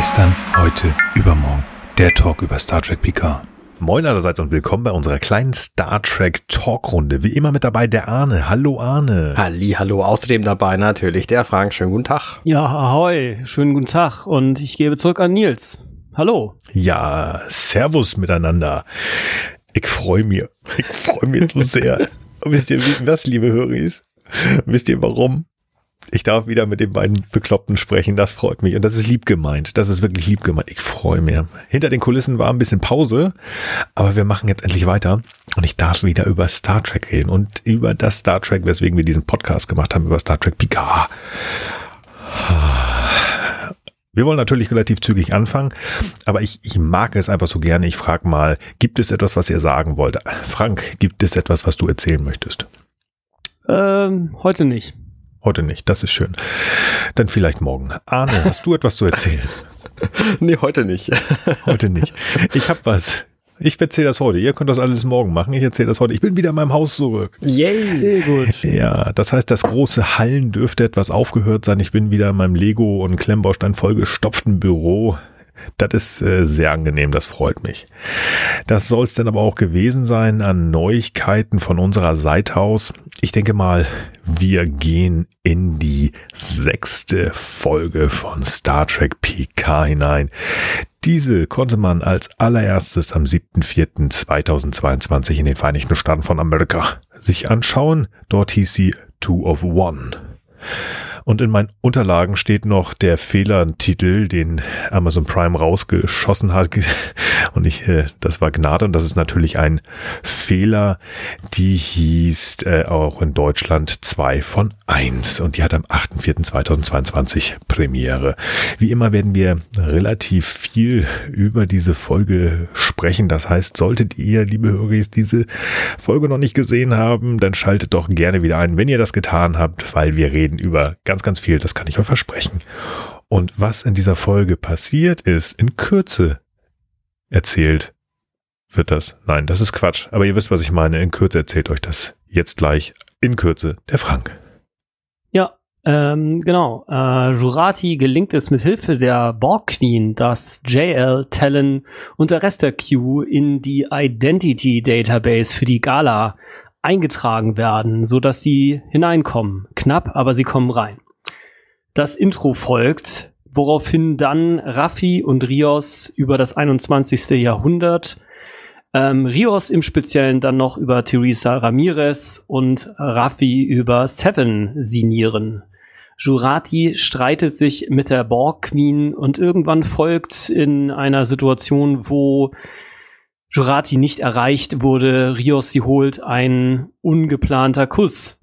Gestern, heute, übermorgen. Der Talk über Star Trek Picard. Moin allerseits und willkommen bei unserer kleinen Star Trek Talkrunde. Wie immer mit dabei der Arne. Hallo Arne. Halli, hallo. Außerdem dabei natürlich der Frank. Schönen guten Tag. Ja, ahoi. Schönen guten Tag. Und ich gebe zurück an Nils. Hallo. Ja, Servus miteinander. Ich freue mich. Ich freue mich so sehr. Wisst ihr was, liebe Höris? Wisst ihr warum? Ich darf wieder mit den beiden Bekloppten sprechen, das freut mich. Und das ist lieb gemeint. Das ist wirklich lieb gemeint. Ich freue mich. Hinter den Kulissen war ein bisschen Pause, aber wir machen jetzt endlich weiter. Und ich darf wieder über Star Trek reden und über das Star Trek, weswegen wir diesen Podcast gemacht haben, über Star Trek Picard. Wir wollen natürlich relativ zügig anfangen, aber ich, ich mag es einfach so gerne. Ich frage mal, gibt es etwas, was ihr sagen wollt? Frank, gibt es etwas, was du erzählen möchtest? Ähm, heute nicht. Heute nicht, das ist schön. Dann vielleicht morgen. Arne, hast du etwas zu erzählen? nee, heute nicht. heute nicht. Ich habe was. Ich erzähle das heute. Ihr könnt das alles morgen machen. Ich erzähle das heute. Ich bin wieder in meinem Haus zurück. Yay, gut. Ja, das heißt, das große Hallen dürfte etwas aufgehört sein. Ich bin wieder in meinem Lego- und Klemmbaustein vollgestopften Büro. Das ist äh, sehr angenehm, das freut mich. Das soll es dann aber auch gewesen sein an Neuigkeiten von unserer Seite aus. Ich denke mal, wir gehen in die sechste Folge von Star Trek PK hinein. Diese konnte man als allererstes am 7.4.2022 in den Vereinigten Staaten von Amerika sich anschauen. Dort hieß sie Two of One. Und in meinen Unterlagen steht noch der Fehlertitel, den Amazon Prime rausgeschossen hat. Und ich, äh, das war Gnade und das ist natürlich ein Fehler. Die hieß äh, auch in Deutschland 2 von 1 und die hat am 8.4.2022 Premiere. Wie immer werden wir relativ viel über diese Folge sprechen. Das heißt, solltet ihr, liebe Hörer, diese Folge noch nicht gesehen haben, dann schaltet doch gerne wieder ein, wenn ihr das getan habt, weil wir reden über ganz, ganz viel, das kann ich euch versprechen. Und was in dieser Folge passiert ist, in Kürze erzählt wird das. Nein, das ist Quatsch. Aber ihr wisst, was ich meine. In Kürze erzählt euch das jetzt gleich. In Kürze der Frank. Ja, ähm, genau. Äh, Jurati gelingt es mit Hilfe der Borg Queen, dass JL, Talon und der Rest der Q in die Identity Database für die Gala eingetragen werden, so dass sie hineinkommen. Knapp, aber sie kommen rein. Das Intro folgt, woraufhin dann Raffi und Rios über das 21. Jahrhundert, ähm, Rios im Speziellen dann noch über Teresa Ramirez und Raffi über Seven sinieren. Jurati streitet sich mit der Borg Queen und irgendwann folgt in einer Situation, wo Jurati nicht erreicht wurde, Rios sie holt ein ungeplanter Kuss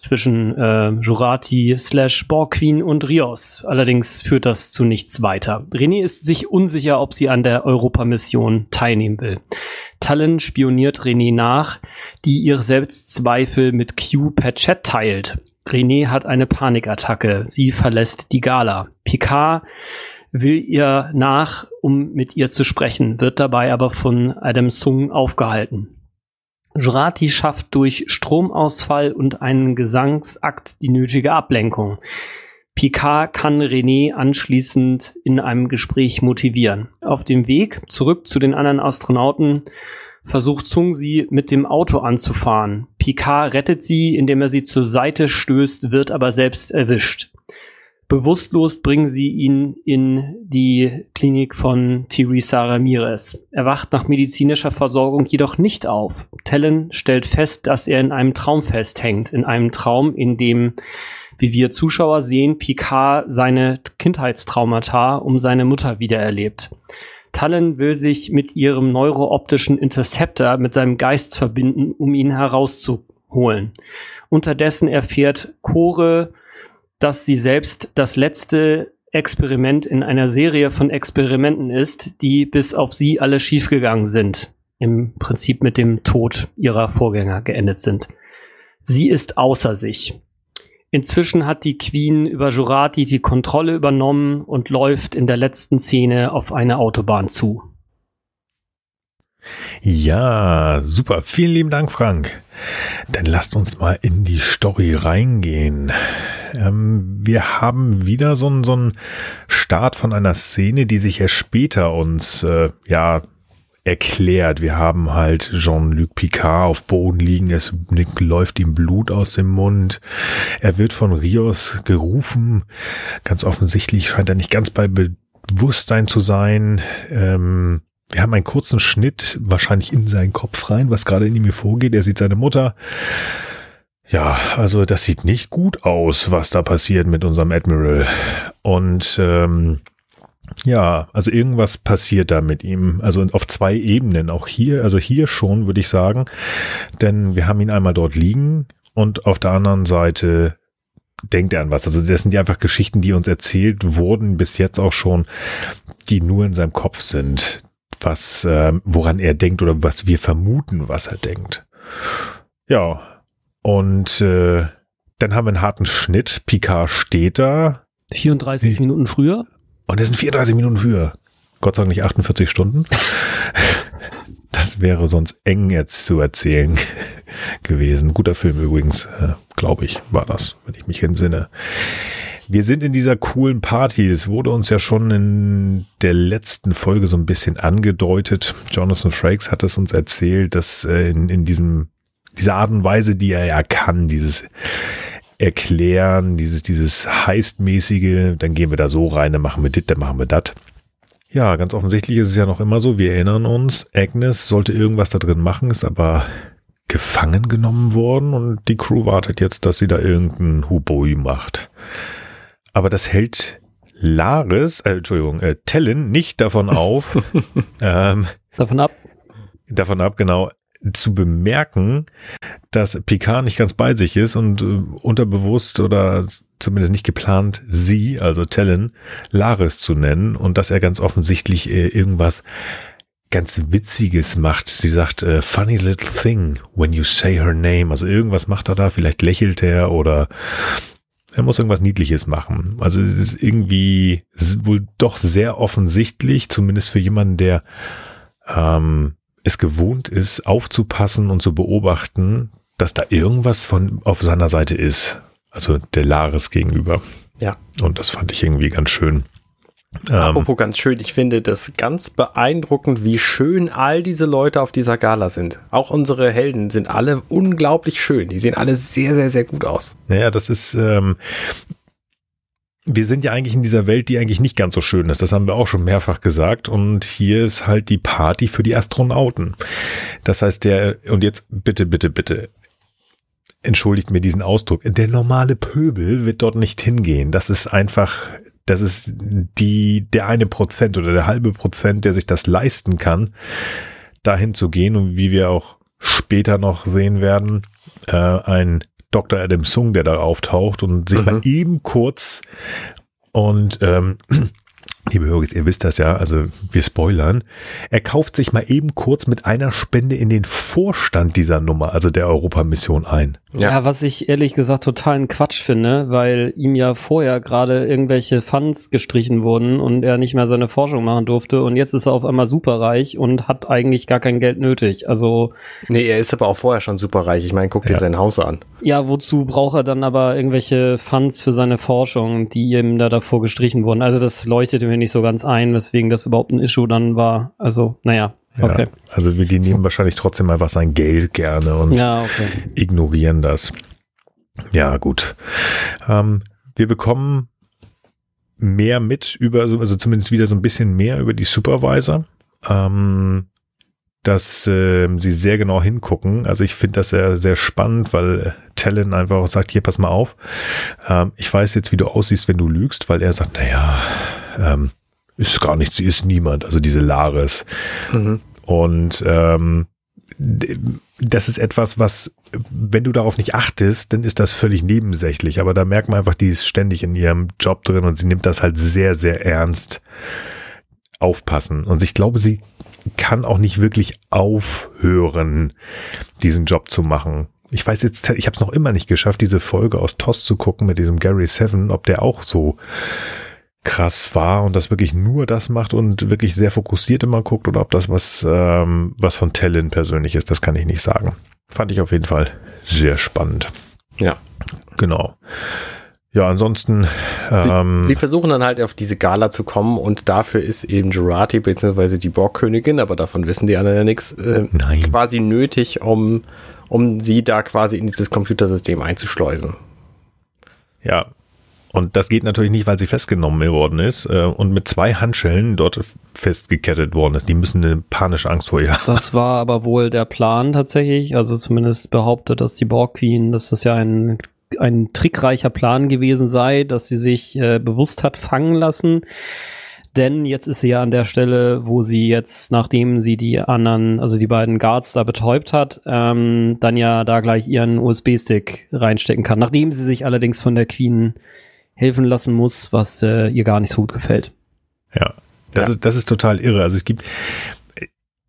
zwischen äh, Jurati slash Borg Queen und Rios. Allerdings führt das zu nichts weiter. René ist sich unsicher, ob sie an der Europamission teilnehmen will. Talon spioniert René nach, die ihre Selbstzweifel mit Q per Chat teilt. René hat eine Panikattacke. Sie verlässt die Gala. Picard will ihr nach, um mit ihr zu sprechen, wird dabei aber von Adam Sung aufgehalten. Jurati schafft durch Stromausfall und einen Gesangsakt die nötige Ablenkung. Picard kann René anschließend in einem Gespräch motivieren. Auf dem Weg zurück zu den anderen Astronauten versucht Zung sie mit dem Auto anzufahren. Picard rettet sie, indem er sie zur Seite stößt, wird aber selbst erwischt. Bewusstlos bringen sie ihn in die Klinik von Teresa Ramirez. Er wacht nach medizinischer Versorgung jedoch nicht auf. Tellen stellt fest, dass er in einem Traum festhängt. In einem Traum, in dem, wie wir Zuschauer sehen, Picard seine Kindheitstraumata um seine Mutter wiedererlebt. Talon will sich mit ihrem neurooptischen Interceptor mit seinem Geist verbinden, um ihn herauszuholen. Unterdessen erfährt Chore, dass sie selbst das letzte Experiment in einer Serie von Experimenten ist, die bis auf sie alle schiefgegangen sind. Im Prinzip mit dem Tod ihrer Vorgänger geendet sind. Sie ist außer sich. Inzwischen hat die Queen über Jurati die Kontrolle übernommen und läuft in der letzten Szene auf eine Autobahn zu. Ja, super. Vielen lieben Dank, Frank. Dann lasst uns mal in die Story reingehen. Ähm, wir haben wieder so einen so einen Start von einer Szene, die sich erst später uns äh, ja erklärt. Wir haben halt Jean-Luc Picard auf Boden liegen, es läuft ihm Blut aus dem Mund. Er wird von Rios gerufen. Ganz offensichtlich scheint er nicht ganz bei Bewusstsein zu sein. Ähm, wir haben einen kurzen Schnitt, wahrscheinlich in seinen Kopf rein, was gerade in ihm vorgeht. Er sieht seine Mutter. Ja, also das sieht nicht gut aus, was da passiert mit unserem Admiral. Und ähm, ja, also irgendwas passiert da mit ihm. Also auf zwei Ebenen. Auch hier, also hier schon, würde ich sagen. Denn wir haben ihn einmal dort liegen und auf der anderen Seite denkt er an was. Also das sind ja einfach Geschichten, die uns erzählt wurden, bis jetzt auch schon, die nur in seinem Kopf sind. Was, äh, woran er denkt oder was wir vermuten, was er denkt. Ja. Und äh, dann haben wir einen harten Schnitt. Picard steht da. 34 Minuten früher. Und es sind 34 Minuten höher. Gott sei Dank nicht 48 Stunden. Das wäre sonst eng jetzt zu erzählen gewesen. Guter Film übrigens, äh, glaube ich, war das, wenn ich mich entsinne. Wir sind in dieser coolen Party. Es wurde uns ja schon in der letzten Folge so ein bisschen angedeutet. Jonathan Frakes hat es uns erzählt, dass äh, in, in diesem, dieser Art und Weise, die er ja kann, dieses erklären, dieses, dieses heistmäßige, dann gehen wir da so rein, dann machen wir dit, dann machen wir dat. Ja, ganz offensichtlich ist es ja noch immer so, wir erinnern uns, Agnes sollte irgendwas da drin machen, ist aber gefangen genommen worden und die Crew wartet jetzt, dass sie da irgendein Huboi macht. Aber das hält Laris, äh, Entschuldigung, äh, Tellen nicht davon auf. ähm, davon ab. Davon ab, genau zu bemerken, dass Picard nicht ganz bei sich ist und äh, unterbewusst oder zumindest nicht geplant, sie, also Tellen, Laris zu nennen und dass er ganz offensichtlich äh, irgendwas ganz Witziges macht. Sie sagt, äh, funny little thing when you say her name. Also irgendwas macht er da, vielleicht lächelt er oder er muss irgendwas Niedliches machen. Also es ist irgendwie wohl doch sehr offensichtlich, zumindest für jemanden, der ähm, es gewohnt ist, aufzupassen und zu beobachten, dass da irgendwas von auf seiner Seite ist. Also der Laris gegenüber. Ja. Und das fand ich irgendwie ganz schön. Apropos ganz schön, ich finde das ganz beeindruckend, wie schön all diese Leute auf dieser Gala sind. Auch unsere Helden sind alle unglaublich schön. Die sehen alle sehr, sehr, sehr gut aus. Naja, das ist, ähm, wir sind ja eigentlich in dieser Welt, die eigentlich nicht ganz so schön ist. Das haben wir auch schon mehrfach gesagt. Und hier ist halt die Party für die Astronauten. Das heißt, der, und jetzt bitte, bitte, bitte, entschuldigt mir diesen Ausdruck, der normale Pöbel wird dort nicht hingehen. Das ist einfach, das ist die, der eine Prozent oder der halbe Prozent, der sich das leisten kann, dahin zu gehen. Und wie wir auch später noch sehen werden, äh, ein Dr. Adam Sung, der da auftaucht und sich mhm. mal eben kurz und ähm, Liebe Hörer, ihr wisst das ja, also wir spoilern. Er kauft sich mal eben kurz mit einer Spende in den Vorstand dieser Nummer, also der Europamission ein. Ja. ja, was ich ehrlich gesagt totalen Quatsch finde, weil ihm ja vorher gerade irgendwelche Funds gestrichen wurden und er nicht mehr seine Forschung machen durfte und jetzt ist er auf einmal superreich und hat eigentlich gar kein Geld nötig. Also Nee, er ist aber auch vorher schon superreich. Ich meine, guck dir ja. sein Haus an. Ja, wozu braucht er dann aber irgendwelche Funds für seine Forschung, die ihm da davor gestrichen wurden? Also das leuchtet mir nicht so ganz ein, weswegen das überhaupt ein Issue dann war. Also, naja. Okay. Ja, also die nehmen wahrscheinlich trotzdem einfach sein Geld gerne und ja, okay. ignorieren das. Ja, gut. Ähm, wir bekommen mehr mit über, also zumindest wieder so ein bisschen mehr über die Supervisor. Ähm, dass äh, sie sehr genau hingucken. Also ich finde das sehr, sehr spannend, weil Talon einfach auch sagt, hier, pass mal auf. Ähm, ich weiß jetzt, wie du aussiehst, wenn du lügst, weil er sagt, naja, ähm, ist gar nicht, sie ist niemand, also diese Laris. Mhm. Und ähm, das ist etwas, was, wenn du darauf nicht achtest, dann ist das völlig nebensächlich. Aber da merkt man einfach, die ist ständig in ihrem Job drin und sie nimmt das halt sehr, sehr ernst. Aufpassen. Und ich glaube, sie kann auch nicht wirklich aufhören, diesen Job zu machen. Ich weiß jetzt, ich habe es noch immer nicht geschafft, diese Folge aus TOS zu gucken mit diesem Gary Seven, ob der auch so krass war und das wirklich nur das macht und wirklich sehr fokussiert immer guckt oder ob das was, ähm, was von Tellin persönlich ist, das kann ich nicht sagen. Fand ich auf jeden Fall sehr spannend. Ja. Genau. Ja, ansonsten. Ähm, sie, sie, versuchen dann halt auf diese Gala zu kommen und dafür ist eben Jurati bzw. die Borgkönigin, aber davon wissen die anderen ja nichts, äh, quasi nötig, um, um sie da quasi in dieses Computersystem einzuschleusen. Ja, und das geht natürlich nicht, weil sie festgenommen worden ist äh, und mit zwei Handschellen dort festgekettet worden ist. Die müssen eine panische Angst vor ihr haben. Das war aber wohl der Plan tatsächlich. Also zumindest behauptet, dass die Borg Queen, dass das ja ein, ein trickreicher Plan gewesen sei, dass sie sich äh, bewusst hat fangen lassen. Denn jetzt ist sie ja an der Stelle, wo sie jetzt, nachdem sie die anderen, also die beiden Guards da betäubt hat, ähm, dann ja da gleich ihren USB-Stick reinstecken kann. Nachdem sie sich allerdings von der Queen helfen lassen muss, was äh, ihr gar nicht so gut gefällt. Ja, das, ja. Ist, das ist total irre. Also es gibt,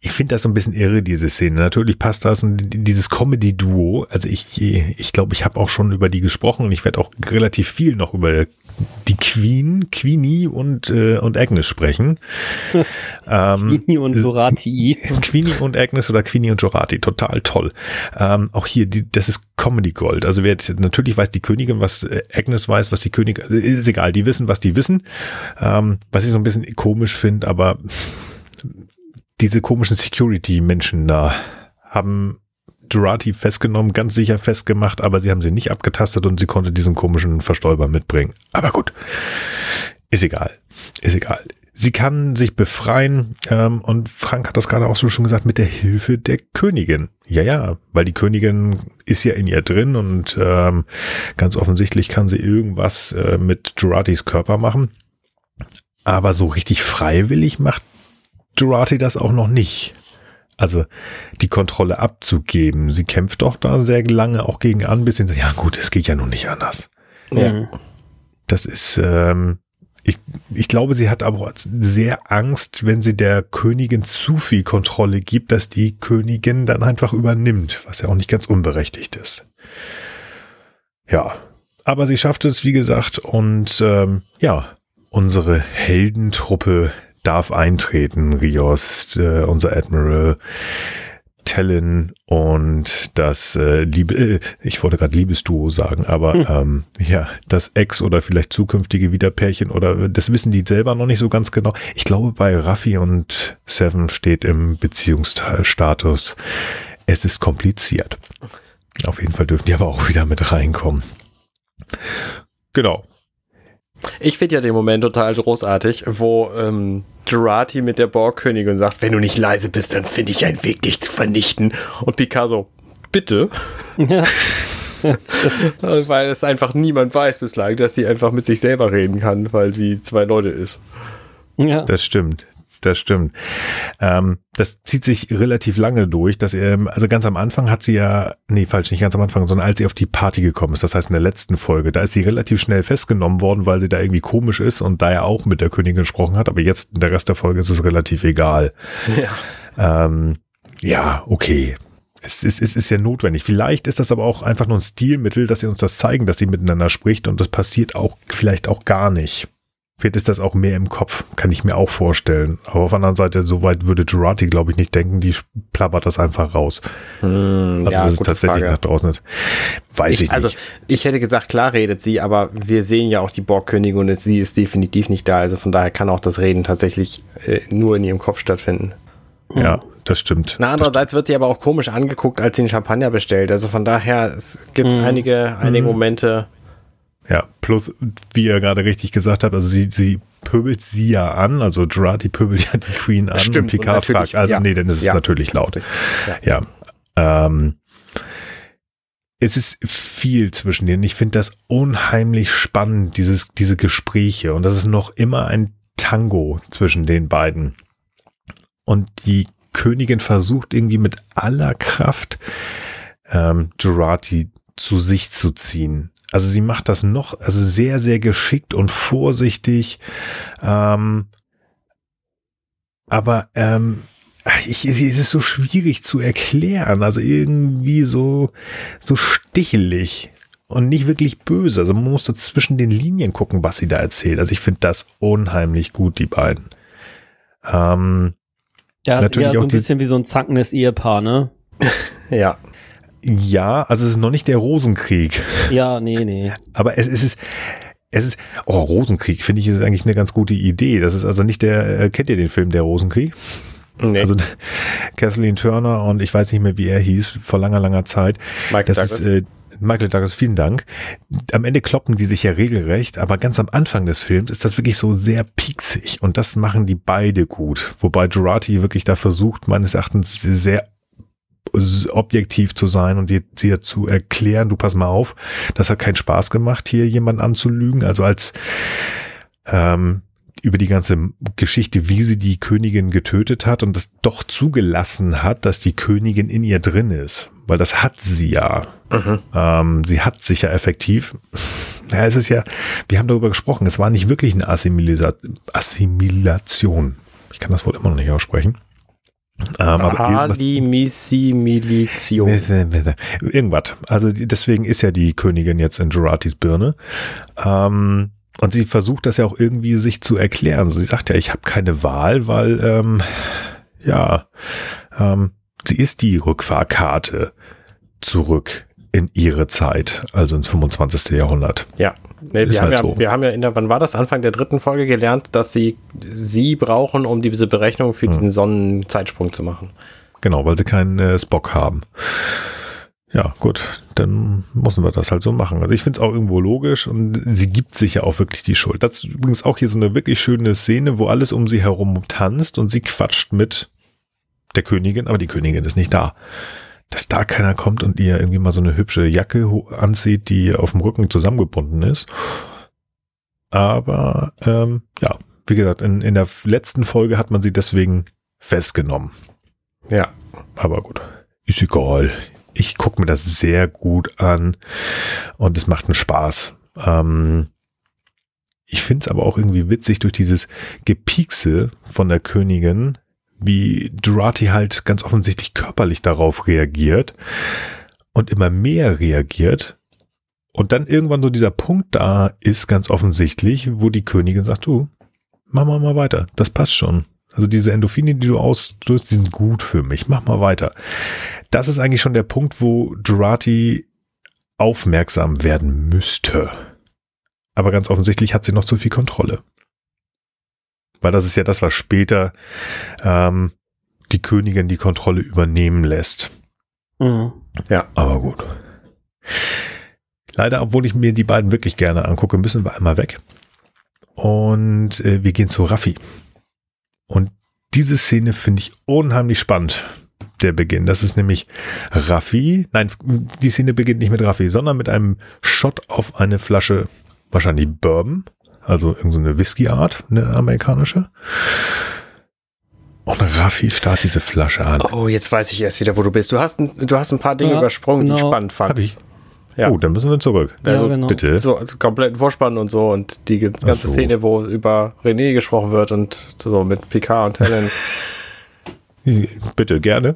ich finde das so ein bisschen irre, diese Szene. Natürlich passt das und dieses Comedy-Duo. Also ich, ich glaube, ich habe auch schon über die gesprochen und ich werde auch relativ viel noch über die Queen, Queenie und, äh, und Agnes sprechen. ähm, Queenie und Jorati. Queenie und Agnes oder Queenie und Jorati, total toll. Ähm, auch hier, die, das ist Comedy Gold. Also wer natürlich weiß die Königin, was äh, Agnes weiß, was die Königin, ist egal, die wissen, was die wissen. Ähm, was ich so ein bisschen komisch finde, aber diese komischen Security-Menschen da haben Durati festgenommen, ganz sicher festgemacht, aber sie haben sie nicht abgetastet und sie konnte diesen komischen Verstäuber mitbringen. Aber gut, ist egal, ist egal. Sie kann sich befreien ähm, und Frank hat das gerade auch so schon gesagt, mit der Hilfe der Königin. Ja, ja, weil die Königin ist ja in ihr drin und ähm, ganz offensichtlich kann sie irgendwas äh, mit Juratis Körper machen. Aber so richtig freiwillig macht Jurati das auch noch nicht. Also die Kontrolle abzugeben. Sie kämpft doch da sehr lange auch gegen an, bis sie sagt, ja gut, es geht ja nun nicht anders. Ja. Das ist, ähm, ich, ich glaube, sie hat aber sehr Angst, wenn sie der Königin zu viel Kontrolle gibt, dass die Königin dann einfach übernimmt, was ja auch nicht ganz unberechtigt ist. Ja, aber sie schafft es, wie gesagt, und ähm, ja, unsere Heldentruppe darf eintreten. Rios, äh, unser Admiral, Tellen und das äh, Liebe, äh, ich wollte gerade Liebesduo sagen, aber hm. ähm, ja, das Ex oder vielleicht zukünftige Wiederpärchen oder das wissen die selber noch nicht so ganz genau. Ich glaube, bei Raffi und Seven steht im Beziehungsstatus, es ist kompliziert. Auf jeden Fall dürfen die aber auch wieder mit reinkommen. Genau. Ich finde ja den Moment total großartig, wo ähm, Gerati mit der Borgkönigin sagt, wenn du nicht leise bist, dann finde ich einen Weg, dich zu vernichten. Und Picasso, bitte? Ja. weil es einfach niemand weiß bislang, dass sie einfach mit sich selber reden kann, weil sie zwei Leute ist. Ja. Das stimmt das stimmt. Ähm, das zieht sich relativ lange durch, dass er, also ganz am Anfang hat sie ja, nee, falsch, nicht ganz am Anfang, sondern als sie auf die Party gekommen ist, das heißt in der letzten Folge, da ist sie relativ schnell festgenommen worden, weil sie da irgendwie komisch ist und da er auch mit der Königin gesprochen hat, aber jetzt in der Rest der Folge ist es relativ egal. Ja, ähm, ja okay. Es ist, es ist ja notwendig. Vielleicht ist das aber auch einfach nur ein Stilmittel, dass sie uns das zeigen, dass sie miteinander spricht und das passiert auch vielleicht auch gar nicht. Vielleicht ist das auch mehr im Kopf, kann ich mir auch vorstellen. Aber auf der anderen Seite, so weit würde Jurati, glaube ich, nicht denken, die plappert das einfach raus. Hm, also, ja, dass es tatsächlich Frage. nach draußen ist. Weiß ich, ich also, nicht. Also, ich hätte gesagt, klar redet sie, aber wir sehen ja auch die Borgkönigin und sie ist definitiv nicht da. Also von daher kann auch das Reden tatsächlich äh, nur in ihrem Kopf stattfinden. Ja, das stimmt. Na, andererseits wird sie aber auch komisch angeguckt, als sie einen Champagner bestellt. Also von daher, es gibt mhm. einige, einige mhm. Momente, ja, plus, wie ihr gerade richtig gesagt habt, also sie, sie pöbelt sie ja an, also Jurati pöbelt ja die Queen an Stimmt, und Picard und fragt, also ja. nee, dann ist es ja, natürlich laut. Ja. ja. Ähm, es ist viel zwischen denen. Ich finde das unheimlich spannend, dieses, diese Gespräche. Und das ist noch immer ein Tango zwischen den beiden. Und die Königin versucht irgendwie mit aller Kraft ähm, Jurati zu sich zu ziehen. Also sie macht das noch, also sehr, sehr geschickt und vorsichtig. Ähm, aber ähm, ich, es ist so schwierig zu erklären. Also irgendwie so, so stichelig und nicht wirklich böse. Also man muss da zwischen den Linien gucken, was sie da erzählt. Also ich finde das unheimlich gut, die beiden. Ähm, ja, natürlich ist eher so ein bisschen wie so ein zackendes Ehepaar, ne? ja. Ja, also es ist noch nicht der Rosenkrieg. Ja, nee, nee. Aber es, es ist, es ist, oh, Rosenkrieg finde ich ist eigentlich eine ganz gute Idee. Das ist also nicht der, äh, kennt ihr den Film Der Rosenkrieg? Nee. Also Kathleen Turner und ich weiß nicht mehr, wie er hieß, vor langer, langer Zeit. Michael das Douglas. ist äh, Michael Douglas, vielen Dank. Am Ende kloppen die sich ja regelrecht, aber ganz am Anfang des Films ist das wirklich so sehr pieksig und das machen die beide gut. Wobei Jurati wirklich da versucht, meines Erachtens sehr objektiv zu sein und dir, dir zu erklären, du pass mal auf, das hat keinen Spaß gemacht, hier jemanden anzulügen. Also als ähm, über die ganze Geschichte, wie sie die Königin getötet hat und es doch zugelassen hat, dass die Königin in ihr drin ist. Weil das hat sie ja. Mhm. Ähm, sie hat sich ja effektiv. Ja, es ist ja, wir haben darüber gesprochen, es war nicht wirklich eine Assimilisa Assimilation. Ich kann das Wort immer noch nicht aussprechen. Ähm, aber irgendwas-. Also deswegen ist ja die Königin jetzt in Juratis Birne. Ähm, und sie versucht das ja auch irgendwie sich zu erklären. Sie sagt ja, ich habe keine Wahl, weil ähm, ja, ähm, sie ist die Rückfahrkarte zurück in ihre Zeit, also ins 25. Jahrhundert. Ja. Nee, wir, haben halt ja so. wir haben ja in der, wann war das? Anfang der dritten Folge gelernt, dass sie sie brauchen, um diese Berechnung für Hm. den Sonnenzeitsprung zu machen. Genau, weil sie keinen äh, Spock haben. Ja, gut, dann müssen wir das halt so machen. Also ich finde es auch irgendwo logisch und sie gibt sich ja auch wirklich die Schuld. Das ist übrigens auch hier so eine wirklich schöne Szene, wo alles um sie herum tanzt und sie quatscht mit der Königin, aber die Königin ist nicht da. Dass da keiner kommt und ihr irgendwie mal so eine hübsche Jacke anzieht, die auf dem Rücken zusammengebunden ist. Aber ähm, ja, wie gesagt, in, in der letzten Folge hat man sie deswegen festgenommen. Ja. Aber gut, ist egal. Ich gucke mir das sehr gut an und es macht einen Spaß. Ähm, ich finde es aber auch irgendwie witzig durch dieses Gepiekse von der Königin, wie Durati halt ganz offensichtlich körperlich darauf reagiert und immer mehr reagiert. Und dann irgendwann so dieser Punkt da ist, ganz offensichtlich, wo die Königin sagt, du, mach mal mal weiter, das passt schon. Also diese Endorphine, die du auslöst, die sind gut für mich. Mach mal weiter. Das ist eigentlich schon der Punkt, wo Jurati aufmerksam werden müsste. Aber ganz offensichtlich hat sie noch zu viel Kontrolle. Weil das ist ja das, was später ähm, die Königin die Kontrolle übernehmen lässt. Mhm. Aber gut. Leider, obwohl ich mir die beiden wirklich gerne angucke, müssen wir einmal weg. Und äh, wir gehen zu Raffi. Und diese Szene finde ich unheimlich spannend. Der Beginn. Das ist nämlich Raffi. Nein, die Szene beginnt nicht mit Raffi, sondern mit einem Shot auf eine Flasche, wahrscheinlich Bourbon. Also irgendeine Whisky-Art, eine amerikanische. Und Raffi starrt diese Flasche an. Oh, jetzt weiß ich erst wieder, wo du bist. Du hast ein, du hast ein paar Dinge Ja, übersprungen, die ich genau. spannend fand. Hab ich. Ja. Oh, dann müssen wir zurück. Also, ja, genau. Bitte. So, also kompletten Vorspann und so und die ganze so. Szene, wo über René gesprochen wird und so mit Picard und Helen. Bitte, gerne.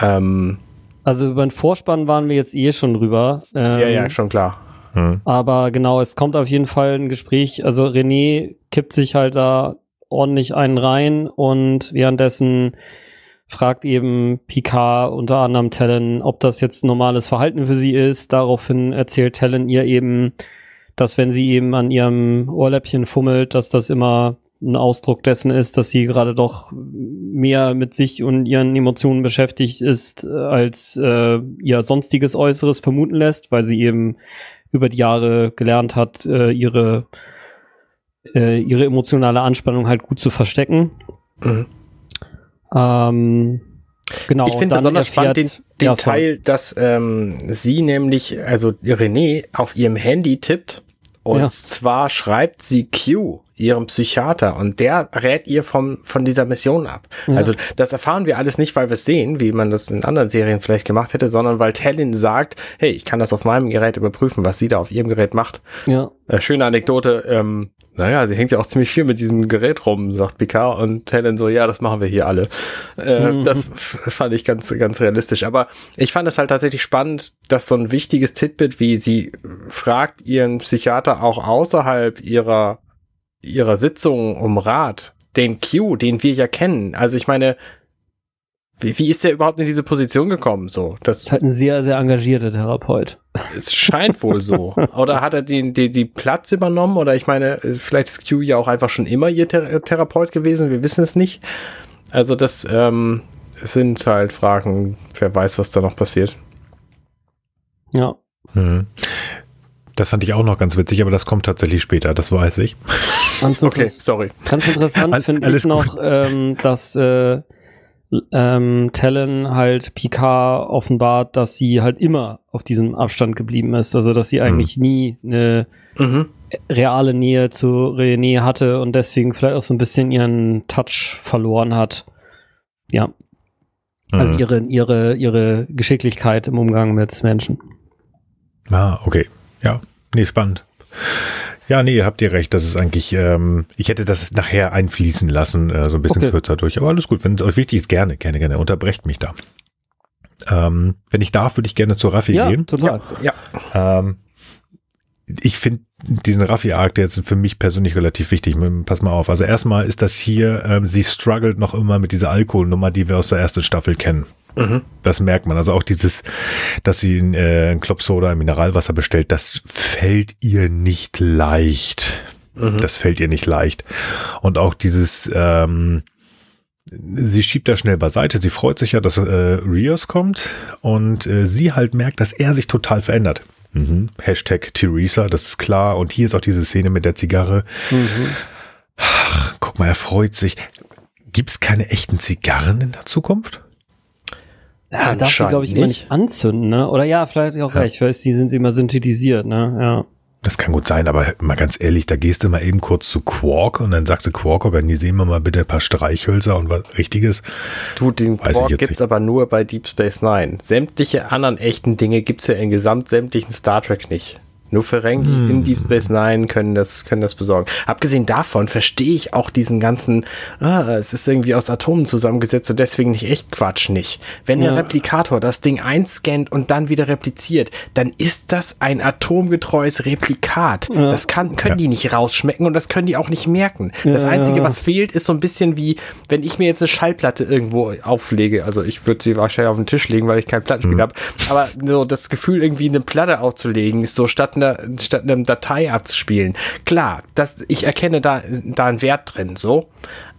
ähm, Also über den Vorspann waren wir jetzt eh schon drüber. Ähm, ja, ja, schon klar. Aber genau, es kommt auf jeden Fall ein Gespräch. Also René kippt sich halt da ordentlich einen rein und währenddessen fragt eben Picard unter anderem Talon, ob das jetzt normales Verhalten für sie ist. Daraufhin erzählt Talon ihr eben, dass wenn sie eben an ihrem Ohrläppchen fummelt, dass das immer ein Ausdruck dessen ist, dass sie gerade doch mehr mit sich und ihren Emotionen beschäftigt ist, als äh, ihr sonstiges Äußeres vermuten lässt, weil sie eben über die Jahre gelernt hat, äh, ihre, äh, ihre emotionale Anspannung halt gut zu verstecken. Mhm. Ähm, genau. ich finde besonders spannend den, erfährt- den Ja. Teil, dass ähm, sie nämlich, also René, auf ihrem Handy tippt und Ja. zwar schreibt sie Q, ihrem Psychiater, und der rät ihr vom, von dieser Mission ab. Ja. Also das erfahren wir alles nicht, weil wir es sehen, wie man das in anderen Serien vielleicht gemacht hätte, sondern weil Tellin sagt, hey, ich kann das auf meinem Gerät überprüfen, was sie da auf ihrem Gerät macht. Ja, Äh, schöne Anekdote, ähm, naja, sie hängt ja auch ziemlich viel mit diesem Gerät rum, sagt Picard und Helen so, ja, das machen wir hier alle. Äh, Mhm. Das fand ich ganz, ganz realistisch. Aber ich fand es halt tatsächlich spannend, dass so ein wichtiges Titbit, wie sie fragt ihren Psychiater auch außerhalb ihrer, ihrer Sitzung um Rat, den Q, den wir ja kennen. Also ich meine, wie, wie ist der überhaupt in diese Position gekommen? So, das ist halt ein sehr, sehr engagierter Therapeut. Es scheint wohl so. Oder hat er den, den, die Platz übernommen? Oder ich meine, vielleicht ist Q ja auch einfach schon immer ihr Thera Therapeut gewesen. Wir wissen es nicht. Also das ähm, sind halt Fragen. Wer weiß, was da noch passiert. Ja. Mhm. Das fand ich auch noch ganz witzig, aber das kommt tatsächlich später, das weiß ich. Ganz okay, sorry. Ganz interessant finde ich noch, ähm, dass äh, ähm, Talon halt Picard offenbart, dass sie halt immer auf diesem Abstand geblieben ist. Also dass sie eigentlich mhm. nie eine mhm. reale Nähe zu René hatte und deswegen vielleicht auch so ein bisschen ihren Touch verloren hat. Ja. Also mhm. ihre, ihre, ihre Geschicklichkeit im Umgang mit Menschen. Ah, okay. Ja, nee, spannend. Ja, nee, habt ihr recht. Das ist eigentlich, ähm, ich hätte das nachher einfließen lassen, äh, so ein bisschen okay. kürzer durch. Aber alles gut, wenn es euch wichtig ist, gerne, gerne, gerne. Unterbrecht mich da. Ähm, wenn ich darf, würde ich gerne zu Raffi ja, gehen. Total. Ja, total. Ähm, ich finde diesen Raffi-Arc, der jetzt für mich persönlich relativ wichtig. Pass mal auf. Also erstmal ist das hier, ähm, sie struggelt noch immer mit dieser Alkoholnummer, die wir aus der ersten Staffel kennen. Mhm. Das merkt man. Also auch dieses, dass sie äh, ein Club Soda, ein Mineralwasser bestellt, das fällt ihr nicht leicht. Mhm. Das fällt ihr nicht leicht. Und auch dieses, ähm, sie schiebt da schnell beiseite. Sie freut sich ja, dass äh, Rios kommt und äh, sie halt merkt, dass er sich total verändert. Mhm. Hashtag Theresa, das ist klar. Und hier ist auch diese Szene mit der Zigarre. Mhm. Ach, guck mal, er freut sich. Gibt es keine echten Zigarren in der Zukunft? Ja, darfst du, glaube ich, nicht. immer nicht anzünden, ne? Oder ja, vielleicht auch ja. recht, weil die sind immer synthetisiert, ne? Ja. Das kann gut sein, aber mal ganz ehrlich, da gehst du mal eben kurz zu Quark und dann sagst du, Quark, organisieren wir mal bitte ein paar Streichhölzer und was Richtiges. Du, den Weiß Quark gibt's nicht. aber nur bei Deep Space Nine. Sämtliche anderen echten Dinge gibt's ja in gesamt sämtlichen Star Trek nicht. Nur Ferengi hm. in Deep Space Nine können das, können das besorgen. Abgesehen davon verstehe ich auch diesen ganzen, ah, es ist irgendwie aus Atomen zusammengesetzt und deswegen nicht echt Quatsch nicht. Wenn ja. der Replikator das Ding einscannt und dann wieder repliziert, dann ist das ein atomgetreues Replikat. Ja. Das kann, können ja. die nicht rausschmecken und das können die auch nicht merken. Das Einzige, was fehlt, ist so ein bisschen wie, wenn ich mir jetzt eine Schallplatte irgendwo auflege. Also ich würde sie wahrscheinlich auf den Tisch legen, weil ich kein Plattenspiel mhm. habe. Aber so das Gefühl, irgendwie eine Platte aufzulegen, ist so statt einer, statt einer Datei abzuspielen. Klar, das, ich erkenne da, da einen Wert drin, so.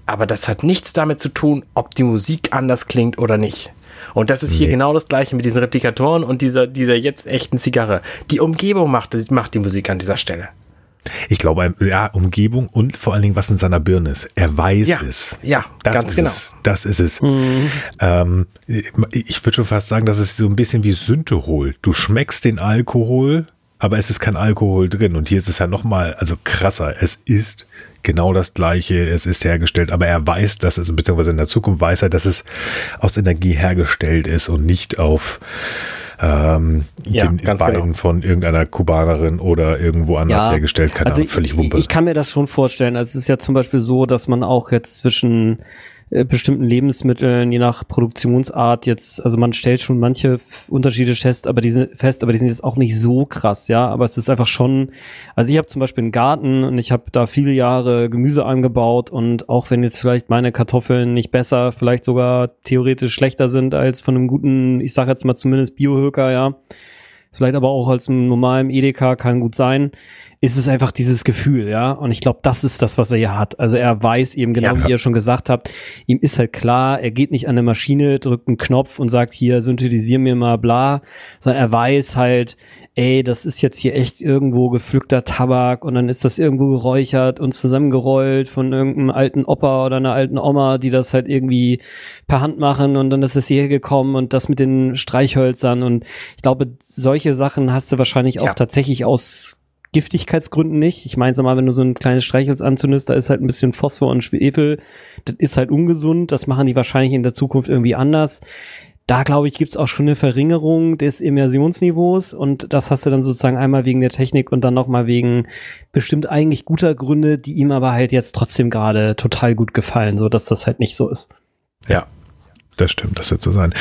Aber das hat nichts damit zu tun, ob die Musik anders klingt oder nicht. Und das ist hier nee. genau das gleiche mit diesen Replikatoren und dieser, dieser jetzt echten Zigarre. Die Umgebung macht, macht die Musik an dieser Stelle. Ich glaube, ja, Umgebung und vor allen Dingen, was in seiner Birne ist. Er weiß ja, es. Ja, das ganz genau. Es. Das ist es. Mhm. Ähm, ich würde schon fast sagen, das ist so ein bisschen wie Synthehol. Du schmeckst den Alkohol, aber es ist kein Alkohol drin. Und hier ist es ja nochmal, also krasser. Es ist genau das Gleiche. Es ist hergestellt, aber er weiß, dass es, beziehungsweise in der Zukunft weiß er, dass es aus Energie hergestellt ist und nicht auf ähm, ja, den Beinen genau. von irgendeiner Kubanerin oder irgendwo anders ja, hergestellt. Keine also Ahnung, völlig Wumpe. Ich kann mir das schon vorstellen. Also es ist ja zum Beispiel so, dass man auch jetzt zwischen äh, bestimmten Lebensmitteln, je nach Produktionsart jetzt, also man stellt schon manche Unterschiede fest, aber die sind fest, aber die sind jetzt auch nicht so krass, ja. Aber es ist einfach schon, also ich habe zum Beispiel einen Garten und ich habe da viele Jahre Gemüse angebaut und auch wenn jetzt vielleicht meine Kartoffeln nicht besser, vielleicht sogar theoretisch schlechter sind als von einem guten, ich sage jetzt mal zumindest Biohöker, ja. Vielleicht aber auch als einem normalen Edeka kann gut sein ist es einfach dieses Gefühl, ja. Und ich glaube, das ist das, was er hier hat. Also er weiß eben genau, ja. wie ihr schon gesagt habt, ihm ist halt klar, er geht nicht an eine Maschine, drückt einen Knopf und sagt hier, synthetisier mir mal bla, sondern er weiß halt, ey, das ist jetzt hier echt irgendwo gepflückter Tabak und dann ist das irgendwo geräuchert und zusammengerollt von irgendeinem alten Opa oder einer alten Oma, die das halt irgendwie per Hand machen und dann ist es hierher gekommen und das mit den Streichhölzern und ich glaube, solche Sachen hast du wahrscheinlich auch ja. tatsächlich aus Giftigkeitsgründen nicht. Ich meine, sag mal, wenn du so ein kleines Streichholz anzündest, da ist halt ein bisschen Phosphor und Schwefel. Das ist halt ungesund. Das machen die wahrscheinlich in der Zukunft irgendwie anders. Da, glaube ich, gibt's auch schon eine Verringerung des Immersionsniveaus und das hast du dann sozusagen einmal wegen der Technik und dann nochmal wegen bestimmt eigentlich guter Gründe, die ihm aber halt jetzt trotzdem gerade total gut gefallen, so dass das halt nicht so ist. Ja, das stimmt, das wird so sein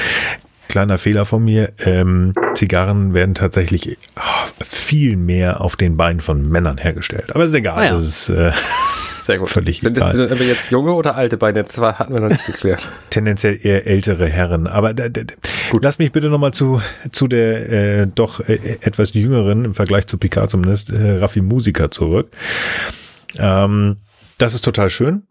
kleiner Fehler von mir. Ähm, Zigarren werden tatsächlich oh, viel mehr auf den Beinen von Männern hergestellt. Aber ist egal. Ah ja. Das ist, äh, Sehr gut. Völlig Sind das egal. aber jetzt junge oder alte Beine? Das war- hatten wir noch nicht geklärt. tendenziell eher ältere Herren. Aber gut, lass mich bitte nochmal zu, zu der äh, doch äh, etwas jüngeren, im Vergleich zu Picard zumindest, äh, Raffi Musiker zurück. Ähm, das ist total schön.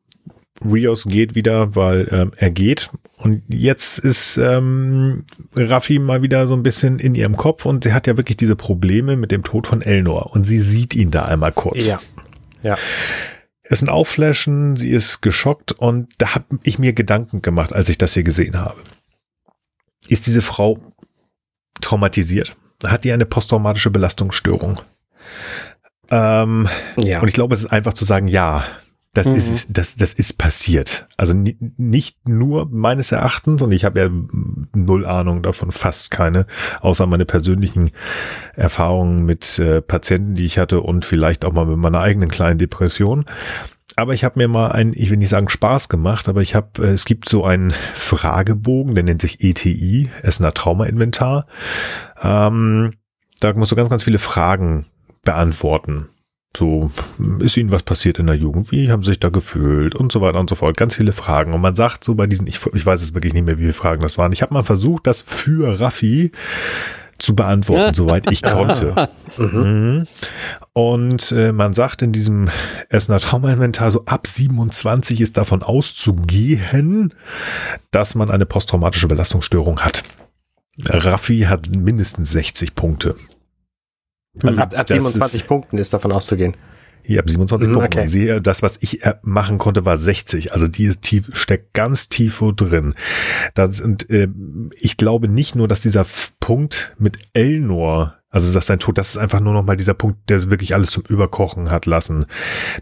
Rios geht wieder, weil ähm, er geht. Und jetzt ist ähm, Raffi mal wieder so ein bisschen in ihrem Kopf und sie hat ja wirklich diese Probleme mit dem Tod von Elnor. Und sie sieht ihn da einmal kurz. Ja. Ja. Es ist ein Aufflashen, sie ist geschockt und da habe ich mir Gedanken gemacht, als ich das hier gesehen habe. Ist diese Frau traumatisiert? Hat die eine posttraumatische Belastungsstörung? Ähm, Ja. Und ich glaube, es ist einfach zu sagen, ja, das Mhm. ist das, das ist passiert. Also ni- nicht nur meines Erachtens, und ich habe ja null Ahnung davon, fast keine, außer meine persönlichen Erfahrungen mit äh, Patienten, die ich hatte und vielleicht auch mal mit meiner eigenen kleinen Depression. Aber ich habe mir mal einen, ich will nicht sagen Spaß gemacht, aber ich habe, äh, es gibt so einen Fragebogen, der nennt sich ETI, Essener Trauma-Inventar. Ähm, da musst du ganz, ganz viele Fragen beantworten. So, ist Ihnen was passiert in der Jugend? Wie haben Sie sich da gefühlt? Und so weiter und so fort. Ganz viele Fragen. Und man sagt so bei diesen, ich, ich weiß es wirklich nicht mehr, wie viele Fragen das waren. Ich habe mal versucht, das für Raffi zu beantworten, soweit ich konnte. Mhm. Und äh, man sagt in diesem Essener Traumainventar, so ab 27 ist davon auszugehen, dass man eine posttraumatische Belastungsstörung hat. Raffi hat mindestens 60 Punkte. Also ab, ab das 27 Ist, Punkten ist davon auszugehen. ja, ab 27 Mhm, Punkten. okay. Sehe, das, was ich äh, machen konnte, war 60. Also die tief, steckt ganz tief drin. Das, und äh, ich glaube nicht nur, dass dieser Punkt mit Elnor, also dass sein Tod, das ist einfach nur noch mal dieser Punkt, der wirklich alles zum Überkochen hat lassen.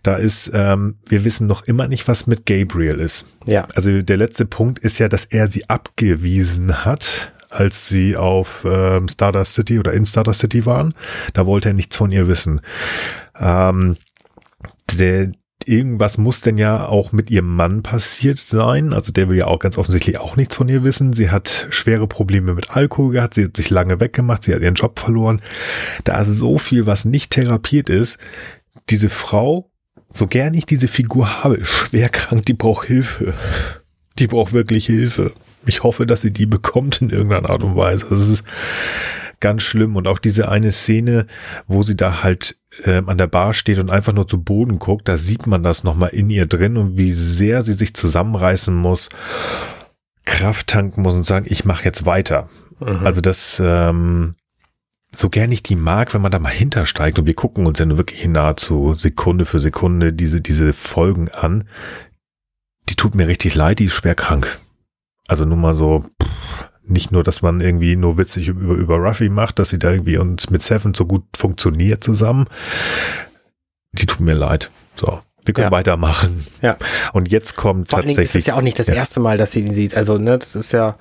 Da ist, ähm, wir wissen noch immer nicht, was mit Gabriel ist. Ja. Also der letzte Punkt ist ja, dass er sie abgewiesen hat, als sie auf ähm, Stardust City oder in Stardust City waren. Da wollte er nichts von ihr wissen. Ähm, der, irgendwas muss denn ja auch mit ihrem Mann passiert sein. Also der will ja auch ganz offensichtlich auch nichts von ihr wissen. Sie hat schwere Probleme mit Alkohol gehabt. Sie hat sich lange weggemacht. Sie hat ihren Job verloren. Da ist so viel, was nicht therapiert ist. Diese Frau, so gern ich diese Figur habe, schwer krank. Die braucht Hilfe. Die braucht wirklich Hilfe. Ich hoffe, dass sie die bekommt in irgendeiner Art und Weise. Das ist ganz schlimm. Und auch diese eine Szene, wo sie da halt ähm, an der Bar steht und einfach nur zu Boden guckt, da sieht man das nochmal in ihr drin und wie sehr sie sich zusammenreißen muss, Kraft tanken muss und sagen, ich mache jetzt weiter. Mhm. Also das, ähm, so gern ich die mag, wenn man da mal hintersteigt und wir gucken uns ja nur wirklich nahezu Sekunde für Sekunde diese, diese Folgen an, die tut mir richtig leid, die ist schwer krank. Also nur mal so, pff, nicht nur, dass man irgendwie nur witzig über, über Ruffy macht, dass sie da irgendwie uns mit Seven so gut funktioniert zusammen. Die tut mir leid. So. Wir können Ja. weitermachen. Ja. Und jetzt kommt Vor tatsächlich. ist es ja auch nicht das Ja. erste Mal, dass sie ihn sieht. Also, ne, das ist ja.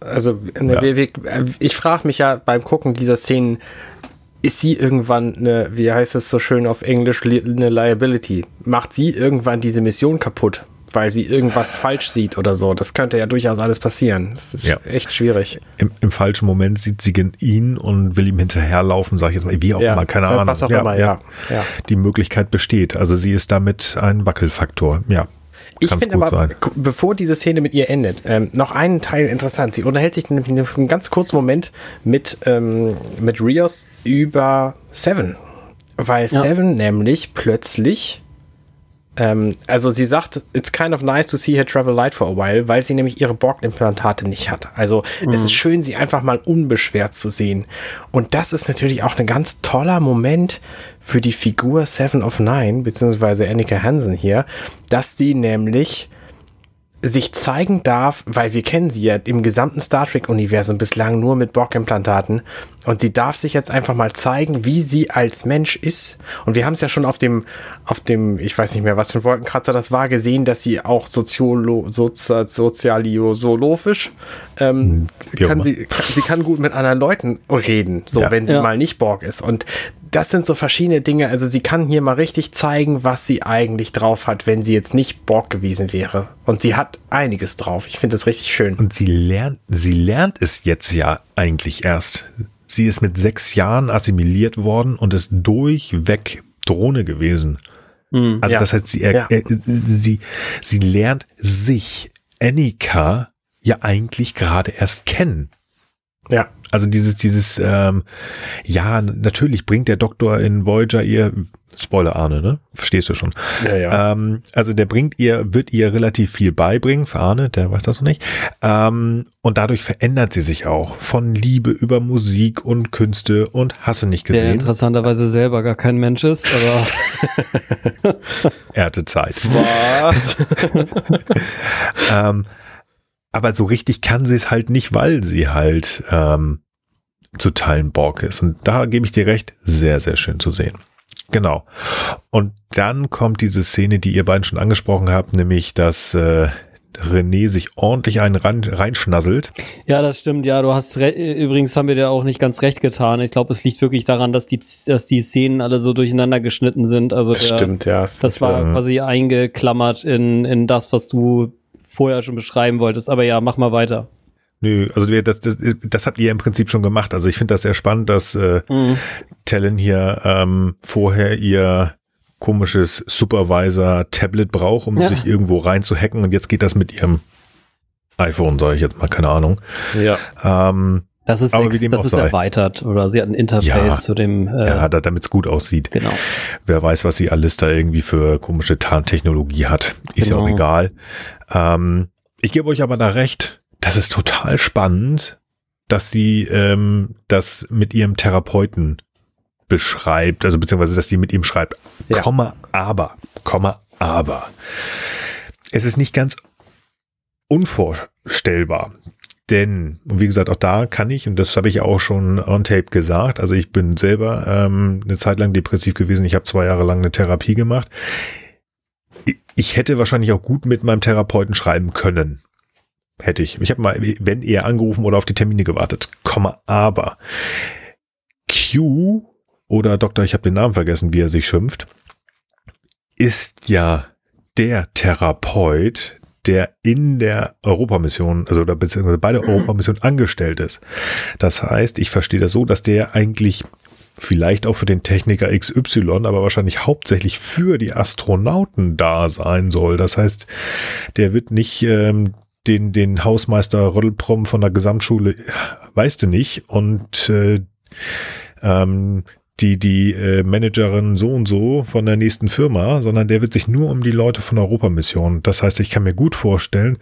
Also, ne, Ja. Wir, wir, ich frage mich ja beim Gucken dieser Szenen, ist sie irgendwann eine, wie heißt es so schön auf Englisch, li- eine Liability? Macht sie irgendwann diese Mission kaputt, weil sie irgendwas falsch sieht oder so? Das könnte ja durchaus alles passieren. Das ist Ja. echt schwierig. Im, Im falschen Moment sieht sie ihn und will ihm hinterherlaufen, sag ich jetzt mal, wie auch Ja, immer, keine was Ahnung. auch immer, ja. Ja. Die Möglichkeit besteht. Also sie ist damit ein Wackelfaktor. Ja. Ich finde aber, sein. bevor diese Szene mit ihr endet, ähm, noch einen Teil interessant. Sie unterhält sich nämlich einen ganz kurzen Moment mit, ähm, mit Rios über Seven. Weil Ja. Seven nämlich plötzlich, ähm, also sie sagt, it's kind of nice to see her travel light for a while, weil sie nämlich ihre Borg-Implantate nicht hat. Also es ist schön, sie einfach mal unbeschwert zu sehen. Und das ist natürlich auch ein ganz toller Moment für die Figur Seven of Nine, beziehungsweise Annika Hansen hier, dass die nämlich sich zeigen darf, weil wir kennen sie ja im gesamten Star Trek-Universum bislang nur mit Borg-Implantaten und sie darf sich jetzt einfach mal zeigen, wie sie als Mensch ist. Und wir haben es ja schon auf dem, auf dem, ich weiß nicht mehr, was für ein Wolkenkratzer das war, gesehen, dass sie auch soziolo, sozi, sozialiosologisch ähm, auch kann sie, kann, sie kann gut mit anderen Leuten reden, so Ja. wenn sie Ja. mal nicht Borg ist. Und das sind so verschiedene Dinge. Also sie kann hier mal richtig zeigen, was sie eigentlich drauf hat, wenn sie jetzt nicht Borg gewesen wäre. Und sie hat einiges drauf. Ich finde das richtig schön. Und sie lernt, sie lernt es jetzt ja eigentlich erst. Sie ist mit sechs Jahren assimiliert worden und ist durchweg Drohne gewesen. Mhm. Also ja. das heißt, sie, er, ja. er, sie, sie lernt sich, Annika, ja eigentlich gerade erst kennen. Ja. Also dieses, dieses, ähm, ja, natürlich bringt der Doktor in Voyager ihr, Spoiler Arne, ne? Verstehst du schon? Ja, ja. Ähm, also der bringt ihr, wird ihr relativ viel beibringen, für Arne, der weiß das noch nicht. Ähm, und dadurch verändert sie sich auch. Von Liebe über Musik und Künste und Hasse nicht gesehen. Der interessanterweise selber gar kein Mensch ist, aber. er hatte Zeit. Was? ähm, aber so richtig kann sie es halt nicht, weil sie halt ähm, zu Teilen Borg ist. Und da gebe ich dir recht, sehr, sehr schön zu sehen. Genau. Und dann kommt diese Szene, die ihr beiden schon angesprochen habt, nämlich dass äh, René sich ordentlich einen ran, reinschnasselt. Ja, das stimmt. Ja, du hast übrigens haben wir dir auch nicht ganz recht getan. Ich glaube, es liegt wirklich daran, dass die, dass die Szenen alle so durcheinander geschnitten sind. Also das der, stimmt, ja. Das war quasi eingeklammert in, in das, was du vorher schon beschreiben wolltest. Aber ja, mach mal weiter. Nö, also das, das, das habt ihr im Prinzip schon gemacht. Also ich finde das sehr spannend, dass äh, mhm. Tellen hier ähm, vorher ihr komisches Supervisor-Tablet braucht, um ja. sich irgendwo rein zu hacken und jetzt geht das mit ihrem iPhone, sage ich jetzt mal, keine Ahnung. Ja. Ähm, das ist, ex, das ist erweitert oder sie hat ein Interface ja, zu dem. Äh, ja, damit es gut aussieht. Genau. Wer weiß, was sie alles da irgendwie für komische Tarntechnologie hat. Ist genau. ja auch genau. egal. Ähm, ich gebe euch aber da recht, das ist total spannend, dass sie ähm, das mit ihrem Therapeuten beschreibt, also beziehungsweise, dass die mit ihm schreibt, ja. Komma, aber, Komma, aber. Es ist nicht ganz unvorstellbar. Denn, und wie gesagt, auch da kann ich, und das habe ich auch schon on tape gesagt, also ich bin selber ähm, eine Zeit lang depressiv gewesen, ich habe zwei Jahre lang eine Therapie gemacht ich hätte wahrscheinlich auch gut mit meinem Therapeuten schreiben können. Hätte ich. Ich habe mal, wenn eher angerufen oder auf die Termine gewartet. Komma, aber Q oder Doktor, ich habe den Namen vergessen, wie er sich schimpft, ist ja der Therapeut, der in der Europamission, also oder beziehungsweise bei der Europamission angestellt ist. Das heißt, ich verstehe das so, dass der eigentlich vielleicht auch für den Techniker XY, aber wahrscheinlich hauptsächlich für die Astronauten da sein soll. Das heißt, der wird nicht ähm, den, den Hausmeister Rödelprom von der Gesamtschule, weißt du nicht, und äh, ähm, die, die äh, Managerin so und so von der nächsten Firma, sondern der wird sich nur um die Leute von Europamission. Das heißt, ich kann mir gut vorstellen,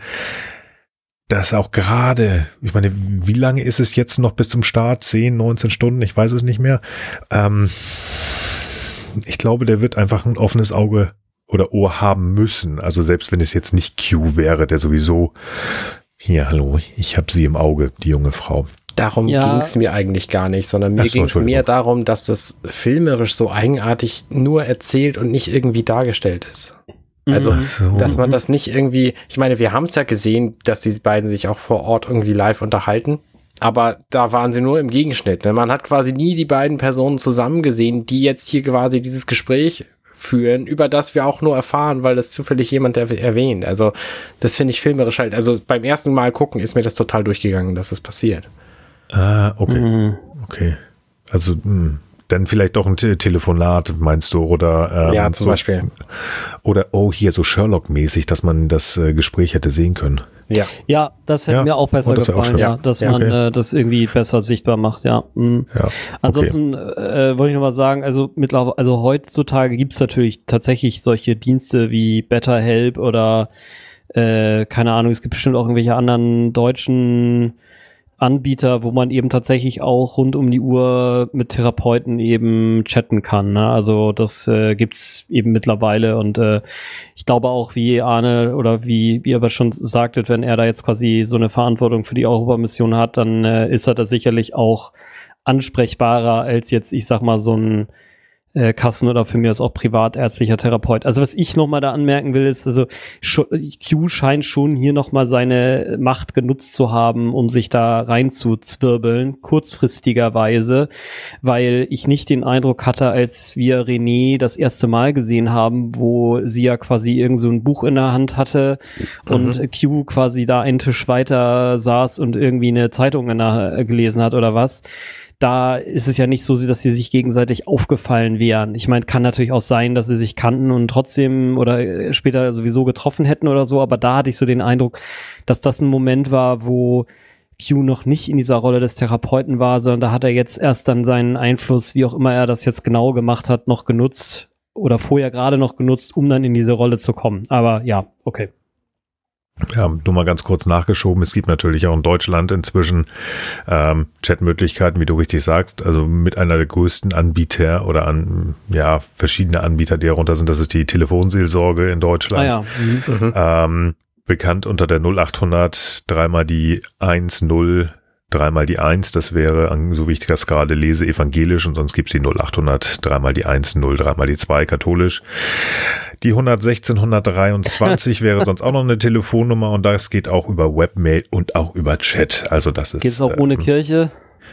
dass auch gerade, ich meine, wie lange ist es jetzt noch bis zum Start? 10, 19 Stunden? Ich weiß es nicht mehr. Ähm, ich glaube, der wird einfach ein offenes Auge oder Ohr haben müssen. Also selbst wenn es jetzt nicht Q wäre, der sowieso hier, hallo, ich habe sie im Auge, die junge Frau. Darum ja. ging es mir eigentlich gar nicht, sondern mir ging es mehr darum, dass das filmerisch so eigenartig nur erzählt und nicht irgendwie dargestellt ist. Also, mhm. dass man das nicht irgendwie, ich meine, wir haben es ja gesehen, dass die beiden sich auch vor Ort irgendwie live unterhalten. Aber da waren sie nur im Gegenschnitt. Ne? Man hat quasi nie die beiden Personen zusammen gesehen, die jetzt hier quasi dieses Gespräch führen, über das wir auch nur erfahren, weil das zufällig jemand erwähnt. Also, das finde ich filmerisch halt. Also, beim ersten Mal gucken ist mir das total durchgegangen, dass das passiert. Ah, okay. Mhm. Okay. Also, mh. Dann vielleicht doch ein Te Telefonat, meinst du? Oder ähm, ja, zum so, Beispiel. Oder oh, hier so Sherlock-mäßig, dass man das äh, Gespräch hätte sehen können. Ja, ja das hätte ja. mir auch besser oh, gefallen, auch ja, dass ja, man okay. äh, das irgendwie besser sichtbar macht, ja. Mhm. ja Ansonsten okay. äh, wollte ich noch mal sagen, also mittlerweile, also heutzutage gibt's natürlich tatsächlich solche Dienste wie BetterHelp oder äh, keine Ahnung, es gibt bestimmt auch irgendwelche anderen deutschen Anbieter, wo man eben tatsächlich auch rund um die Uhr mit Therapeuten eben chatten kann. Ne? Also das äh, gibt's eben mittlerweile und äh, ich glaube auch, wie Arne oder wie, wie ihr aber schon sagtet, wenn er da jetzt quasi so eine Verantwortung für die Europamission hat, dann äh, ist er da sicherlich auch ansprechbarer als jetzt, ich sag mal, so ein äh, Kassen oder für mich ist auch privatärztlicher Therapeut. Also was ich nochmal da anmerken will, ist, also Q scheint schon hier nochmal seine Macht genutzt zu haben, um sich da reinzuzwirbeln, kurzfristigerweise, weil ich nicht den Eindruck hatte, als wir René das erste Mal gesehen haben, wo sie ja quasi irgend so ein Buch in der Hand hatte mhm. und Q quasi da einen Tisch weiter saß und irgendwie eine Zeitung in der, gelesen hat oder was da ist es ja nicht so, dass sie sich gegenseitig aufgefallen wären. Ich meine, kann natürlich auch sein, dass sie sich kannten und trotzdem oder später sowieso getroffen hätten oder so, aber da hatte ich so den Eindruck, dass das ein Moment war, wo Q noch nicht in dieser Rolle des Therapeuten war, sondern da hat er jetzt erst dann seinen Einfluss, wie auch immer er das jetzt genau gemacht hat, noch genutzt oder vorher gerade noch genutzt, um dann in diese Rolle zu kommen. Aber ja, okay. Ja, nur mal ganz kurz nachgeschoben. Es gibt natürlich auch in Deutschland inzwischen ähm, Chatmöglichkeiten, wie du richtig sagst. Also mit einer der größten Anbieter oder an ja verschiedene Anbieter, die darunter sind. Das ist die Telefonseelsorge in Deutschland. Ah, ja. Mhm. Ähm, bekannt unter der 0800 dreimal die 10 dreimal die 1, das wäre, so wie ich das gerade lese, evangelisch und sonst gibt's die 0800 dreimal die 1, 0 dreimal die 2, katholisch. Die 116, 123 wäre sonst auch noch eine Telefonnummer und das geht auch über Webmail und auch über Chat. Also das ist. Geht's auch ohne ähm, Kirche?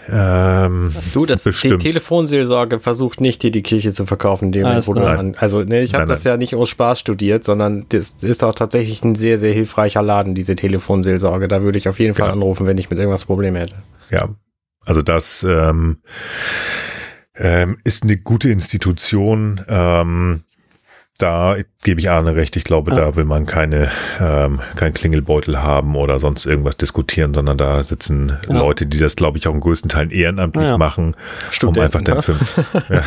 Ähm, du, das bestimmt. die Telefonseelsorge versucht nicht, dir die Kirche zu verkaufen, dem Moment, wo du an, also ne, ich habe das ja nicht aus Spaß studiert, sondern das ist auch tatsächlich ein sehr, sehr hilfreicher Laden, diese Telefonseelsorge. Da würde ich auf jeden Fall genau. anrufen, wenn ich mit irgendwas Probleme hätte. Ja, also das ähm, ähm, ist eine gute Institution. Ähm, da gebe ich Arne recht. Ich glaube, ja. da will man keine, ähm, kein Klingelbeutel haben oder sonst irgendwas diskutieren, sondern da sitzen ja. Leute, die das, glaube ich, auch in größten Teilen ehrenamtlich ja. machen, Studenten, um einfach den ne? Film.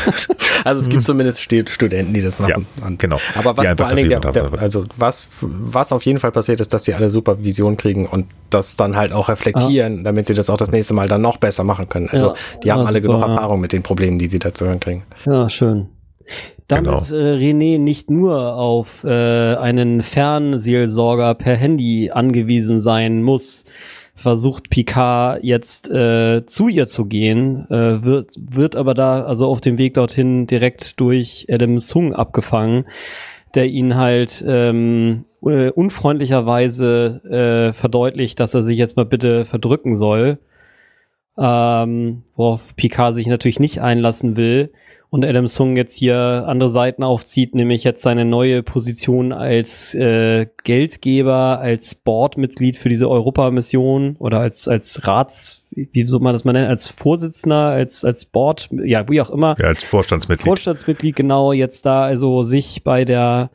Also es gibt zumindest Studenten, die das machen. Ja, genau. Aber was vor allen Dingen, der, der, also was, was auf jeden Fall passiert ist, dass sie alle Supervision kriegen und das dann halt auch reflektieren, damit sie das auch das nächste Mal dann noch besser machen können. Also die haben alle super, genug Erfahrung mit den Problemen, die sie da zu hören kriegen. Ja, schön. Damit genau. äh, René nicht nur auf äh, einen Fernseelsorger per Handy angewiesen sein muss, versucht Picard jetzt äh, zu ihr zu gehen, äh, wird, wird aber da also auf dem Weg dorthin direkt durch Adam Sung abgefangen, der ihn halt ähm, äh, unfreundlicherweise äh, verdeutlicht, dass er sich jetzt mal bitte verdrücken soll, ähm, worauf Picard sich natürlich nicht einlassen will und Adam Sung jetzt hier andere Seiten aufzieht, nämlich jetzt seine neue Position als äh, Geldgeber, als Boardmitglied für diese Europamission oder als als Rats, wie soll man das mal nennen, als Vorsitzender, als als Board, ja wie auch immer. Ja, als Vorstandsmitglied. Vorstandsmitglied genau jetzt da also sich bei der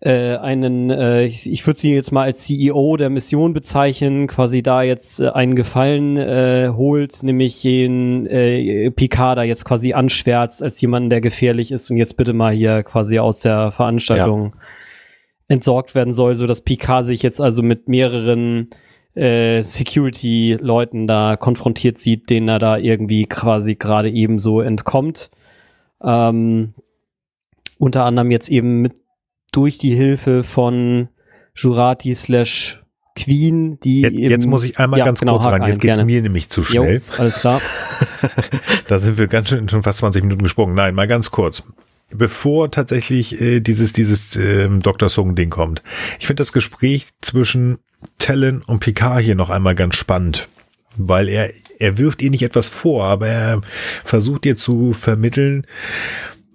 äh, einen, äh, ich, ich würde sie jetzt mal als CEO der Mission bezeichnen, quasi da jetzt äh, einen Gefallen äh, holt, nämlich den äh, Picard da jetzt quasi anschwärzt als jemanden, der gefährlich ist und jetzt bitte mal hier quasi aus der Veranstaltung ja. entsorgt werden soll, so dass Picard sich jetzt also mit mehreren äh, Security-Leuten da konfrontiert sieht, denen er da irgendwie quasi gerade ebenso entkommt. Ähm, unter anderem jetzt eben mit durch die Hilfe von Jurati slash Queen, die jetzt, eben, jetzt muss ich einmal ja, ganz genau, kurz rein. Jetzt geht mir nämlich zu schnell. Jo, alles klar. da sind wir ganz schön schon fast 20 Minuten gesprungen. Nein, mal ganz kurz. Bevor tatsächlich äh, dieses dieses äh, Dr. Sung Ding kommt. Ich finde das Gespräch zwischen Talon und Picard hier noch einmal ganz spannend, weil er er wirft ihr nicht etwas vor, aber er versucht ihr zu vermitteln,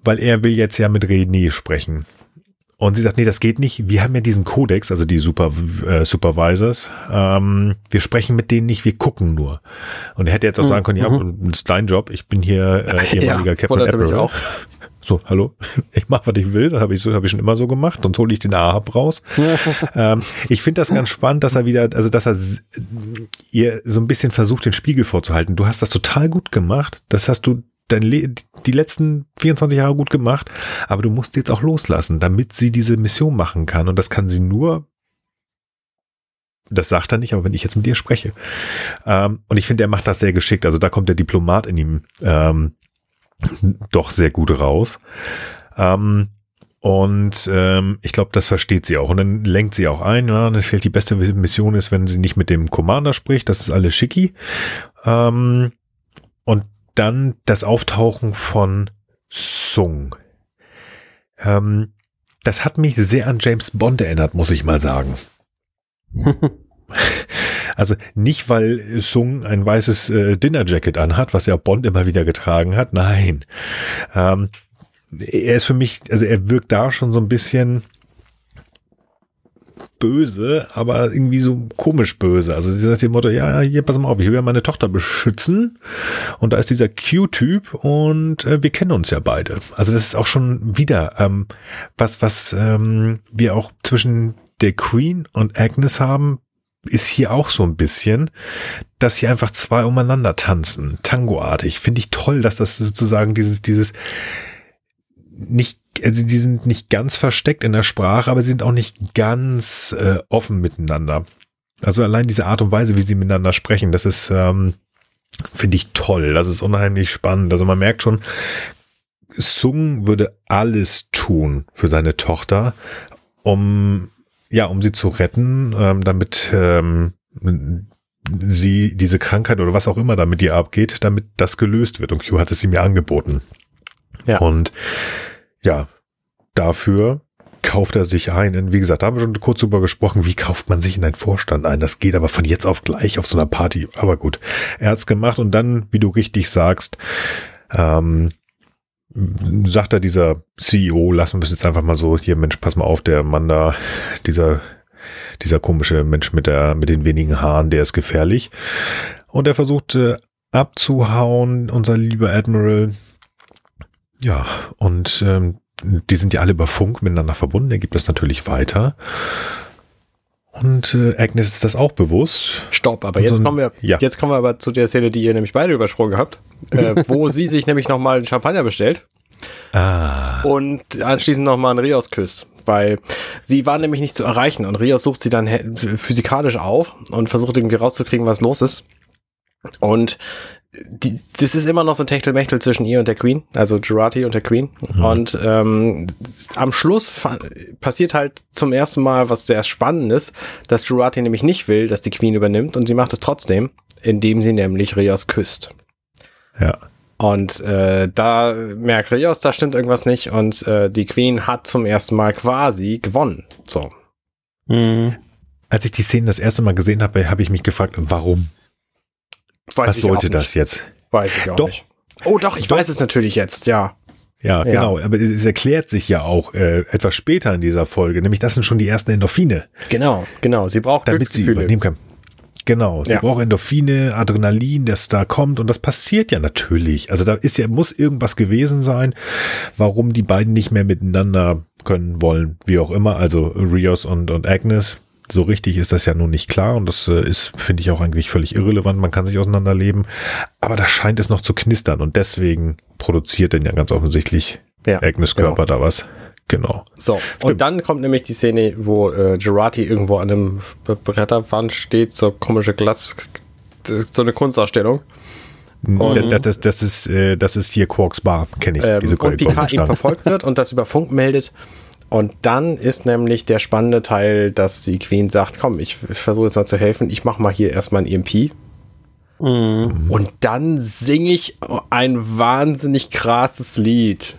weil er will jetzt ja mit René sprechen. Und sie sagt, nee, das geht nicht. Wir haben ja diesen Kodex, also die Super, äh, Supervisors. Ähm, wir sprechen mit denen nicht, wir gucken nur. Und er hätte jetzt auch sagen können, ja, mhm. das ist dein Job. Ich bin hier äh, ehemaliger ja, Captain Admiral. Auch. So, hallo, ich mache, was ich will. Das habe ich so, habe ich schon immer so gemacht. Sonst hole ich den Ahab raus. ähm, ich finde das ganz spannend, dass er wieder, also dass er ihr so ein bisschen versucht, den Spiegel vorzuhalten. Du hast das total gut gemacht. Das hast du dein Le die letzten 24 Jahre gut gemacht, aber du musst jetzt auch loslassen, damit sie diese Mission machen kann. Und das kann sie nur, das sagt er nicht, aber wenn ich jetzt mit dir spreche. Ähm, und ich finde, er macht das sehr geschickt. Also da kommt der Diplomat in ihm ähm, doch sehr gut raus. Ähm, und ähm, ich glaube, das versteht sie auch. Und dann lenkt sie auch ein, ja, das vielleicht die beste Mission ist, wenn sie nicht mit dem Commander spricht. Das ist alles schicki. Ähm, dann das Auftauchen von Sung. Ähm, das hat mich sehr an James Bond erinnert, muss ich mal sagen. also nicht, weil Sung ein weißes äh, Dinnerjacket anhat, was ja Bond immer wieder getragen hat. Nein. Ähm, er ist für mich, also er wirkt da schon so ein bisschen böse, aber irgendwie so komisch böse. Also sie sagt dem Motto, ja, hier, pass mal auf, ich will ja meine Tochter beschützen. Und da ist dieser Q-Typ und äh, wir kennen uns ja beide. Also das ist auch schon wieder ähm, was, was ähm, wir auch zwischen der Queen und Agnes haben, ist hier auch so ein bisschen, dass hier einfach zwei umeinander tanzen, tangoartig. Finde ich toll, dass das sozusagen dieses, dieses nicht, also die sind nicht ganz versteckt in der Sprache, aber sie sind auch nicht ganz äh, offen miteinander. Also allein diese Art und Weise, wie sie miteinander sprechen, das ist, ähm, finde ich toll. Das ist unheimlich spannend. Also man merkt schon, Sung würde alles tun für seine Tochter, um ja, um sie zu retten, ähm, damit ähm, sie diese Krankheit oder was auch immer damit ihr abgeht, damit das gelöst wird. Und Q hat es ihm ja angeboten. Ja. Und ja, dafür kauft er sich ein. Wie gesagt, da haben wir schon kurz drüber gesprochen, wie kauft man sich in einen Vorstand ein. Das geht aber von jetzt auf gleich auf so einer Party. Aber gut, er hat's gemacht und dann, wie du richtig sagst, ähm, sagt da dieser CEO, lassen wir es jetzt einfach mal so, hier Mensch, pass mal auf, der Mann da, dieser, dieser komische Mensch mit der, mit den wenigen Haaren, der ist gefährlich. Und er versucht äh, abzuhauen, unser lieber Admiral. Ja, und ähm, die sind ja alle über Funk miteinander verbunden, er gibt das natürlich weiter. Und äh, Agnes ist das auch bewusst. Stopp, aber jetzt, so kommen wir, ja. jetzt kommen wir aber zu der Szene, die ihr nämlich beide übersprungen habt, äh, wo sie sich nämlich nochmal einen Champagner bestellt. Ah. Und anschließend nochmal einen Rios küsst. Weil sie war nämlich nicht zu erreichen und Rios sucht sie dann physikalisch auf und versucht irgendwie rauszukriegen, was los ist. Und die, das ist immer noch so ein Techtelmechtel zwischen ihr und der Queen, also Girardi und der Queen. Mhm. Und ähm, am Schluss passiert halt zum ersten Mal was sehr Spannendes, dass Girardi nämlich nicht will, dass die Queen übernimmt und sie macht es trotzdem, indem sie nämlich Rios küsst. Ja. Und äh, da merkt Rios, da stimmt irgendwas nicht und äh, die Queen hat zum ersten Mal quasi gewonnen. So. Mhm. Als ich die Szene das erste Mal gesehen habe, habe ich mich gefragt, warum? Weiß Was sollte das jetzt? Weiß ich auch doch. nicht. Oh, doch, ich doch. weiß es natürlich jetzt, ja. Ja, ja, genau. Aber es erklärt sich ja auch äh, etwas später in dieser Folge. Nämlich, das sind schon die ersten Endorphine. Genau, genau. Sie braucht damit sie übernehmen kann. Genau, sie ja. braucht Endorphine, Adrenalin, das da kommt und das passiert ja natürlich. Also da ist ja muss irgendwas gewesen sein, warum die beiden nicht mehr miteinander können wollen, wie auch immer. Also Rios und und Agnes so richtig ist das ja nun nicht klar und das äh, ist, finde ich, auch eigentlich völlig irrelevant. Man kann sich auseinanderleben, aber da scheint es noch zu knistern und deswegen produziert denn ja ganz offensichtlich ja, Agnes genau. Körper genau. da was. Genau. So, Stimmt. und dann kommt nämlich die Szene, wo äh, Gerati irgendwo an einem Bretterwand steht, so komische Glas, so eine Kunstausstellung. Und das, das, das, ist, äh, das ist hier Quarks Bar, kenne ich. Ähm, diese und Picard ihm verfolgt wird und das über Funk meldet. Und dann ist nämlich der spannende Teil, dass die Queen sagt, komm, ich versuche jetzt mal zu helfen, ich mache mal hier erstmal ein EMP. Mhm. Und dann singe ich ein wahnsinnig krasses Lied.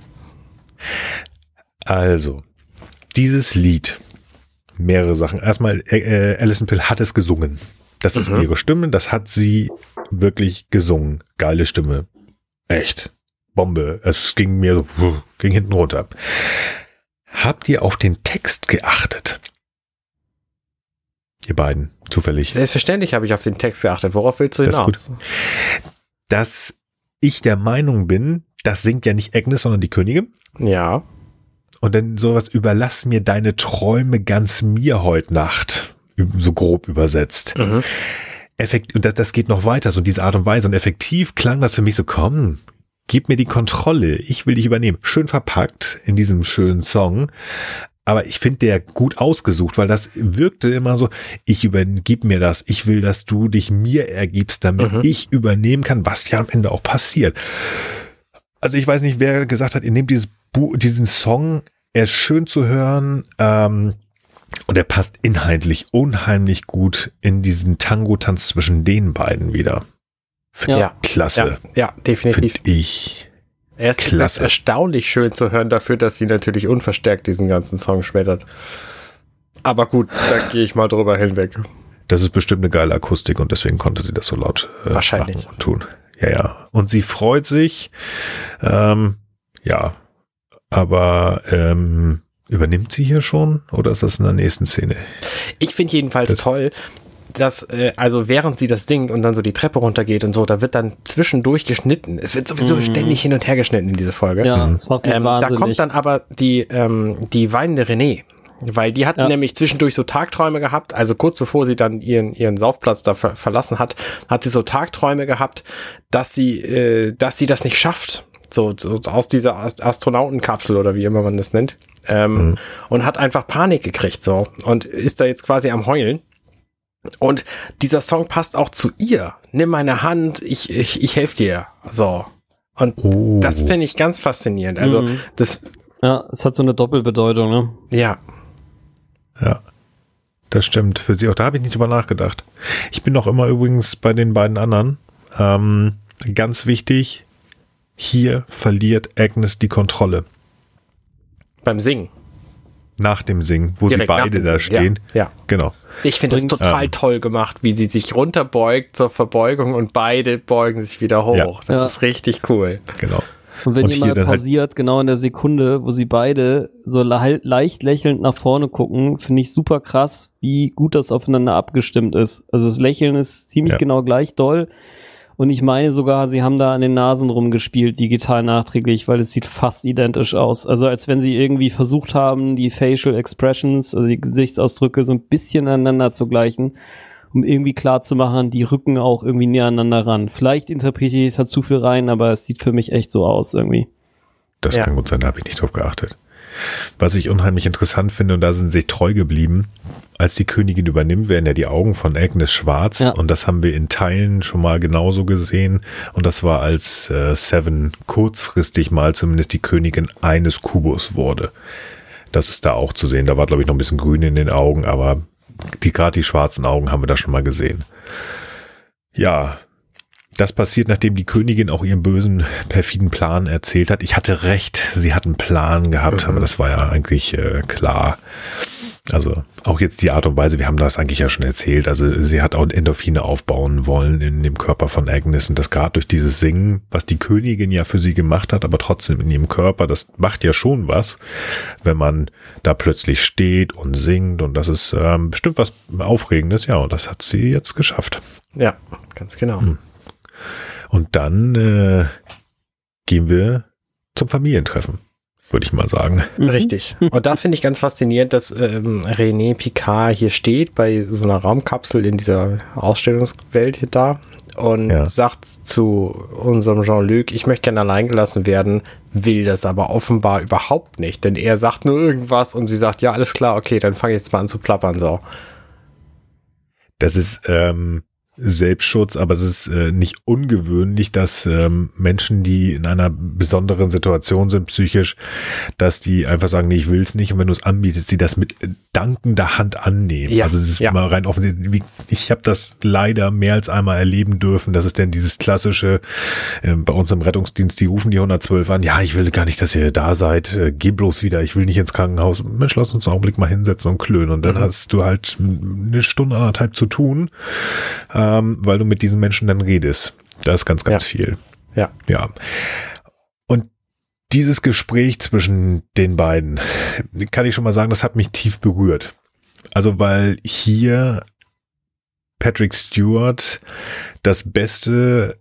Also, dieses Lied, mehrere Sachen. Erstmal, äh, äh Alison Pill hat es gesungen. Das ist mhm. ihre Stimme, das hat sie wirklich gesungen. Geile Stimme. Echt. Bombe. Es ging mir so, ging hinten runter. Habt ihr auf den Text geachtet? Ihr beiden, zufällig. Selbstverständlich habe ich auf den Text geachtet. Worauf willst du hinaus? Das Dass ich der Meinung bin, das singt ja nicht Agnes, sondern die Königin. Ja. Und dann sowas, überlass mir deine Träume ganz mir heute Nacht. So grob übersetzt. Mhm. Effekt, und das, das geht noch weiter, so in dieser Art und Weise. Und effektiv klang das für mich so, komm, gib mir die Kontrolle, ich will dich übernehmen. Schön verpackt in diesem schönen Song. Aber ich finde der gut ausgesucht, weil das wirkte immer so, ich übergib mir das, ich will, dass du dich mir ergibst, damit mhm. ich übernehmen kann, was ja am Ende auch passiert. Also ich weiß nicht, wer gesagt hat, ihr nehmt dieses Bu diesen Song, er ist schön zu hören, ähm, und er passt inhaltlich unheimlich gut in diesen Tango-Tanz zwischen den beiden wieder. Finde ja. klasse. Ja, ja definitiv. Find ich. Er ist klasse. erstaunlich schön zu hören dafür, dass sie natürlich unverstärkt diesen ganzen Song schmettert. Aber gut, da gehe ich mal drüber hinweg. Das ist bestimmt eine geile Akustik und deswegen konnte sie das so laut äh, Wahrscheinlich. machen und tun. Ja, ja. Und sie freut sich. Ähm, ja. Aber ähm, Übernimmt sie hier schon oder ist das in der nächsten Szene? Ich finde jedenfalls Das- toll, dass, äh, also während sie das singt und dann so die Treppe runtergeht und so, da wird dann zwischendurch geschnitten. Es wird sowieso Mhm. ständig hin und her geschnitten in dieser Folge. Ja, das macht mich Ähm, da wahnsinnig. kommt dann aber die, ähm, die weinende René. Weil die hat Ja. nämlich zwischendurch so Tagträume gehabt, also kurz bevor sie dann ihren, ihren Saufplatz da ver verlassen hat, hat sie so Tagträume gehabt, dass sie, äh, dass sie das nicht schafft. So, so aus dieser Ast- Astronautenkapsel oder wie immer man das nennt. Ähm, Und hat einfach Panik gekriegt, so. Und ist da jetzt quasi am Heulen. Und dieser Song passt auch zu ihr. Nimm meine Hand, ich, ich, ich helfe dir. So. Und Oh. das finde ich ganz faszinierend. Also, Mhm. das, ja, es hat so eine Doppelbedeutung, ne? ja, Ja, das stimmt. Für sie auch. Da habe ich nicht drüber nachgedacht. Ich bin noch immer übrigens bei den beiden anderen. Ähm, ganz wichtig, hier verliert Agnes die Kontrolle. beim Singen. Nach dem Singen, wo Direkt sie beide da stehen. Ja, ja. Genau. Ich finde das total ähm, toll gemacht, wie sie sich runterbeugt zur Verbeugung und beide beugen sich wieder hoch. Ja. Das Ja. ist richtig cool. Genau. Und wenn Und ihr hier mal dann halt- pausiert, genau in der Sekunde, wo sie beide so le leicht lächelnd nach vorne gucken, finde ich super krass, wie gut das aufeinander abgestimmt ist. Also das Lächeln ist ziemlich Ja. genau gleich doll. Und ich meine sogar, sie haben da an den Nasen rumgespielt, digital nachträglich, weil es sieht fast identisch aus. Also als wenn sie irgendwie versucht haben, die Facial Expressions, also die Gesichtsausdrücke so ein bisschen aneinander zu gleichen, um irgendwie klar zu machen, die rücken auch irgendwie näher aneinander ran. Vielleicht interpretiere ich es halt zu viel rein, aber es sieht für mich echt so aus irgendwie. Das Ja. kann gut sein, da habe ich nicht drauf geachtet. Was ich unheimlich interessant finde, und da sind sie sich treu geblieben, als die Königin übernimmt, werden ja die Augen von Agnes schwarz. Ja. Und das haben wir in Teilen schon mal genauso gesehen. Und das war, als äh, Seven kurzfristig mal zumindest die Königin eines Kubus wurde. Das ist da auch zu sehen. Da war, glaube ich, noch ein bisschen grün in den Augen, aber die gerade die schwarzen Augen haben wir da schon mal gesehen. Ja, das passiert, nachdem die Königin auch ihren bösen, perfiden Plan erzählt hat. Ich hatte recht, sie hat einen Plan gehabt, Mhm. aber das war ja eigentlich äh, klar. Also auch jetzt die Art und Weise, wir haben das eigentlich ja schon erzählt. Also sie hat auch Endorphine aufbauen wollen in dem Körper von Agnes und das gerade durch dieses Singen, was die Königin ja für sie gemacht hat, aber trotzdem in ihrem Körper, das macht ja schon was, wenn man da plötzlich steht und singt und das ist ähm, bestimmt was Aufregendes. Ja, und das hat sie jetzt geschafft. Ja, ganz genau. Hm. Und dann äh, gehen wir zum Familientreffen, würde ich mal sagen. Mhm. Richtig. Und da finde ich ganz faszinierend, dass ähm, René Picard hier steht bei so einer Raumkapsel in dieser Ausstellungswelt hier da und Ja. sagt zu unserem Jean-Luc, ich möchte gerne allein gelassen werden, will das aber offenbar überhaupt nicht, denn er sagt nur irgendwas und sie sagt, ja, alles klar, okay, dann fange ich jetzt mal an zu plappern, so. Das ist ähm, Selbstschutz, aber es ist äh, nicht ungewöhnlich, dass ähm, Menschen, die in einer besonderen Situation sind psychisch, dass die einfach sagen, nee, ich will's nicht und wenn du es anbietest, sie das mit äh, dankender Hand annehmen. Ja, also es ist ja. mal rein offensichtlich. Ich habe das leider mehr als einmal erleben dürfen. Das ist denn dieses klassische ähm, bei uns im Rettungsdienst, die rufen die 112 an, ja, ich will gar nicht, dass ihr da seid, äh, geh bloß wieder, ich will nicht ins Krankenhaus. Mensch, lass uns einen Augenblick mal hinsetzen und klönen. Und dann Mhm. hast du halt eine Stunde, anderthalb zu tun, ähm, weil du mit diesen Menschen dann redest. Da ist ganz, ganz Ja. viel. Ja. Ja. Und dieses Gespräch zwischen den beiden, kann ich schon mal sagen, das hat mich tief berührt. Also, weil hier Patrick Stewart das Beste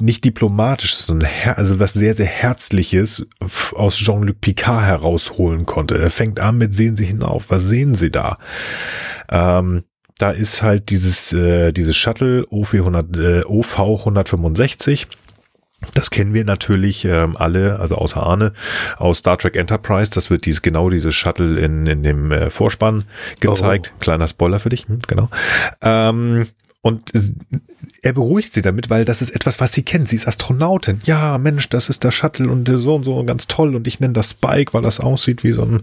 nicht diplomatisch, sondern also was sehr, sehr Herzliches aus Jean-Luc Picard herausholen konnte. Er fängt an mit Sehen Sie hinauf, was sehen Sie da? Ähm, da ist halt dieses, äh, dieses Shuttle OV, 100, äh, OV 165. Das kennen wir natürlich ähm, alle, also außer Arne, aus Star Trek Enterprise. Das wird dieses, genau dieses Shuttle in, in dem äh, Vorspann gezeigt. Kleiner Spoiler für dich, hm, genau. Ähm, und er beruhigt sie damit, weil das ist etwas, was sie kennt. Sie ist Astronautin. Ja, Mensch, das ist der Shuttle und so und so und ganz toll. Und ich nenne das Spike, weil das aussieht wie so ein,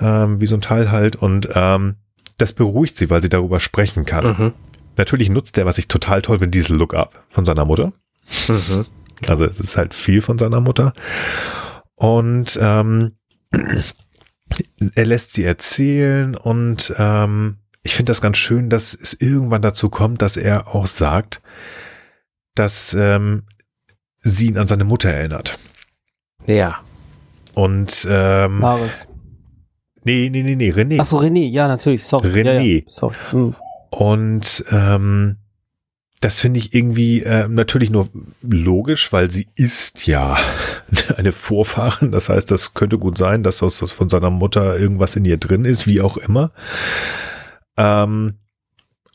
ähm, wie so ein Teil halt. Und ähm, das beruhigt sie, weil sie darüber sprechen kann. Mhm. Natürlich nutzt er, was ich total toll finde, diesen Look-up von seiner Mutter. Mhm. Also es ist halt viel von seiner Mutter. Und ähm, er lässt sie erzählen und ähm, ich finde das ganz schön, dass es irgendwann dazu kommt, dass er auch sagt, dass ähm, sie ihn an seine Mutter erinnert. Ja. Und ähm. Nee, nee, nee, nee, René. Ach so, René, ja, natürlich, sorry. René. Ja, ja, sorry. Hm. Und ähm, das finde ich irgendwie äh, natürlich nur logisch, weil sie ist ja eine Vorfahrin. Das heißt, das könnte gut sein, dass aus das von seiner Mutter irgendwas in ihr drin ist, wie auch immer. Ähm,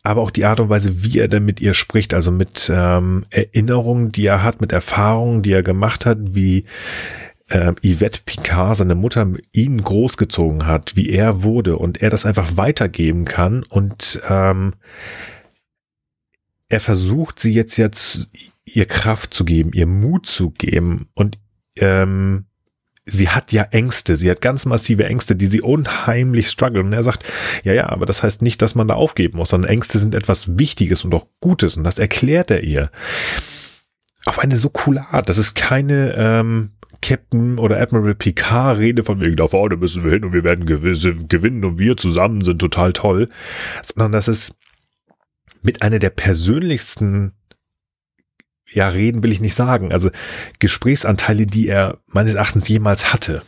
aber auch die Art und Weise, wie er denn mit ihr spricht, also mit ähm, Erinnerungen, die er hat, mit Erfahrungen, die er gemacht hat, wie äh, Yvette Picard, seine Mutter, ihn großgezogen hat, wie er wurde und er das einfach weitergeben kann und ähm, er versucht sie jetzt jetzt ihr Kraft zu geben, ihr Mut zu geben und ähm, sie hat ja Ängste, sie hat ganz massive Ängste, die sie unheimlich strugglen. Und er sagt, ja, ja, aber das heißt nicht, dass man da aufgeben muss, sondern Ängste sind etwas Wichtiges und auch Gutes und das erklärt er ihr. Auf eine so coole Art. Das ist keine ähm, Captain oder Admiral Picard Rede von wegen, da vorne müssen wir hin und wir werden gewinnen und wir zusammen sind total toll, sondern das ist mit einer der persönlichsten ja, reden will ich nicht sagen. Also Gesprächsanteile, die er meines Erachtens jemals hatte.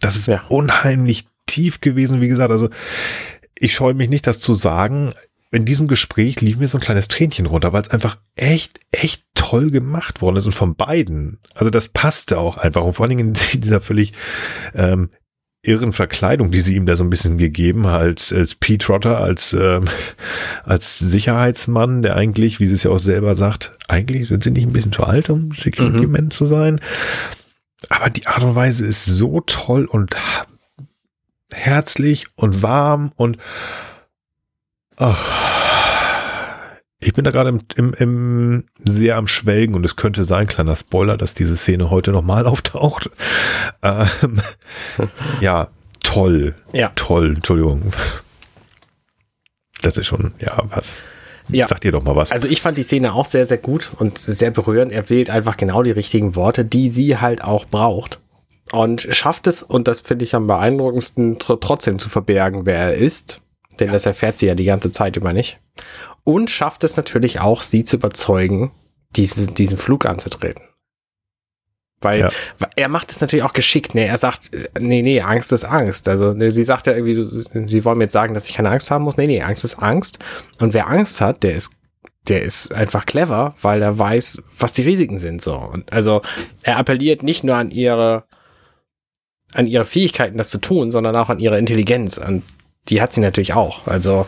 Das ist ja. unheimlich tief gewesen, wie gesagt. Also ich scheue mich nicht, das zu sagen. In diesem Gespräch lief mir so ein kleines Tränchen runter, weil es einfach echt, echt toll gemacht worden ist und von beiden. Also das passte auch einfach und vor allen Dingen in dieser völlig ähm, irren Verkleidung, die sie ihm da so ein bisschen gegeben hat, als, als Pete Trotter, als, ähm, als Sicherheitsmann, der eigentlich, wie sie es ja auch selber sagt, eigentlich sind sie nicht ein bisschen zu alt, um Security-Man mhm. zu sein. Aber die Art und Weise ist so toll und herzlich und warm und ach, ich bin da gerade im, im, im sehr am Schwelgen und es könnte sein, kleiner Spoiler, dass diese Szene heute nochmal auftaucht. Ähm, ja, toll. Ja. Toll, Entschuldigung. Das ist schon, ja, was. Ja. Sagt ihr doch mal was. Also ich fand die Szene auch sehr, sehr gut und sehr berührend. Er wählt einfach genau die richtigen Worte, die sie halt auch braucht. Und schafft es, und das finde ich am beeindruckendsten, trotzdem zu verbergen, wer er ist. Denn das erfährt sie ja die ganze Zeit über nicht und schafft es natürlich auch, sie zu überzeugen, diesen, diesen Flug anzutreten. Weil ja. er macht es natürlich auch geschickt. Ne? Er sagt, nee, nee, Angst ist Angst. Also ne, sie sagt ja irgendwie, sie wollen mir jetzt sagen, dass ich keine Angst haben muss. Nee, nee, Angst ist Angst. Und wer Angst hat, der ist, der ist einfach clever, weil er weiß, was die Risiken sind. So. Und also er appelliert nicht nur an ihre, an ihre Fähigkeiten, das zu tun, sondern auch an ihre Intelligenz. Und die hat sie natürlich auch. Also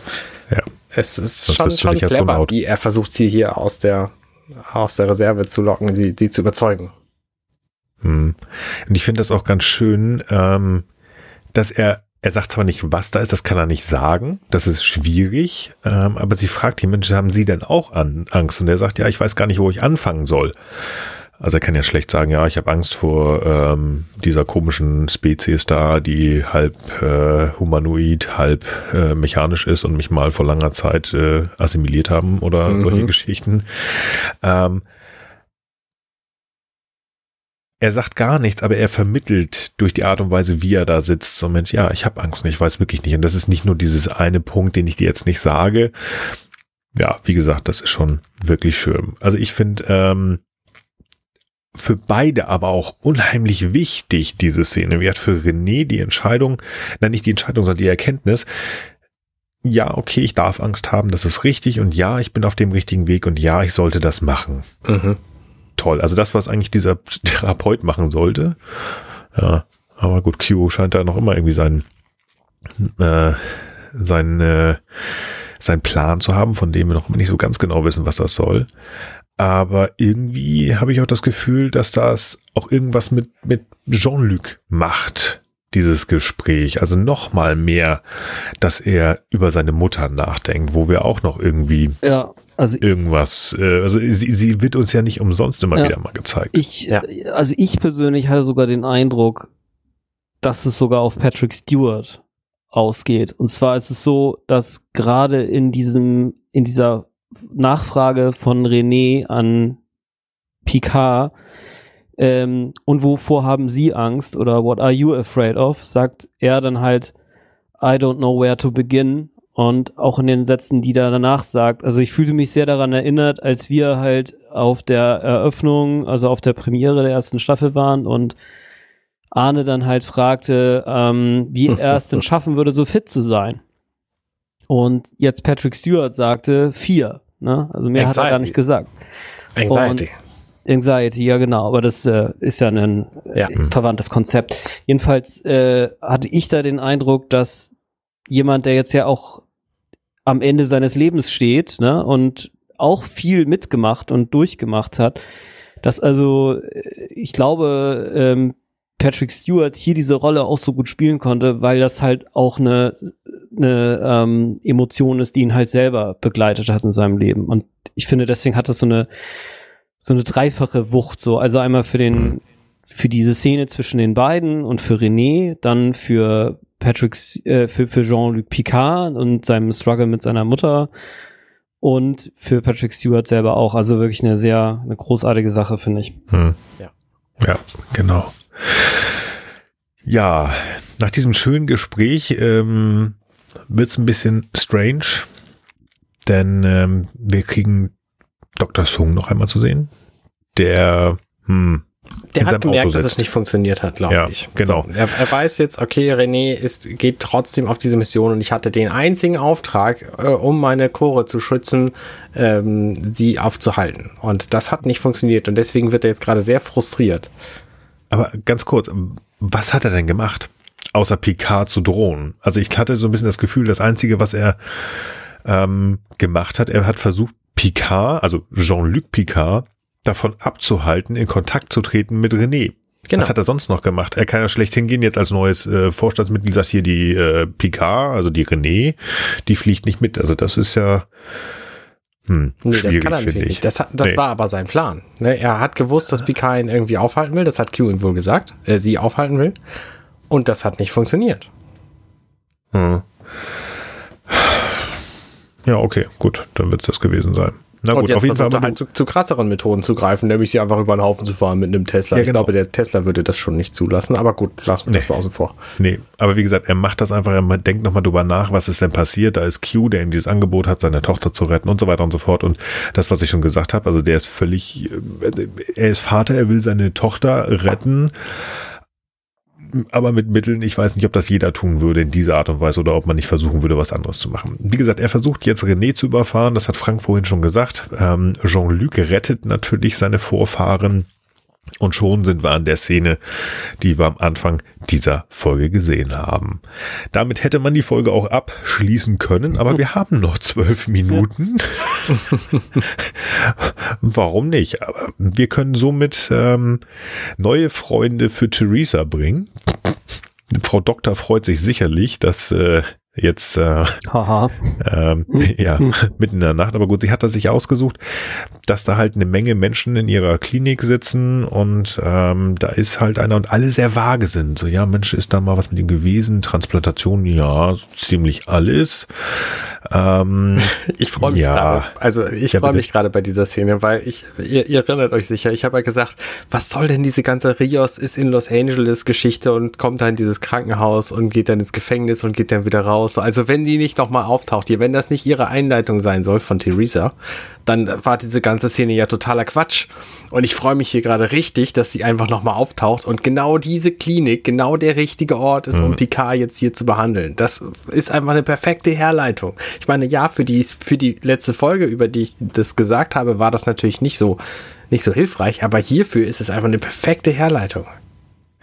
ja. Es ist Sonst schon, schon clever, wie er versucht, sie hier aus der, aus der Reserve zu locken, sie, sie zu überzeugen. Hm. Und ich finde das auch ganz schön, ähm, dass er, er sagt zwar nicht, was da ist, das kann er nicht sagen, das ist schwierig, ähm, aber sie fragt die Menschen, haben sie denn auch an, Angst? Und er sagt, ja, ich weiß gar nicht, wo ich anfangen soll. Also er kann ja schlecht sagen, ja, ich habe Angst vor ähm, dieser komischen Spezies da, die halb äh, humanoid, halb äh, mechanisch ist und mich mal vor langer Zeit äh, assimiliert haben oder mhm. solche Geschichten. Ähm, er sagt gar nichts, aber er vermittelt durch die Art und Weise, wie er da sitzt, so Mensch, ja, ich habe Angst und ich weiß wirklich nicht. Und das ist nicht nur dieses eine Punkt, den ich dir jetzt nicht sage. Ja, wie gesagt, das ist schon wirklich schön. Also ich finde, ähm, für beide aber auch unheimlich wichtig, diese Szene. Wie hat für René die Entscheidung, nein, nicht die Entscheidung, sondern die Erkenntnis, ja, okay, ich darf Angst haben, das ist richtig und ja, ich bin auf dem richtigen Weg und ja, ich sollte das machen. Mhm. Toll. Also das, was eigentlich dieser Therapeut machen sollte. Ja, aber gut, Q scheint da noch immer irgendwie seinen, äh, seinen, äh, seinen Plan zu haben, von dem wir noch nicht so ganz genau wissen, was das soll. Aber irgendwie habe ich auch das Gefühl, dass das auch irgendwas mit, mit Jean-Luc macht, dieses Gespräch. Also noch mal mehr, dass er über seine Mutter nachdenkt, wo wir auch noch irgendwie ja, also irgendwas, äh, also sie, sie wird uns ja nicht umsonst immer ja, wieder mal gezeigt. Ich, ja. also ich persönlich hatte sogar den Eindruck, dass es sogar auf Patrick Stewart ausgeht. Und zwar ist es so, dass gerade in diesem, in dieser Nachfrage von René an Picard, ähm, und wovor haben Sie Angst oder what are you afraid of, sagt er dann halt, I don't know where to begin. Und auch in den Sätzen, die er danach sagt. Also ich fühlte mich sehr daran erinnert, als wir halt auf der Eröffnung, also auf der Premiere der ersten Staffel waren und Arne dann halt fragte, ähm, wie er es denn schaffen würde, so fit zu sein. Und jetzt Patrick Stewart sagte vier. Ne? Also mehr Anxiety. hat er gar nicht gesagt. Anxiety. Und Anxiety, ja genau, aber das äh, ist ja ein ja. verwandtes Konzept. Jedenfalls äh, hatte ich da den Eindruck, dass jemand, der jetzt ja auch am Ende seines Lebens steht ne, und auch viel mitgemacht und durchgemacht hat, dass also, äh, ich glaube, ähm, Patrick Stewart hier diese Rolle auch so gut spielen konnte, weil das halt auch eine, eine ähm, Emotion ist, die ihn halt selber begleitet hat in seinem Leben. Und ich finde, deswegen hat das so eine, so eine dreifache Wucht, so. Also einmal für den, für diese Szene zwischen den beiden und für René, dann für Patrick, äh, für, für Jean-Luc Picard und seinem Struggle mit seiner Mutter und für Patrick Stewart selber auch. Also wirklich eine sehr, eine großartige Sache, finde ich. Hm. Ja. Ja, genau. Ja, nach diesem schönen Gespräch ähm, wird es ein bisschen strange, denn ähm, wir kriegen Dr. Sung noch einmal zu sehen, der hm, der hat gemerkt, dass es nicht funktioniert hat, glaube ja, ich. Genau. So, er, er, weiß jetzt, okay, René ist, geht trotzdem auf diese Mission und ich hatte den einzigen Auftrag, äh, um meine Chore zu schützen, ähm, sie aufzuhalten. Und das hat nicht funktioniert und deswegen wird er jetzt gerade sehr frustriert. Aber ganz kurz, was hat er denn gemacht? Außer Picard zu drohen. Also ich hatte so ein bisschen das Gefühl, das Einzige, was er ähm, gemacht hat, er hat versucht, Picard, also Jean-Luc Picard, davon abzuhalten, in Kontakt zu treten mit René. Genau. Was hat er sonst noch gemacht? Er kann ja schlecht hingehen, jetzt als neues äh, Vorstandsmitglied sagt hier die äh, Picard, also die René, die fliegt nicht mit. Also das ist ja hm, nee, das kann er natürlich nicht. Das, das nee. war aber sein Plan. Ne? Er hat gewusst, dass Picard ihn irgendwie aufhalten will. Das hat Q ihm wohl gesagt. Er sie aufhalten will. Und das hat nicht funktioniert. Hm. Ja, okay, gut. Dann wird es das gewesen sein. Na gut, und jetzt auf jeden Fall halt zu, zu, krasseren Methoden zu greifen, nämlich sie einfach über den Haufen zu fahren mit einem Tesla. Ja, genau. Ich glaube, der Tesla würde das schon nicht zulassen, aber gut, lassen wir nee. das mal außen vor. Nee, aber wie gesagt, er macht das einfach, er denkt nochmal drüber nach, was ist denn passiert. Da ist Q, der ihm dieses Angebot hat, seine Tochter zu retten und so weiter und so fort. Und das, was ich schon gesagt habe, also der ist völlig, äh, er ist Vater, er will seine Tochter retten aber mit Mitteln, ich weiß nicht, ob das jeder tun würde in dieser Art und Weise oder ob man nicht versuchen würde, was anderes zu machen. Wie gesagt, er versucht jetzt René zu überfahren, das hat Frank vorhin schon gesagt. Ähm, Jean-Luc rettet natürlich seine Vorfahren und schon sind wir an der Szene, die wir am Anfang dieser Folge gesehen haben. Damit hätte man die Folge auch abschließen können, aber wir haben noch zwölf Minuten. Warum nicht? Aber wir können somit ähm, neue Freunde für Theresa bringen. Frau Doktor freut sich sicherlich, dass äh, jetzt äh, ähm, ja mitten in der Nacht. Aber gut, sie hat das sich ausgesucht, dass da halt eine Menge Menschen in ihrer Klinik sitzen und ähm, da ist halt einer und alle sehr vage sind. So ja, Mensch, ist da mal was mit ihm gewesen? Transplantation, ja, ziemlich alles. Ähm, ich freue mich ja. gerade. Also ich ja, freue mich gerade bei dieser Szene, weil ich, ihr, ihr erinnert euch sicher, ich habe ja gesagt, was soll denn diese ganze Rios ist in Los Angeles Geschichte und kommt dann in dieses Krankenhaus und geht dann ins Gefängnis und geht dann wieder raus. Also wenn die nicht nochmal auftaucht hier, wenn das nicht ihre Einleitung sein soll von Theresa, dann war diese ganze Szene ja totaler Quatsch. Und ich freue mich hier gerade richtig, dass sie einfach nochmal auftaucht und genau diese Klinik, genau der richtige Ort ist, um mhm. Picard jetzt hier zu behandeln. Das ist einfach eine perfekte Herleitung. Ich meine, ja, für die, für die letzte Folge, über die ich das gesagt habe, war das natürlich nicht so, nicht so hilfreich, aber hierfür ist es einfach eine perfekte Herleitung.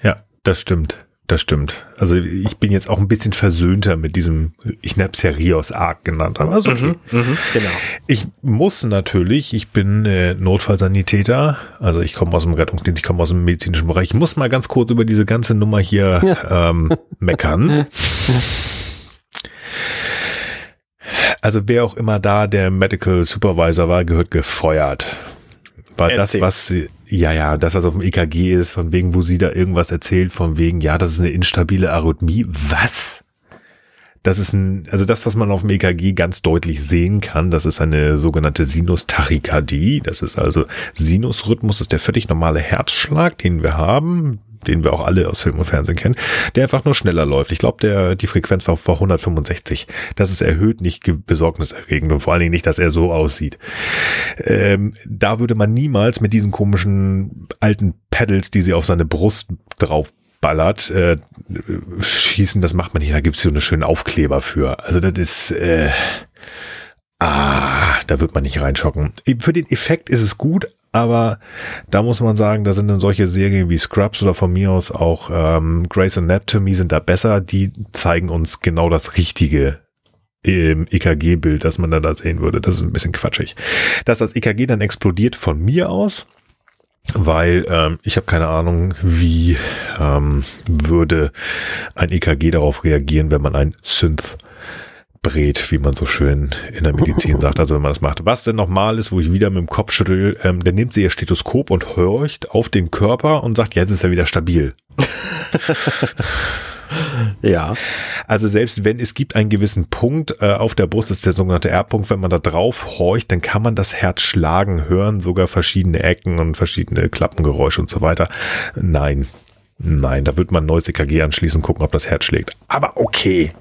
Ja, das stimmt. Das stimmt. Also ich bin jetzt auch ein bisschen versöhnter mit diesem, ich habe es ja Rios Arc genannt, aber ist okay. Mhm, mh, genau. Ich muss natürlich, ich bin äh, Notfallsanitäter, also ich komme aus dem Rettungsdienst, ich komme aus dem medizinischen Bereich. Ich muss mal ganz kurz über diese ganze Nummer hier ja. ähm, meckern. Also wer auch immer da der Medical Supervisor war, gehört gefeuert. War Erzähl. das, was ja, ja, das, was auf dem EKG ist, von wegen, wo sie da irgendwas erzählt, von wegen, ja, das ist eine instabile Arrhythmie. Was? Das ist ein, also das, was man auf dem EKG ganz deutlich sehen kann, das ist eine sogenannte Sinustachykardie. Das ist also Sinusrhythmus, ist der völlig normale Herzschlag, den wir haben den wir auch alle aus Film und Fernsehen kennen, der einfach nur schneller läuft. Ich glaube, der die Frequenz war vor 165. Das ist erhöht, nicht besorgniserregend und vor allen Dingen nicht, dass er so aussieht. Ähm, da würde man niemals mit diesen komischen alten Pedals, die sie auf seine Brust drauf ballert. Äh, schießen, das macht man nicht. Da gibt's so eine schönen Aufkleber für. Also das ist, äh, ah, da wird man nicht reinschocken. Für den Effekt ist es gut, aber da muss man sagen, da sind dann solche Serien wie Scrubs oder von mir aus auch ähm, Grey's Anatomy sind da besser. Die zeigen uns genau das Richtige im EKG-Bild, das man dann da sehen würde. Das ist ein bisschen quatschig. Dass das EKG dann explodiert von mir aus, weil ähm, ich habe keine Ahnung, wie ähm, würde ein EKG darauf reagieren, wenn man ein Synth brät, wie man so schön in der Medizin sagt, also wenn man das macht. Was denn nochmal ist, wo ich wieder mit dem Kopf schüttel, ähm, der nimmt sie ihr Stethoskop und horcht auf den Körper und sagt, jetzt ist er wieder stabil. Ja. Also selbst wenn es gibt einen gewissen Punkt äh, auf der Brust, ist der sogenannte R-Punkt, wenn man da drauf horcht, dann kann man das Herz schlagen hören, sogar verschiedene Ecken und verschiedene Klappengeräusche und so weiter. Nein, Nein, da wird man ein neues EKG anschließen, gucken, ob das Herz schlägt. Aber okay,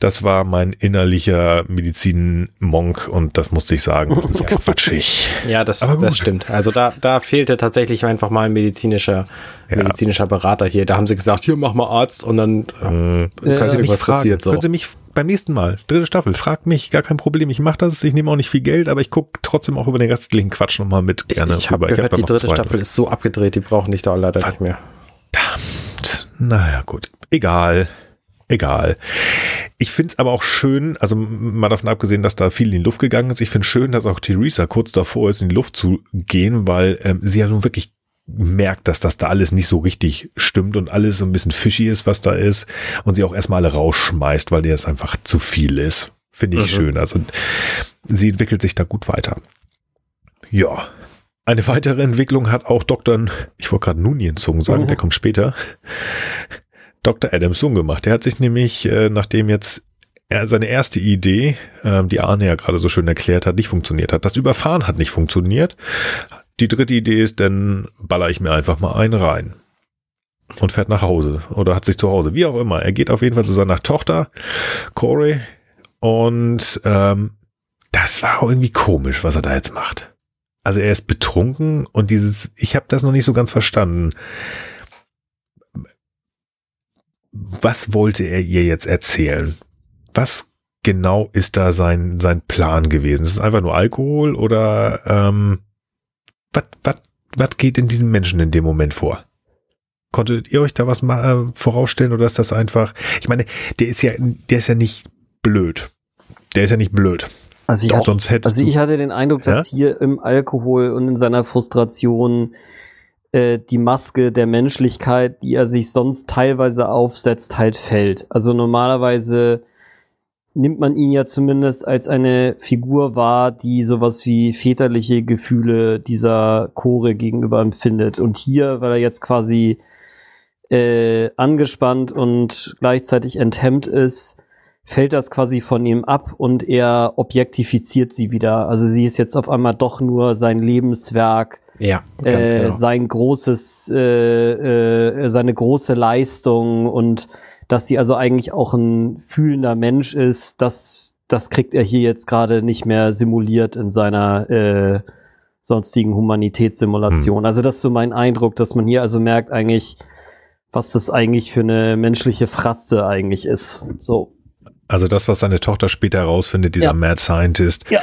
das war mein innerlicher Medizin-Monk und das musste ich sagen, das ist quatschig. Ja, das, das stimmt. Also da, da fehlte tatsächlich einfach mal ein medizinischer, ja. medizinischer Berater hier. Da haben sie gesagt, hier mach mal Arzt und dann äh, kann ja, was passiert. So. Können Sie mich beim nächsten Mal, dritte Staffel, fragt mich, gar kein Problem. Ich mache das, ich nehme auch nicht viel Geld, aber ich gucke trotzdem auch über den restlichen Quatsch nochmal mit. Gerne ich ich habe gehört, hab die dritte Staffel ist so abgedreht, die brauchen dich da leider Ver nicht mehr. Naja, gut. Egal. Egal. Ich finde es aber auch schön, also mal davon abgesehen, dass da viel in die Luft gegangen ist, ich finde schön, dass auch Theresa kurz davor ist, in die Luft zu gehen, weil ähm, sie ja nun wirklich merkt, dass das da alles nicht so richtig stimmt und alles so ein bisschen fishy ist, was da ist und sie auch erstmal alle rausschmeißt, weil dir das einfach zu viel ist. Finde ich mhm. schön. Also sie entwickelt sich da gut weiter. Ja, eine weitere Entwicklung hat auch Dr. Ich wollte gerade Nunien Sung sagen, oh. der kommt später. Dr. Adam Sung gemacht. Der hat sich nämlich, äh, nachdem jetzt er seine erste Idee, ähm, die Arne ja gerade so schön erklärt hat, nicht funktioniert hat. Das Überfahren hat nicht funktioniert. Die dritte Idee ist, dann baller ich mir einfach mal einen rein. Und fährt nach Hause. Oder hat sich zu Hause. Wie auch immer. Er geht auf jeden Fall zu seiner Tochter, Corey. Und ähm, das war irgendwie komisch, was er da jetzt macht also er ist betrunken und dieses, ich habe das noch nicht so ganz verstanden. Was wollte er ihr jetzt erzählen? Was genau ist da sein, sein Plan gewesen? Ist es einfach nur Alkohol oder ähm, was, geht in diesem Menschen in dem Moment vor? Konntet ihr euch da was mal äh, vorausstellen oder ist das einfach? Ich meine, der ist ja, der ist ja nicht blöd. Der ist ja nicht blöd. Also ich, Doch, hatte, also ich hatte den Eindruck, dass ja? hier im Alkohol und in seiner Frustration äh, die Maske der Menschlichkeit, die er sich sonst teilweise aufsetzt, halt fällt. Also normalerweise nimmt man ihn ja zumindest als eine Figur wahr, die sowas wie väterliche Gefühle dieser Chore gegenüber empfindet. Und hier, weil er jetzt quasi äh, angespannt und gleichzeitig enthemmt ist, fällt das quasi von ihm ab und er objektifiziert sie wieder. Also sie ist jetzt auf einmal doch nur sein Lebenswerk. Ja, äh, genau. sein großes, äh, äh, seine große Leistung und dass sie also eigentlich auch ein fühlender Mensch ist, das, das kriegt er hier jetzt gerade nicht mehr simuliert in seiner äh, sonstigen Humanitätssimulation. Hm. Also das ist so mein Eindruck, dass man hier also merkt eigentlich, was das eigentlich für eine menschliche Fratze eigentlich ist. So. Also das, was seine Tochter später herausfindet, dieser ja. Mad Scientist, ja.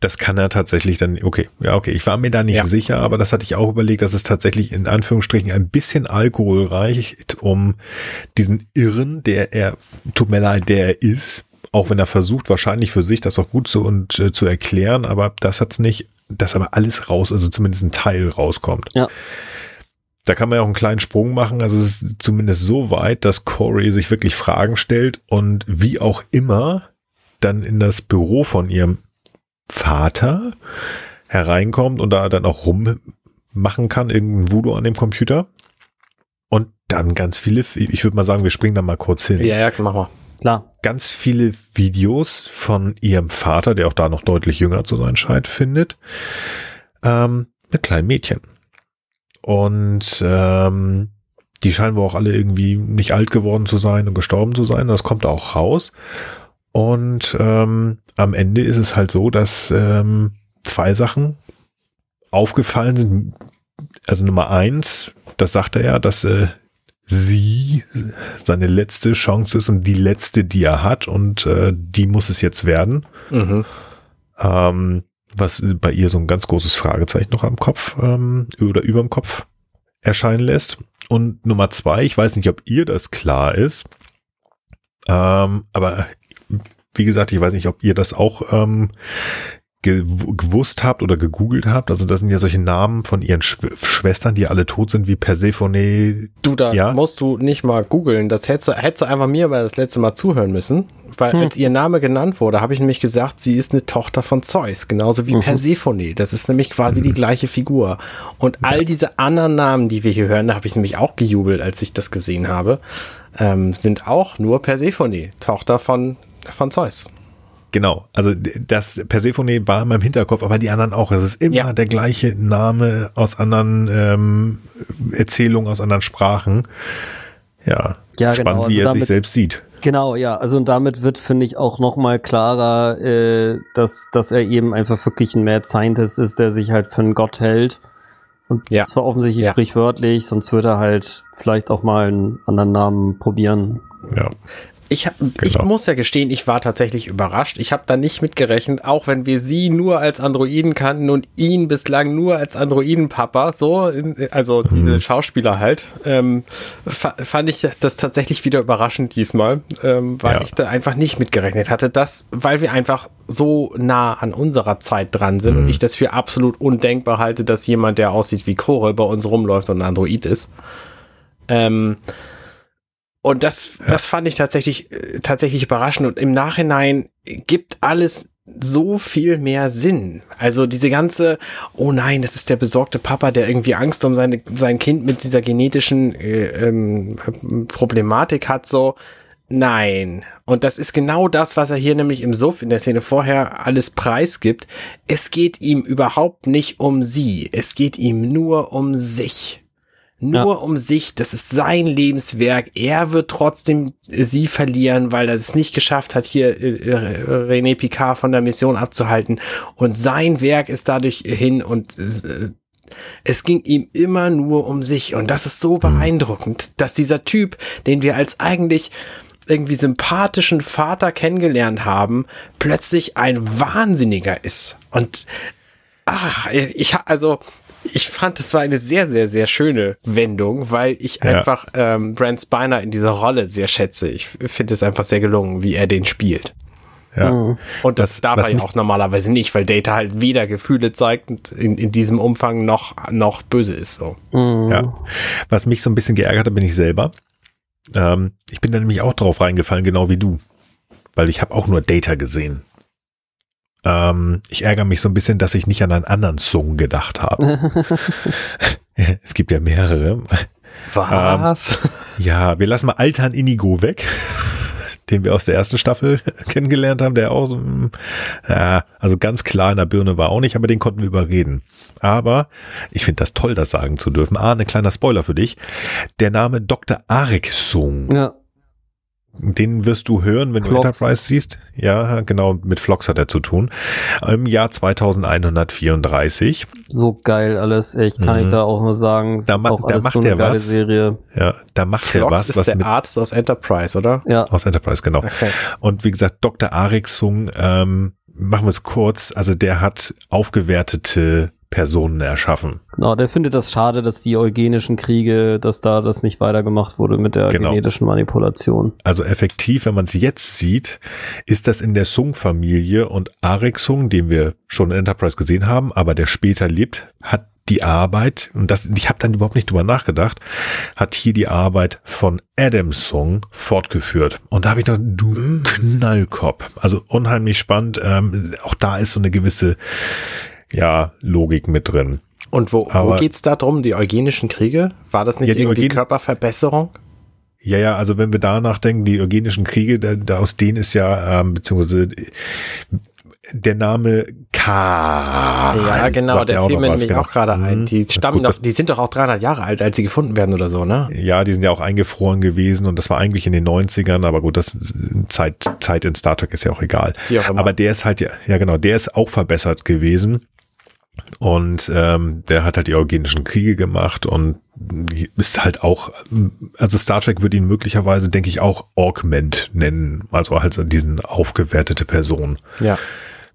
das kann er tatsächlich dann, okay, ja, okay, ich war mir da nicht ja. sicher, aber das hatte ich auch überlegt, dass es tatsächlich in Anführungsstrichen ein bisschen Alkohol reicht, um diesen Irren, der er, tut mir leid, der er ist, auch wenn er versucht, wahrscheinlich für sich das auch gut zu und äh, zu erklären, aber das hat's nicht, dass aber alles raus, also zumindest ein Teil rauskommt. Ja. Da kann man ja auch einen kleinen Sprung machen. Also es ist zumindest so weit, dass Corey sich wirklich Fragen stellt und wie auch immer dann in das Büro von ihrem Vater hereinkommt und da dann auch rummachen kann, irgendein Voodoo an dem Computer. Und dann ganz viele, ich würde mal sagen, wir springen da mal kurz hin. Ja, ja, machen wir. Klar. Ganz viele Videos von ihrem Vater, der auch da noch deutlich jünger zu sein scheint, findet. Ähm, mit kleinen Mädchen. Und ähm, die scheinen wohl auch alle irgendwie nicht alt geworden zu sein und gestorben zu sein. Das kommt auch raus. Und ähm, am Ende ist es halt so, dass ähm, zwei Sachen aufgefallen sind. Also Nummer eins, das sagte er, dass äh, sie seine letzte Chance ist und die letzte, die er hat und äh, die muss es jetzt werden. Mhm. Ähm, was bei ihr so ein ganz großes Fragezeichen noch am Kopf ähm, oder über dem Kopf erscheinen lässt. Und Nummer zwei, ich weiß nicht, ob ihr das klar ist, ähm, aber wie gesagt, ich weiß nicht, ob ihr das auch ähm, ge gewusst habt oder gegoogelt habt. Also das sind ja solche Namen von ihren Sch Schwestern, die alle tot sind, wie Persephone. Du, da Ja? musst du nicht mal googeln. Das hättest du, hättest du einfach mir aber das letzte Mal zuhören müssen. Weil Hm. als ihr Name genannt wurde, habe ich nämlich gesagt, sie ist eine Tochter von Zeus. Genauso wie Mhm. Persephone. Das ist nämlich quasi die gleiche Figur. Und all diese anderen Namen, die wir hier hören, da habe ich nämlich auch gejubelt, als ich das gesehen habe, ähm, sind auch nur Persephone, Tochter von, von Zeus. Genau, also das Persephone war in meinem Hinterkopf, aber die anderen auch. Es ist immer Ja. der gleiche Name aus anderen ähm, Erzählungen, aus anderen Sprachen. Ja, Ja, spannend, genau, wie also er sich damit- selbst sieht. Genau, ja. Also und damit wird, finde ich, auch noch mal klarer, äh, dass, dass er eben einfach wirklich ein Mad Scientist ist, der sich halt für einen Gott hält. Und Ja. zwar offensichtlich Ja. sprichwörtlich, sonst wird er halt vielleicht auch mal einen anderen Namen probieren. Ja, Ich, hab, ich Genau. muss ja gestehen, ich war tatsächlich überrascht. Ich habe da nicht mitgerechnet, auch wenn wir sie nur als Androiden kannten und ihn bislang nur als Androidenpapa, so, also diese Schauspieler halt, ähm, fa fand ich das tatsächlich wieder überraschend diesmal, ähm, weil Ja. ich da einfach nicht mitgerechnet hatte, dass, weil wir einfach so nah an unserer Zeit dran sind und ich das für absolut undenkbar halte, dass jemand, der aussieht wie Kore, bei uns rumläuft und ein Android ist. Ähm, und das, das fand ich tatsächlich, äh, tatsächlich überraschend. Und im Nachhinein gibt alles so viel mehr Sinn. Also diese ganze, oh nein, das ist der besorgte Papa, der irgendwie Angst um seine, sein Kind mit dieser genetischen äh, ähm, Problematik hat, so. Nein. Und das ist genau das, was er hier nämlich im Suff in der Szene vorher alles preisgibt. Es geht ihm überhaupt nicht um sie. Es geht ihm nur um sich nur um sich, das ist sein Lebenswerk. Er wird trotzdem sie verlieren, weil er es nicht geschafft hat, hier äh, äh, René Picard von der Mission abzuhalten. Und sein Werk ist dadurch hin und äh, es ging ihm immer nur um sich. Und das ist so beeindruckend, dass dieser Typ, den wir als eigentlich irgendwie sympathischen Vater kennengelernt haben, plötzlich ein Wahnsinniger ist. Und ah, ich also ich fand, es war eine sehr, sehr, sehr schöne Wendung, weil ich Ja. einfach ähm, Brent Spiner in dieser Rolle sehr schätze. Ich finde es einfach sehr gelungen, wie er den spielt. ja. Mhm. Und das Was- darf er ja auch normalerweise nicht, weil Data halt weder Gefühle zeigt und in, in diesem Umfang noch, noch böse ist. So. Mhm. Ja. Was mich so ein bisschen geärgert hat, bin ich selber. Ähm, ich bin da nämlich auch drauf reingefallen, genau wie du. Weil ich habe auch nur Data gesehen. Ähm, ich ärgere mich so ein bisschen, dass ich nicht an einen anderen Song gedacht habe. es gibt ja mehrere. Was? Ja, wir lassen mal Altan Inigo weg, den wir aus der ersten Staffel kennengelernt haben, der auch so, ja, also ganz klar in der Birne war auch nicht, aber den konnten wir überreden. Aber ich finde das toll, das sagen zu dürfen. Ah, ein kleiner Spoiler für dich. Der Name Dr. Arik Sung, ja. Den wirst du hören, wenn du Phlox. Enterprise siehst. Ja, genau, mit Flox hat er zu tun. Im Jahr 2134. So geil alles, echt, kann Mhm. ich da auch nur sagen. Da ma- auch da alles macht so eine er geile was. Serie. Ja, da macht er Flox was, ist was der Arzt aus Enterprise, oder? Ja. aus Enterprise, genau. Okay. Und wie gesagt, Dr. Ariksung, ähm, machen wir es kurz, also der hat aufgewertete Personen erschaffen. Genau, der findet das schade, dass die eugenischen Kriege, dass da das nicht weitergemacht wurde mit der Genau. genetischen Manipulation. Also effektiv, wenn man es jetzt sieht, ist das in der Sung-Familie und Ariksung, den wir schon in Enterprise gesehen haben, aber der später lebt, hat die Arbeit, und das, ich habe dann überhaupt nicht drüber nachgedacht, hat hier die Arbeit von Adam Sung fortgeführt. Und da habe ich noch, du Knallkopf. Also unheimlich spannend. Ähm, auch da ist so eine gewisse, ja, Logik mit drin. Und wo, wo Aber- geht's da drum? Die eugenischen Kriege? War das nicht Ja, die irgendwie Eugen- Körperverbesserung? Ja, ja, also wenn wir da nachdenken, die eugenischen Kriege, da, da aus denen ist ja, ähm, beziehungsweise der Name K. Ja, genau, der fiel mir nämlich genau. auch gerade ein. Mhm. Die stammen Gut, doch, die sind doch auch 300 Jahre alt, als sie gefunden werden oder so, ne? Ja, die sind ja auch eingefroren gewesen und das war eigentlich in den 90ern, aber gut, das Zeit, Zeit in Star Trek ist ja auch egal. Auch. Aber der ist halt ja, ja genau, der ist auch verbessert gewesen. Und ähm, der hat halt die eugenischen Kriege gemacht und ist halt auch, also Star Trek würde ihn möglicherweise, denke ich, auch Augment nennen, also halt so diesen aufgewertete Person. Ja.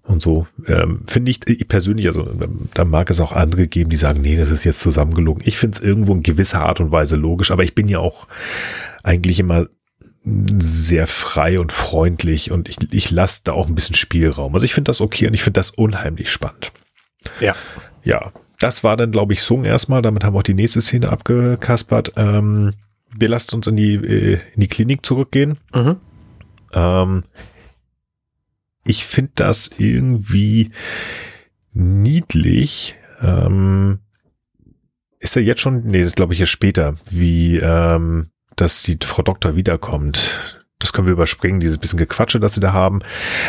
Und so ähm, finde ich, ich persönlich, also da mag es auch andere geben, die sagen, nee, das ist jetzt zusammengelogen. Ich finde es irgendwo in gewisser Art und Weise logisch, aber ich bin ja auch eigentlich immer sehr frei und freundlich und ich, ich lasse da auch ein bisschen Spielraum. Also ich finde das okay und ich finde das unheimlich spannend. Ja. Ja, das war dann, glaube ich, Sung erstmal. Damit haben wir auch die nächste Szene abgekaspert. Ähm, wir lassen uns in die, äh, in die Klinik zurückgehen. Mhm. Ähm, ich finde das irgendwie niedlich. Ähm, ist er jetzt schon? Nee, das glaube ich erst später, wie ähm, dass die Frau Doktor wiederkommt. Das können wir überspringen, dieses bisschen Gequatsche, das sie da haben.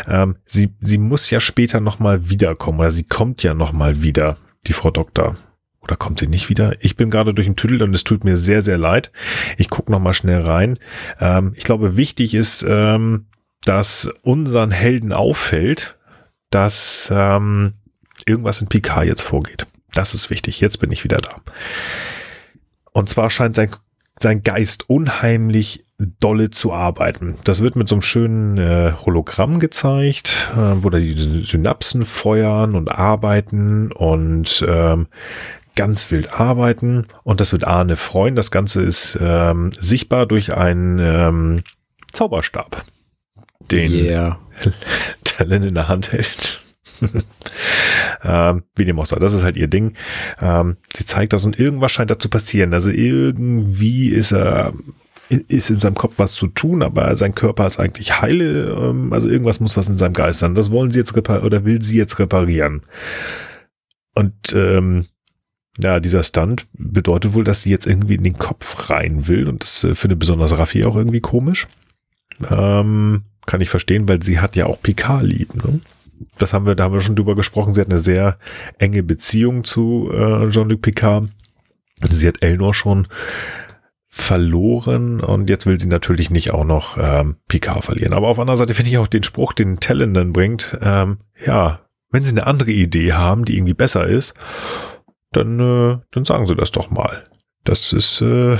Ähm, sie, sie muss ja später nochmal wiederkommen, oder sie kommt ja nochmal wieder, die Frau Doktor. Oder kommt sie nicht wieder? Ich bin gerade durch den Tüdel und es tut mir sehr, sehr leid. Ich gucke nochmal schnell rein. Ähm, ich glaube, wichtig ist, ähm, dass unseren Helden auffällt, dass ähm, irgendwas in Picard jetzt vorgeht. Das ist wichtig. Jetzt bin ich wieder da. Und zwar scheint sein, sein Geist unheimlich dolle zu arbeiten. Das wird mit so einem schönen äh, Hologramm gezeigt, äh, wo da die Synapsen feuern und arbeiten und ähm, ganz wild arbeiten. Und das wird Arne freuen. Das Ganze ist ähm, sichtbar durch einen ähm, Zauberstab, den Yeah. Talon in der Hand hält. Ähm, wie dem auch sei, das ist halt ihr Ding. Ähm, sie zeigt das und irgendwas scheint da zu passieren. Also irgendwie ist er ist in seinem Kopf was zu tun, aber sein Körper ist eigentlich heile. Ähm, also irgendwas muss was in seinem Geist sein. Das wollen sie jetzt reparieren oder will sie jetzt reparieren. Und ähm, ja, dieser Stunt bedeutet wohl, dass sie jetzt irgendwie in den Kopf rein will und das äh, findet besonders Raffi auch irgendwie komisch. Ähm, kann ich verstehen, weil sie hat ja auch Picard lieb. Ne? Das haben wir, da haben wir schon drüber gesprochen. Sie hat eine sehr enge Beziehung zu äh, Jean-Luc Picard. Sie hat Elnor schon verloren und jetzt will sie natürlich nicht auch noch ähm, Picard verlieren. Aber auf anderer Seite finde ich auch den Spruch, den Talon dann bringt, ähm, ja, wenn sie eine andere Idee haben, die irgendwie besser ist, dann, äh, dann sagen sie das doch mal. Das ist, äh,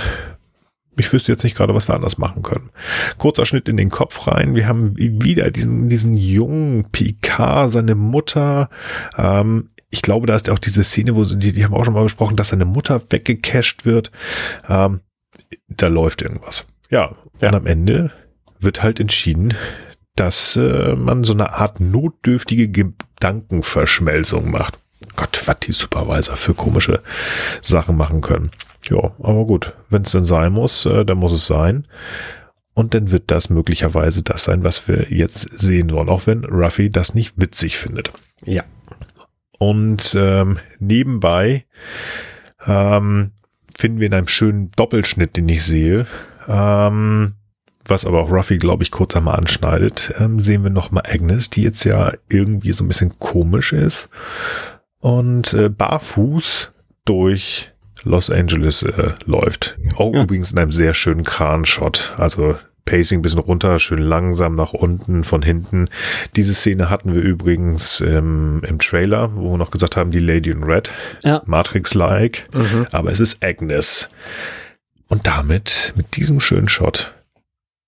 ich wüsste jetzt nicht gerade, was wir anders machen können. Kurzer Schnitt in den Kopf rein. Wir haben wieder diesen, diesen jungen Picard, seine Mutter. Ähm, ich glaube, da ist auch diese Szene, wo sie, die, die haben auch schon mal besprochen, dass seine Mutter weggecasht wird. Ähm, da läuft irgendwas. Ja, Ja. und am Ende wird halt entschieden, dass äh, man so eine Art notdürftige Gedankenverschmelzung macht. Gott, was die Supervisor für komische Sachen machen können. Ja, aber gut, wenn es denn sein muss, äh, dann muss es sein. Und dann wird das möglicherweise das sein, was wir jetzt sehen sollen, auch wenn Ruffy das nicht witzig findet. Ja. Und ähm, nebenbei ähm, finden wir in einem schönen Doppelschnitt, den ich sehe, ähm, was aber auch Ruffy, glaube ich, kurz einmal anschneidet, ähm, sehen wir nochmal Agnes, die jetzt ja irgendwie so ein bisschen komisch ist und äh, barfuß durch Los Angeles äh, läuft. Auch Ja. übrigens in einem sehr schönen Kran-Shot. Also Pacing ein bisschen runter, schön langsam nach unten von hinten. Diese Szene hatten wir übrigens im, im Trailer, wo wir noch gesagt haben, die Lady in Red, Ja. Matrix-like, Mhm. aber es ist Agnes. Und damit, mit diesem schönen Shot,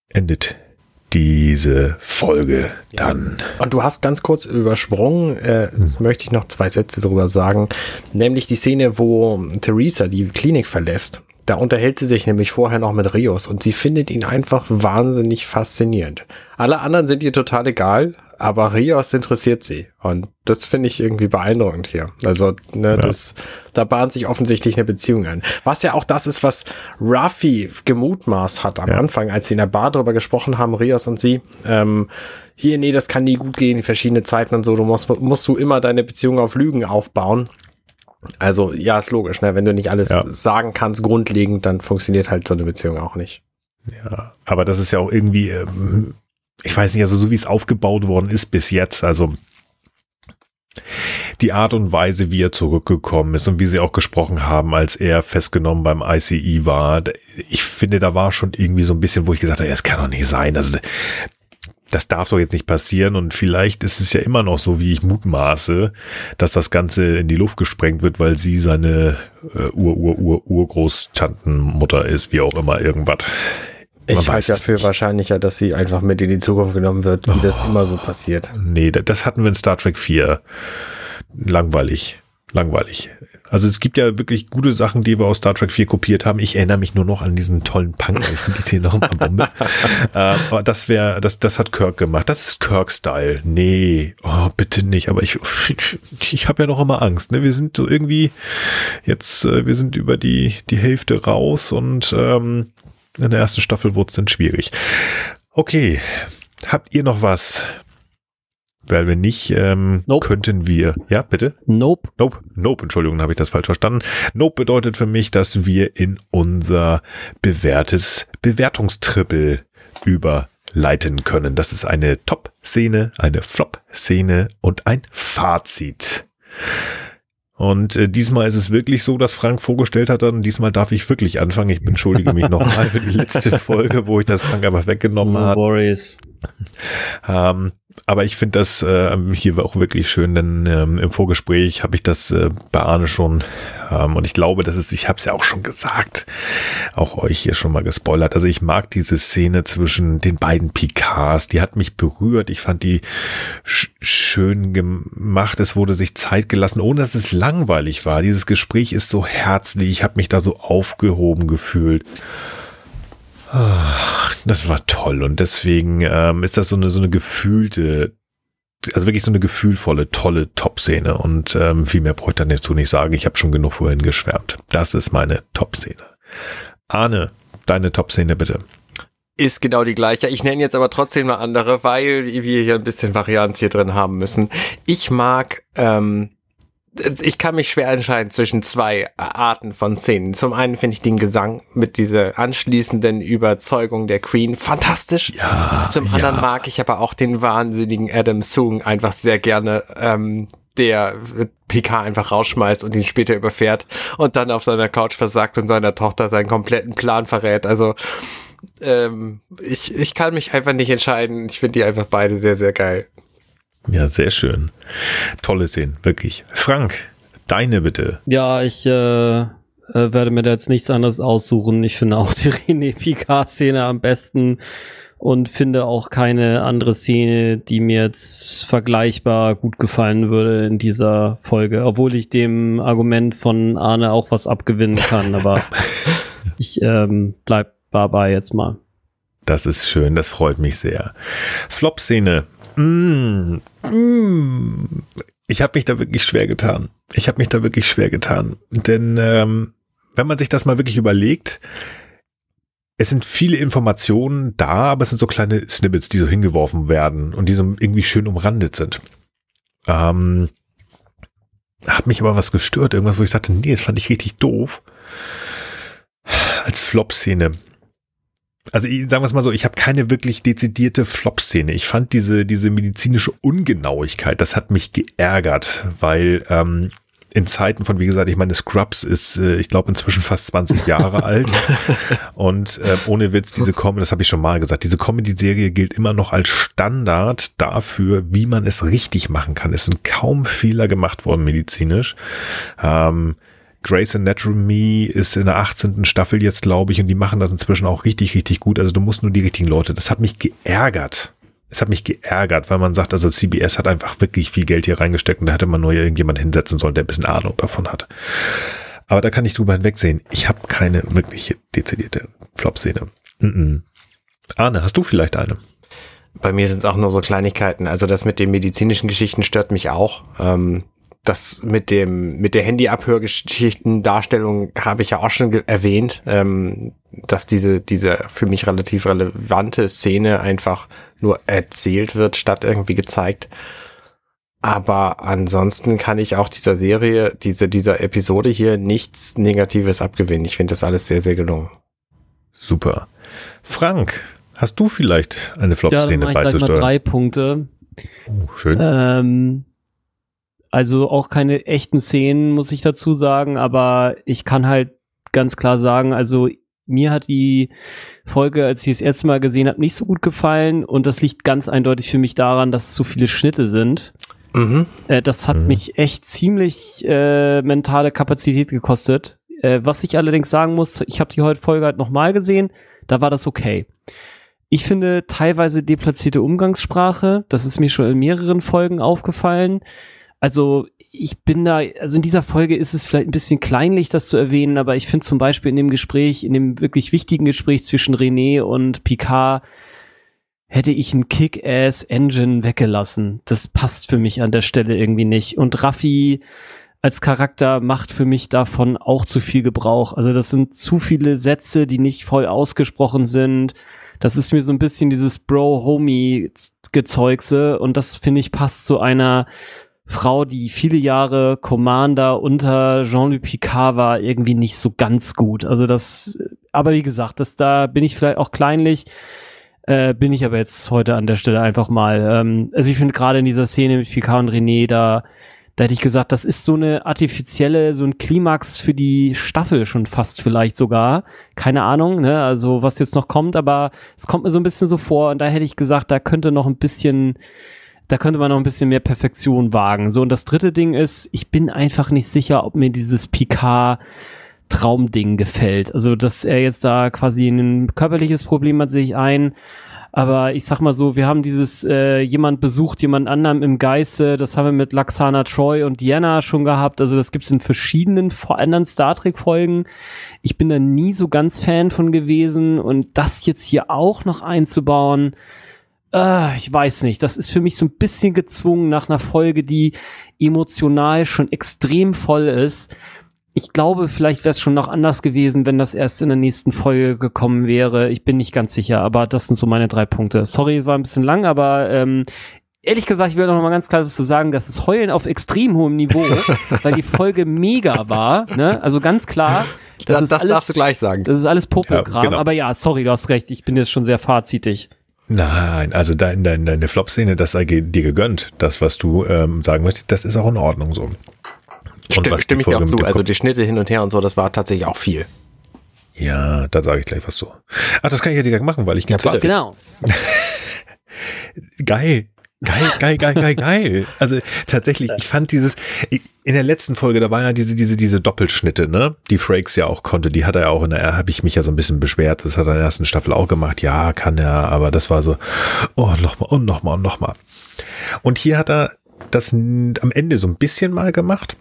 endet diese Folge dann. Und du hast ganz kurz übersprungen, äh, möchte ich noch zwei Sätze darüber sagen, nämlich die Szene, wo Theresa die Klinik verlässt. Da unterhält sie sich nämlich vorher noch mit Rios und sie findet ihn einfach wahnsinnig faszinierend. Alle anderen sind ihr total egal, aber Rios interessiert sie. Und das finde ich irgendwie beeindruckend hier. Also, ne, das, da bahnt sich offensichtlich eine Beziehung an. Was ja auch das ist, was Ruffy gemutmaßt hat am Ja. Anfang, als sie in der Bar drüber gesprochen haben, Rios und sie. Ähm, hier, nee, das kann nie gut gehen, verschiedene Zeiten und so. Du musst, musst du immer deine Beziehung auf Lügen aufbauen. Also, ja, ist logisch, ne? Wenn du nicht alles Ja. sagen kannst, grundlegend, dann funktioniert halt so eine Beziehung auch nicht. Ja, aber das ist ja auch irgendwie, ähm, ich weiß nicht, also so wie es aufgebaut worden ist bis jetzt, also die Art und Weise, wie er zurückgekommen ist und wie sie auch gesprochen haben, als er festgenommen beim ICE war, ich finde, da war schon irgendwie so ein bisschen, wo ich gesagt habe, es kann doch nicht sein. Also das darf doch jetzt nicht passieren und vielleicht ist es ja immer noch so, wie ich mutmaße, dass das Ganze in die Luft gesprengt wird, weil sie seine äh, Ur-Ur-Ur-Urgroßtantenmutter ist, wie auch immer, irgendwas. Man ich halte ja für wahrscheinlicher, dass sie einfach mit in die Zukunft genommen wird, wie oh, das immer so passiert. Nee, das hatten wir in Star Trek 4. Langweilig. Langweilig. Also es gibt ja wirklich gute Sachen, die wir aus Star Trek 4 kopiert haben. Ich erinnere mich nur noch an diesen tollen Punk. Ich finde die Szene noch immer Bombe. äh, aber das wäre, das, das hat Kirk gemacht. Das ist Kirk-Style. Nee, oh, bitte nicht. Aber ich, ich, ich habe ja noch immer Angst. Ne? Wir sind so irgendwie jetzt, äh, wir sind über die, die Hälfte raus und ähm, in der ersten Staffel wurde es dann schwierig. Okay, habt ihr noch was? Weil wir nicht, ähm, nope. könnten wir. Ja, bitte? Nope. Nope. Nope, Entschuldigung, habe ich das falsch verstanden. Nope bedeutet für mich, dass wir in unser bewährtes Bewertungstrippel überleiten können. Das ist eine Top-Szene, eine Flop-Szene und ein Fazit. Und äh, diesmal ist es wirklich so, dass Frank vorgestellt hat, und diesmal darf ich wirklich anfangen. Ich entschuldige mich nochmal für die letzte Folge, wo ich das Frank einfach weggenommen no habe. Ähm, aber ich finde das äh, hier auch wirklich schön, denn ähm, im Vorgespräch habe ich das äh, bei Arne schon ähm, und ich glaube, das ist, ich habe es ja auch schon gesagt, auch euch hier schon mal gespoilert. Also ich mag diese Szene zwischen den beiden Picards, die hat mich berührt. Ich fand die sch schön gemacht. Es wurde sich Zeit gelassen, ohne dass es langweilig war. Dieses Gespräch ist so herzlich. Ich habe mich da so aufgehoben gefühlt. Ach, das war toll und deswegen ähm, ist das so eine so eine gefühlte, also wirklich so eine gefühlvolle, tolle Top-Szene und ähm, viel mehr brauche ich dann dazu nicht sagen. Ich habe schon genug vorhin geschwärmt. Das ist meine Top-Szene. Arne, deine Top-Szene bitte. Ist genau die gleiche. Ich nenne jetzt aber trotzdem eine andere, weil wir hier ein bisschen Varianz hier drin haben müssen. Ich mag ähm, ich kann mich schwer entscheiden zwischen zwei Arten von Szenen. Zum einen finde ich den Gesang mit dieser anschließenden Überzeugung der Queen fantastisch. Ja, Zum anderen ja. mag ich aber auch den wahnsinnigen Adam Soong einfach sehr gerne, ähm, der PK einfach rausschmeißt und ihn später überfährt und dann auf seiner Couch versagt und seiner Tochter seinen kompletten Plan verrät. Also ähm, ich, ich kann mich einfach nicht entscheiden. Ich finde die einfach beide sehr, sehr geil. Ja, sehr schön. Tolle Szenen, wirklich. Frank, deine bitte. Ja, ich äh, äh, werde mir da jetzt nichts anderes aussuchen. Ich finde auch die René Picard-Szene am besten und finde auch keine andere Szene, die mir jetzt vergleichbar gut gefallen würde in dieser Folge, obwohl ich dem Argument von Arne auch was abgewinnen kann, aber ich ähm, bleib dabei jetzt mal. Das ist schön, das freut mich sehr. Flop-Szene, Mm. Ich habe mich da wirklich schwer getan. Ich habe mich da wirklich schwer getan. Denn ähm, wenn man sich das mal wirklich überlegt, es sind viele Informationen da, aber es sind so kleine Snippets, die so hingeworfen werden und die so irgendwie schön umrandet sind. Ähm, hat mich aber was gestört, irgendwas, wo ich sagte, nee, das fand ich richtig doof. Als Flop-Szene also ich, sagen wir es mal so, ich habe keine wirklich dezidierte Flop-Szene. Ich fand diese, diese medizinische Ungenauigkeit, das hat mich geärgert, weil ähm, in Zeiten von, wie gesagt, ich meine, Scrubs ist, äh, ich glaube, inzwischen fast 20 Jahre alt. Und äh, ohne Witz, diese Comedy, das habe ich schon mal gesagt, diese Comedy-Serie gilt immer noch als Standard dafür, wie man es richtig machen kann. Es sind kaum Fehler gemacht worden medizinisch. Ähm, Grey's Anatomy ist in der 18. Staffel jetzt, glaube ich, und die machen das inzwischen auch richtig, richtig gut. Also du musst nur die richtigen Leute. Das hat mich geärgert. Es hat mich geärgert, weil man sagt, also CBS hat einfach wirklich viel Geld hier reingesteckt und da hätte man nur irgendjemand hinsetzen sollen, der ein bisschen Ahnung davon hat. Aber da kann ich drüber hinwegsehen. Ich habe keine wirkliche dezidierte Flop-Szene. Mm -mm. Arne, hast du vielleicht eine? Bei mir sind es auch nur so Kleinigkeiten. Also das mit den medizinischen Geschichten stört mich auch. Ähm, das mit dem mit der Handy-Abhörgeschichten Darstellung habe ich ja auch schon erwähnt, ähm, dass diese diese für mich relativ relevante Szene einfach nur erzählt wird statt irgendwie gezeigt. Aber ansonsten kann ich auch dieser Serie, diese dieser Episode hier nichts Negatives abgewinnen. Ich finde das alles sehr sehr gelungen. Super. Frank, hast du vielleicht eine Flop-Szene ja, beizusteuern? Mal drei Punkte. Oh, schön. Ähm, also auch keine echten Szenen, muss ich dazu sagen, aber ich kann halt ganz klar sagen, also mir hat die Folge, als ich das erste Mal gesehen habe, nicht so gut gefallen und das liegt ganz eindeutig für mich daran, dass es so viele Schnitte sind. Mhm. Äh, das hat mhm. mich echt ziemlich äh, mentale Kapazität gekostet. Äh, was ich allerdings sagen muss, ich habe die heute Folge halt nochmal gesehen, da war das okay. Ich finde teilweise deplatzierte Umgangssprache, das ist mir schon in mehreren Folgen aufgefallen. Also ich bin da, also in dieser Folge ist es vielleicht ein bisschen kleinlich, das zu erwähnen, aber ich finde zum Beispiel in dem Gespräch, in dem wirklich wichtigen Gespräch zwischen René und Picard, hätte ich ein Kick-Ass-Engine weggelassen. Das passt für mich an der Stelle irgendwie nicht. Und Raffi als Charakter macht für mich davon auch zu viel Gebrauch. Also das sind zu viele Sätze, die nicht voll ausgesprochen sind. Das ist mir so ein bisschen dieses Bro-Homie-Gezeugse und das finde ich passt zu einer Frau, die viele Jahre Commander unter Jean-Luc Picard war, irgendwie nicht so ganz gut. Also das, aber wie gesagt, das, da bin ich vielleicht auch kleinlich, äh, bin ich aber jetzt heute an der Stelle einfach mal. Ähm, also ich finde gerade in dieser Szene mit Picard und René, da da hätte ich gesagt, das ist so eine artifizielle, so ein Klimax für die Staffel schon fast vielleicht sogar. Keine Ahnung, ne, also was jetzt noch kommt, aber es kommt mir so ein bisschen so vor und da hätte ich gesagt, da könnte noch ein bisschen, da könnte man noch ein bisschen mehr Perfektion wagen. So, und das dritte Ding ist, ich bin einfach nicht sicher, ob mir dieses Picard Traumding gefällt. Also, dass er jetzt da quasi ein körperliches Problem hat, sehe ich ein. Aber ich sag mal so, wir haben dieses äh, jemand besucht jemand anderem im Geiste, das haben wir mit Laxana Troy und Diana schon gehabt. Also das gibt's in verschiedenen anderen Star Trek Folgen. Ich bin da nie so ganz Fan von gewesen und das jetzt hier auch noch einzubauen, äh, ich weiß nicht. Das ist für mich so ein bisschen gezwungen nach einer Folge, die emotional schon extrem voll ist ich glaube, vielleicht wäre es schon noch anders gewesen, wenn das erst in der nächsten Folge gekommen wäre. Ich bin nicht ganz sicher, aber das sind so meine drei Punkte. Sorry, es war ein bisschen lang, aber ähm, ehrlich gesagt, ich will noch mal ganz klar zu sagen, das ist Heulen auf extrem hohem Niveau, weil die Folge mega war. Ne? Also ganz klar. Das, das, das alles, darfst du gleich sagen. Das ist alles Poprogramm. Ja, genau. Aber ja, sorry, du hast recht. Ich bin jetzt schon sehr fazitig. Nein, also deine, deine, deine Flop-Szene, das sei dir gegönnt. Das, was du ähm, sagen möchtest, das ist auch in Ordnung so. Stimme, stimme ich dir auch zu. Also die Schnitte hin und her und so, das war tatsächlich auch viel. Ja, da sage ich gleich was so. Ach, das kann ich ja direkt machen, weil ich ja, bitte. Genau. geil. Geil, geil, geil, geil, geil. Also tatsächlich, ich fand dieses, in der letzten Folge, da war ja diese, diese, diese Doppelschnitte, ne? Die Frakes ja auch konnte, die hat er ja auch in der, habe ich mich ja so ein bisschen beschwert, das hat er in der ersten Staffel auch gemacht, ja, kann er, aber das war so, oh, nochmal und nochmal und nochmal. Und hier hat er das am Ende so ein bisschen mal gemacht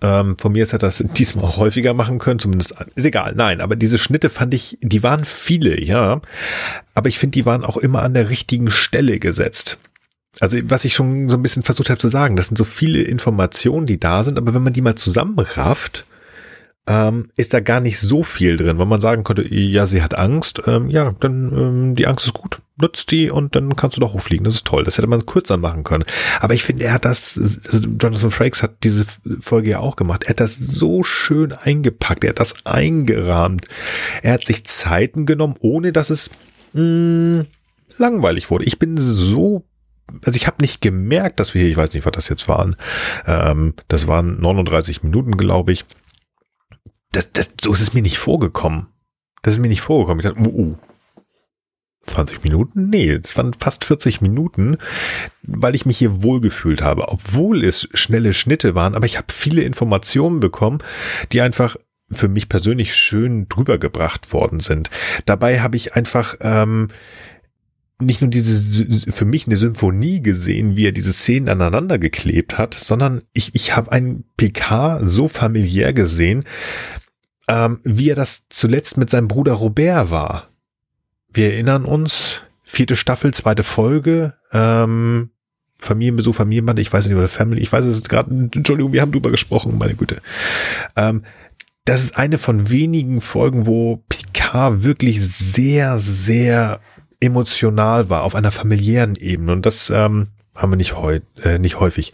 ähm, von mir ist er das diesmal auch häufiger machen können, zumindest ist egal. Nein, aber diese Schnitte fand ich, die waren viele, ja. Aber ich finde, die waren auch immer an der richtigen Stelle gesetzt. Also was ich schon so ein bisschen versucht habe zu sagen, das sind so viele Informationen, die da sind, aber wenn man die mal zusammenrafft, ähm, ist da gar nicht so viel drin, weil man sagen könnte, ja, sie hat Angst, ähm, ja, dann ähm, die Angst ist gut, nutzt die und dann kannst du doch hochfliegen. Das ist toll. Das hätte man kürzer machen können. Aber ich finde, er hat das, also Jonathan Frakes hat diese Folge ja auch gemacht. Er hat das so schön eingepackt. Er hat das eingerahmt. Er hat sich Zeiten genommen, ohne dass es mh, hm, langweilig wurde. Ich bin so also ich habe nicht gemerkt, dass wir hier, ich weiß nicht, was das jetzt waren. Ähm, das waren 39 Minuten, glaube ich das, das, so ist es mir nicht vorgekommen. Das ist mir nicht vorgekommen. Ich dachte, uh, uh, 20 Minuten? Nee, es waren fast 40 Minuten, weil ich mich hier wohlgefühlt habe, obwohl es schnelle Schnitte waren, aber ich habe viele Informationen bekommen, die einfach für mich persönlich schön drüber gebracht worden sind. Dabei habe ich einfach ähm, nicht nur diese für mich eine Symphonie gesehen, wie er diese Szenen aneinander geklebt hat, sondern ich, ich habe einen PK so familiär gesehen, ähm, wie er das zuletzt mit seinem Bruder Robert war. Wir erinnern uns, vierte Staffel, zweite Folge, ähm, Familienbesuch, Familienband, ich weiß nicht, oder Family, ich weiß es gerade, Entschuldigung, wir haben drüber gesprochen, meine Güte. Ähm, das ist eine von wenigen Folgen, wo Picard wirklich sehr, sehr emotional war, auf einer familiären Ebene. Und das ähm, haben wir nicht, heu äh, nicht häufig.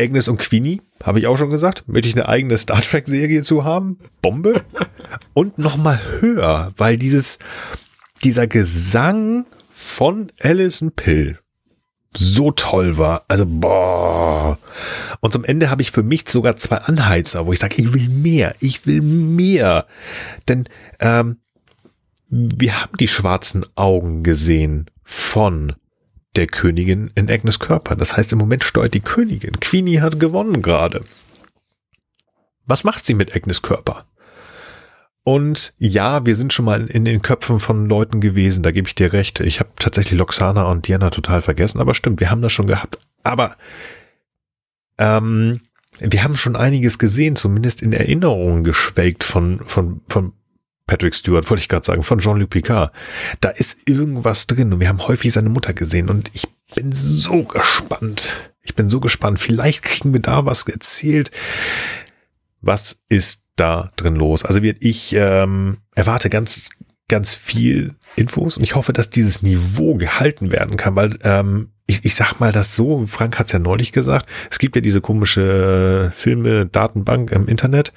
Agnes und Queenie, habe ich auch schon gesagt, möchte ich eine eigene Star Trek Serie zu haben. Bombe. Und nochmal höher, weil dieses, dieser Gesang von Alison Pill, so toll war. Also, boah. Und zum Ende habe ich für mich sogar zwei Anheizer, wo ich sage, ich will mehr, ich will mehr. Denn ähm, wir haben die schwarzen Augen gesehen von der Königin in Agnes Körper. Das heißt, im Moment steuert die Königin. Queenie hat gewonnen gerade. Was macht sie mit Agnes Körper? Und ja, wir sind schon mal in den Köpfen von Leuten gewesen, da gebe ich dir recht. Ich habe tatsächlich Loxana und Diana total vergessen, aber stimmt, wir haben das schon gehabt. Aber ähm, wir haben schon einiges gesehen, zumindest in Erinnerungen geschwelgt von, von, von Patrick Stewart, wollte ich gerade sagen, von Jean-Luc Picard. Da ist irgendwas drin und wir haben häufig seine Mutter gesehen und ich bin so gespannt. Ich bin so gespannt. Vielleicht kriegen wir da was erzählt. Was ist da drin los? Also wird ich ähm, erwarte ganz ganz viel Infos und ich hoffe, dass dieses Niveau gehalten werden kann, weil ähm, ich, ich sag mal das so, Frank hat es ja neulich gesagt, es gibt ja diese komische Filme-Datenbank im Internet,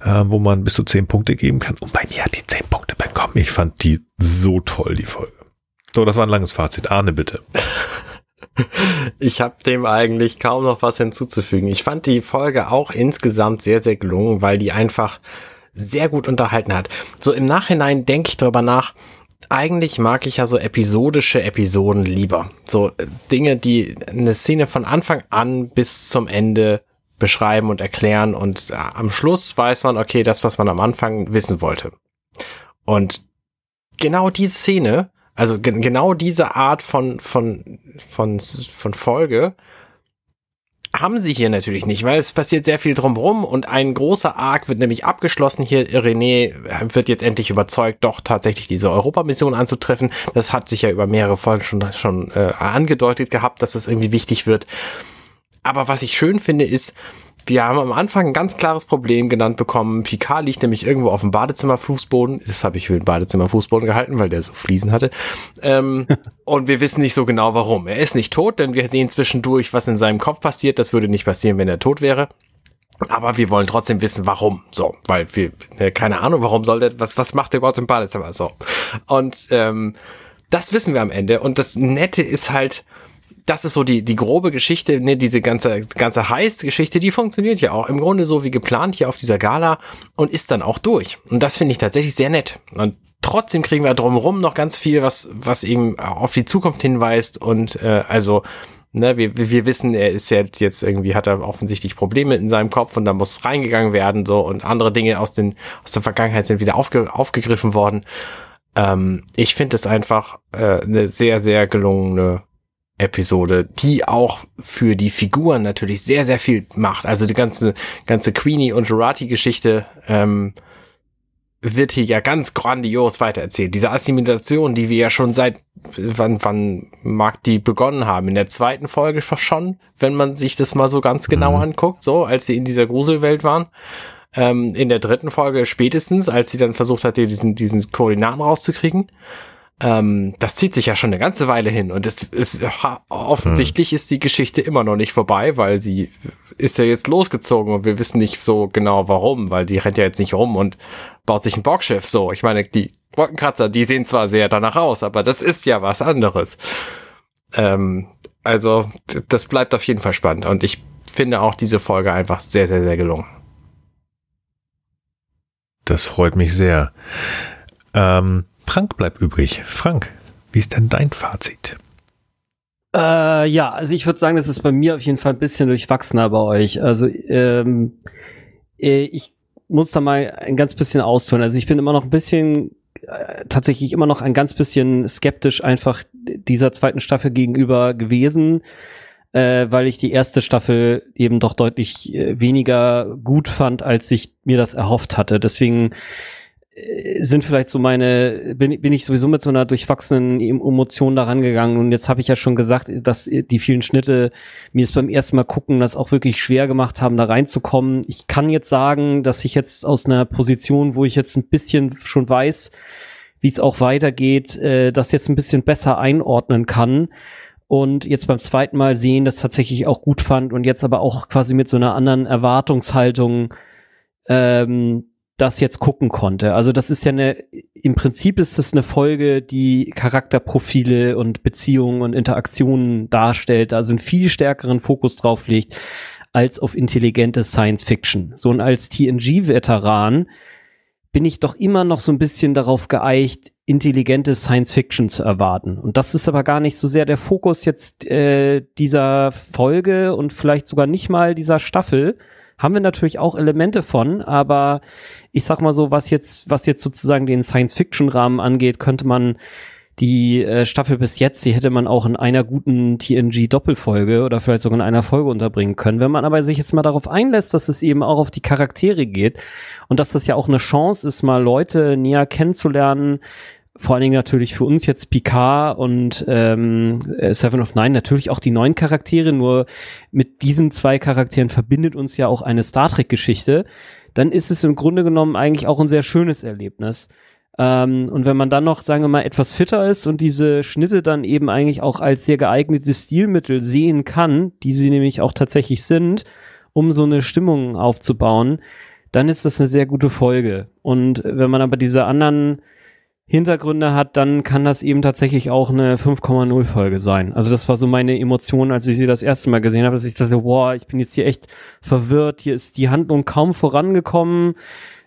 äh, wo man bis zu zehn Punkte geben kann und bei mir hat die zehn Punkte bekommen. Ich fand die so toll, die Folge. So, das war ein langes Fazit. Arne, bitte. Ich habe dem eigentlich kaum noch was hinzuzufügen. Ich fand die Folge auch insgesamt sehr, sehr gelungen, weil die einfach sehr gut unterhalten hat. So im Nachhinein denke ich darüber nach, eigentlich mag ich ja so episodische Episoden lieber. So äh, Dinge, die eine Szene von Anfang an bis zum Ende beschreiben und erklären und äh, am Schluss weiß man, okay, das, was man am Anfang wissen wollte. Und genau diese Szene also ge genau diese Art von, von, von, von Folge haben sie hier natürlich nicht, weil es passiert sehr viel drumherum und ein großer Arc wird nämlich abgeschlossen. Hier René wird jetzt endlich überzeugt, doch tatsächlich diese Europamission anzutreffen. Das hat sich ja über mehrere Folgen schon, schon äh, angedeutet gehabt, dass das irgendwie wichtig wird. Aber was ich schön finde, ist, wir haben am Anfang ein ganz klares Problem genannt bekommen. Picard liegt nämlich irgendwo auf dem Badezimmerfußboden. Das habe ich für den Badezimmerfußboden gehalten, weil der so Fliesen hatte. Ähm, und wir wissen nicht so genau warum. Er ist nicht tot, denn wir sehen zwischendurch, was in seinem Kopf passiert. Das würde nicht passieren, wenn er tot wäre. Aber wir wollen trotzdem wissen, warum. So, weil wir, äh, keine Ahnung, warum soll der, was, was macht der überhaupt im Badezimmer? So. Und ähm, das wissen wir am Ende. Und das Nette ist halt, das ist so die, die grobe Geschichte, ne, diese ganze, ganze Heist-Geschichte, die funktioniert ja auch im Grunde so wie geplant hier auf dieser Gala und ist dann auch durch. Und das finde ich tatsächlich sehr nett. Und trotzdem kriegen wir drumherum noch ganz viel, was, was eben auf die Zukunft hinweist und äh, also Ne, wir, wir wissen, er ist jetzt, jetzt irgendwie, hat er offensichtlich Probleme in seinem Kopf und da muss reingegangen werden, so und andere Dinge aus, den, aus der Vergangenheit sind wieder aufge, aufgegriffen worden. Ähm, ich finde es einfach äh, eine sehr, sehr gelungene Episode, die auch für die Figuren natürlich sehr, sehr viel macht. Also die ganze, ganze Queenie und Jurati-Geschichte ähm, wird hier ja ganz grandios weitererzählt. Diese Assimilation, die wir ja schon seit, wann, wann mag die begonnen haben? In der zweiten Folge schon, wenn man sich das mal so ganz genau mhm. anguckt, so, als sie in dieser Gruselwelt waren. Ähm, in der dritten Folge spätestens, als sie dann versucht hat, diesen, diesen Koordinaten rauszukriegen. Ähm, das zieht sich ja schon eine ganze Weile hin und es ist offensichtlich hm. ist die Geschichte immer noch nicht vorbei, weil sie ist ja jetzt losgezogen und wir wissen nicht so genau warum, weil sie rennt ja jetzt nicht rum und baut sich ein Bockschiff so. Ich meine, die Wolkenkratzer, die sehen zwar sehr danach aus, aber das ist ja was anderes. Ähm, also das bleibt auf jeden Fall spannend und ich finde auch diese Folge einfach sehr, sehr, sehr gelungen. Das freut mich sehr. Ähm, Frank bleibt übrig. Frank, wie ist denn dein Fazit? Äh, ja, also ich würde sagen, das ist bei mir auf jeden Fall ein bisschen durchwachsener bei euch. Also ähm, äh, ich muss da mal ein ganz bisschen ausholen. Also ich bin immer noch ein bisschen äh, tatsächlich immer noch ein ganz bisschen skeptisch einfach dieser zweiten Staffel gegenüber gewesen, äh, weil ich die erste Staffel eben doch deutlich äh, weniger gut fand, als ich mir das erhofft hatte. Deswegen sind vielleicht so meine, bin, bin ich sowieso mit so einer durchwachsenen Emotion da rangegangen und jetzt habe ich ja schon gesagt, dass die vielen Schnitte mir es beim ersten Mal gucken das auch wirklich schwer gemacht haben, da reinzukommen. Ich kann jetzt sagen, dass ich jetzt aus einer Position, wo ich jetzt ein bisschen schon weiß, wie es auch weitergeht, äh, das jetzt ein bisschen besser einordnen kann und jetzt beim zweiten Mal sehen, das tatsächlich auch gut fand und jetzt aber auch quasi mit so einer anderen Erwartungshaltung ähm, das jetzt gucken konnte. Also das ist ja eine, im Prinzip ist es eine Folge, die Charakterprofile und Beziehungen und Interaktionen darstellt, also einen viel stärkeren Fokus drauf legt als auf intelligente Science Fiction. So und als TNG-Veteran bin ich doch immer noch so ein bisschen darauf geeicht, intelligente Science Fiction zu erwarten. Und das ist aber gar nicht so sehr der Fokus jetzt äh, dieser Folge und vielleicht sogar nicht mal dieser Staffel, haben wir natürlich auch Elemente von, aber ich sag mal so, was jetzt, was jetzt sozusagen den Science-Fiction-Rahmen angeht, könnte man die äh, Staffel bis jetzt, die hätte man auch in einer guten TNG-Doppelfolge oder vielleicht sogar in einer Folge unterbringen können. Wenn man aber sich jetzt mal darauf einlässt, dass es eben auch auf die Charaktere geht und dass das ja auch eine Chance ist, mal Leute näher kennenzulernen, vor allen Dingen natürlich für uns jetzt Picard und ähm, Seven of Nine, natürlich auch die neuen Charaktere, nur mit diesen zwei Charakteren verbindet uns ja auch eine Star Trek-Geschichte, dann ist es im Grunde genommen eigentlich auch ein sehr schönes Erlebnis. Ähm, und wenn man dann noch, sagen wir mal, etwas fitter ist und diese Schnitte dann eben eigentlich auch als sehr geeignetes Stilmittel sehen kann, die sie nämlich auch tatsächlich sind, um so eine Stimmung aufzubauen, dann ist das eine sehr gute Folge. Und wenn man aber diese anderen Hintergründe hat, dann kann das eben tatsächlich auch eine 5,0 Folge sein. Also das war so meine Emotion, als ich sie das erste Mal gesehen habe, dass ich dachte, wow, ich bin jetzt hier echt verwirrt, hier ist die Handlung kaum vorangekommen,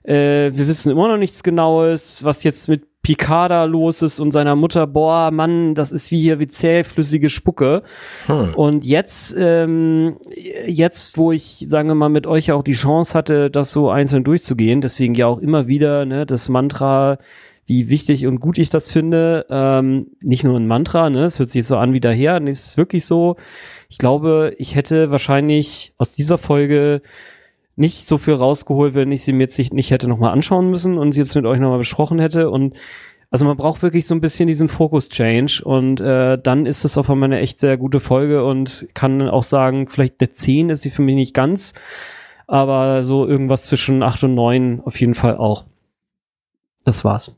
äh, wir wissen immer noch nichts Genaues, was jetzt mit Picard los ist und seiner Mutter, boah, Mann, das ist wie hier wie zähflüssige Spucke. Hm. Und jetzt, ähm, jetzt, wo ich, sagen wir mal, mit euch auch die Chance hatte, das so einzeln durchzugehen, deswegen ja auch immer wieder, ne, das Mantra, wie wichtig und gut ich das finde. Ähm, nicht nur ein Mantra, ne? Es hört sich so an wie daher. Und es ist wirklich so. Ich glaube, ich hätte wahrscheinlich aus dieser Folge nicht so viel rausgeholt, wenn ich sie mir jetzt nicht, nicht hätte nochmal anschauen müssen und sie jetzt mit euch nochmal besprochen hätte. Und also man braucht wirklich so ein bisschen diesen Fokus-Change und äh, dann ist es auf einmal eine echt sehr gute Folge und kann auch sagen, vielleicht eine 10 ist sie für mich nicht ganz, aber so irgendwas zwischen 8 und 9 auf jeden Fall auch. Das war's.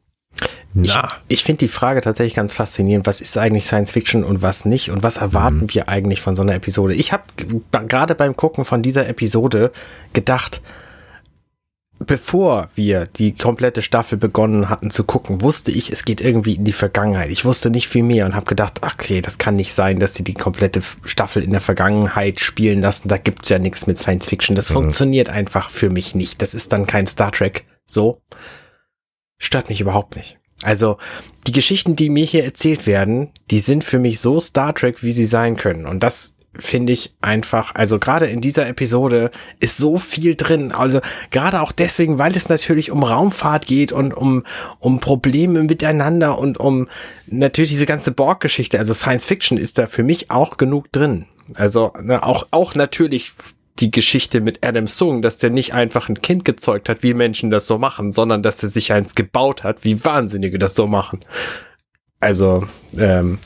Na. Ich, ich finde die Frage tatsächlich ganz faszinierend. Was ist eigentlich Science Fiction und was nicht? Und was erwarten mhm. wir eigentlich von so einer Episode? Ich habe gerade beim Gucken von dieser Episode gedacht, bevor wir die komplette Staffel begonnen hatten zu gucken, wusste ich, es geht irgendwie in die Vergangenheit. Ich wusste nicht viel mehr und habe gedacht, okay, das kann nicht sein, dass sie die komplette Staffel in der Vergangenheit spielen lassen. Da gibt's ja nichts mit Science Fiction. Das mhm. funktioniert einfach für mich nicht. Das ist dann kein Star Trek. So. Stört mich überhaupt nicht. Also die Geschichten, die mir hier erzählt werden, die sind für mich so Star Trek, wie sie sein können. Und das finde ich einfach, also gerade in dieser Episode ist so viel drin. Also gerade auch deswegen, weil es natürlich um Raumfahrt geht und um, um Probleme miteinander und um natürlich diese ganze Borg-Geschichte. Also Science Fiction ist da für mich auch genug drin. Also ne, auch, auch natürlich die Geschichte mit Adam Sung, dass der nicht einfach ein Kind gezeugt hat, wie Menschen das so machen, sondern dass er sich eins gebaut hat, wie Wahnsinnige das so machen. Also, ähm,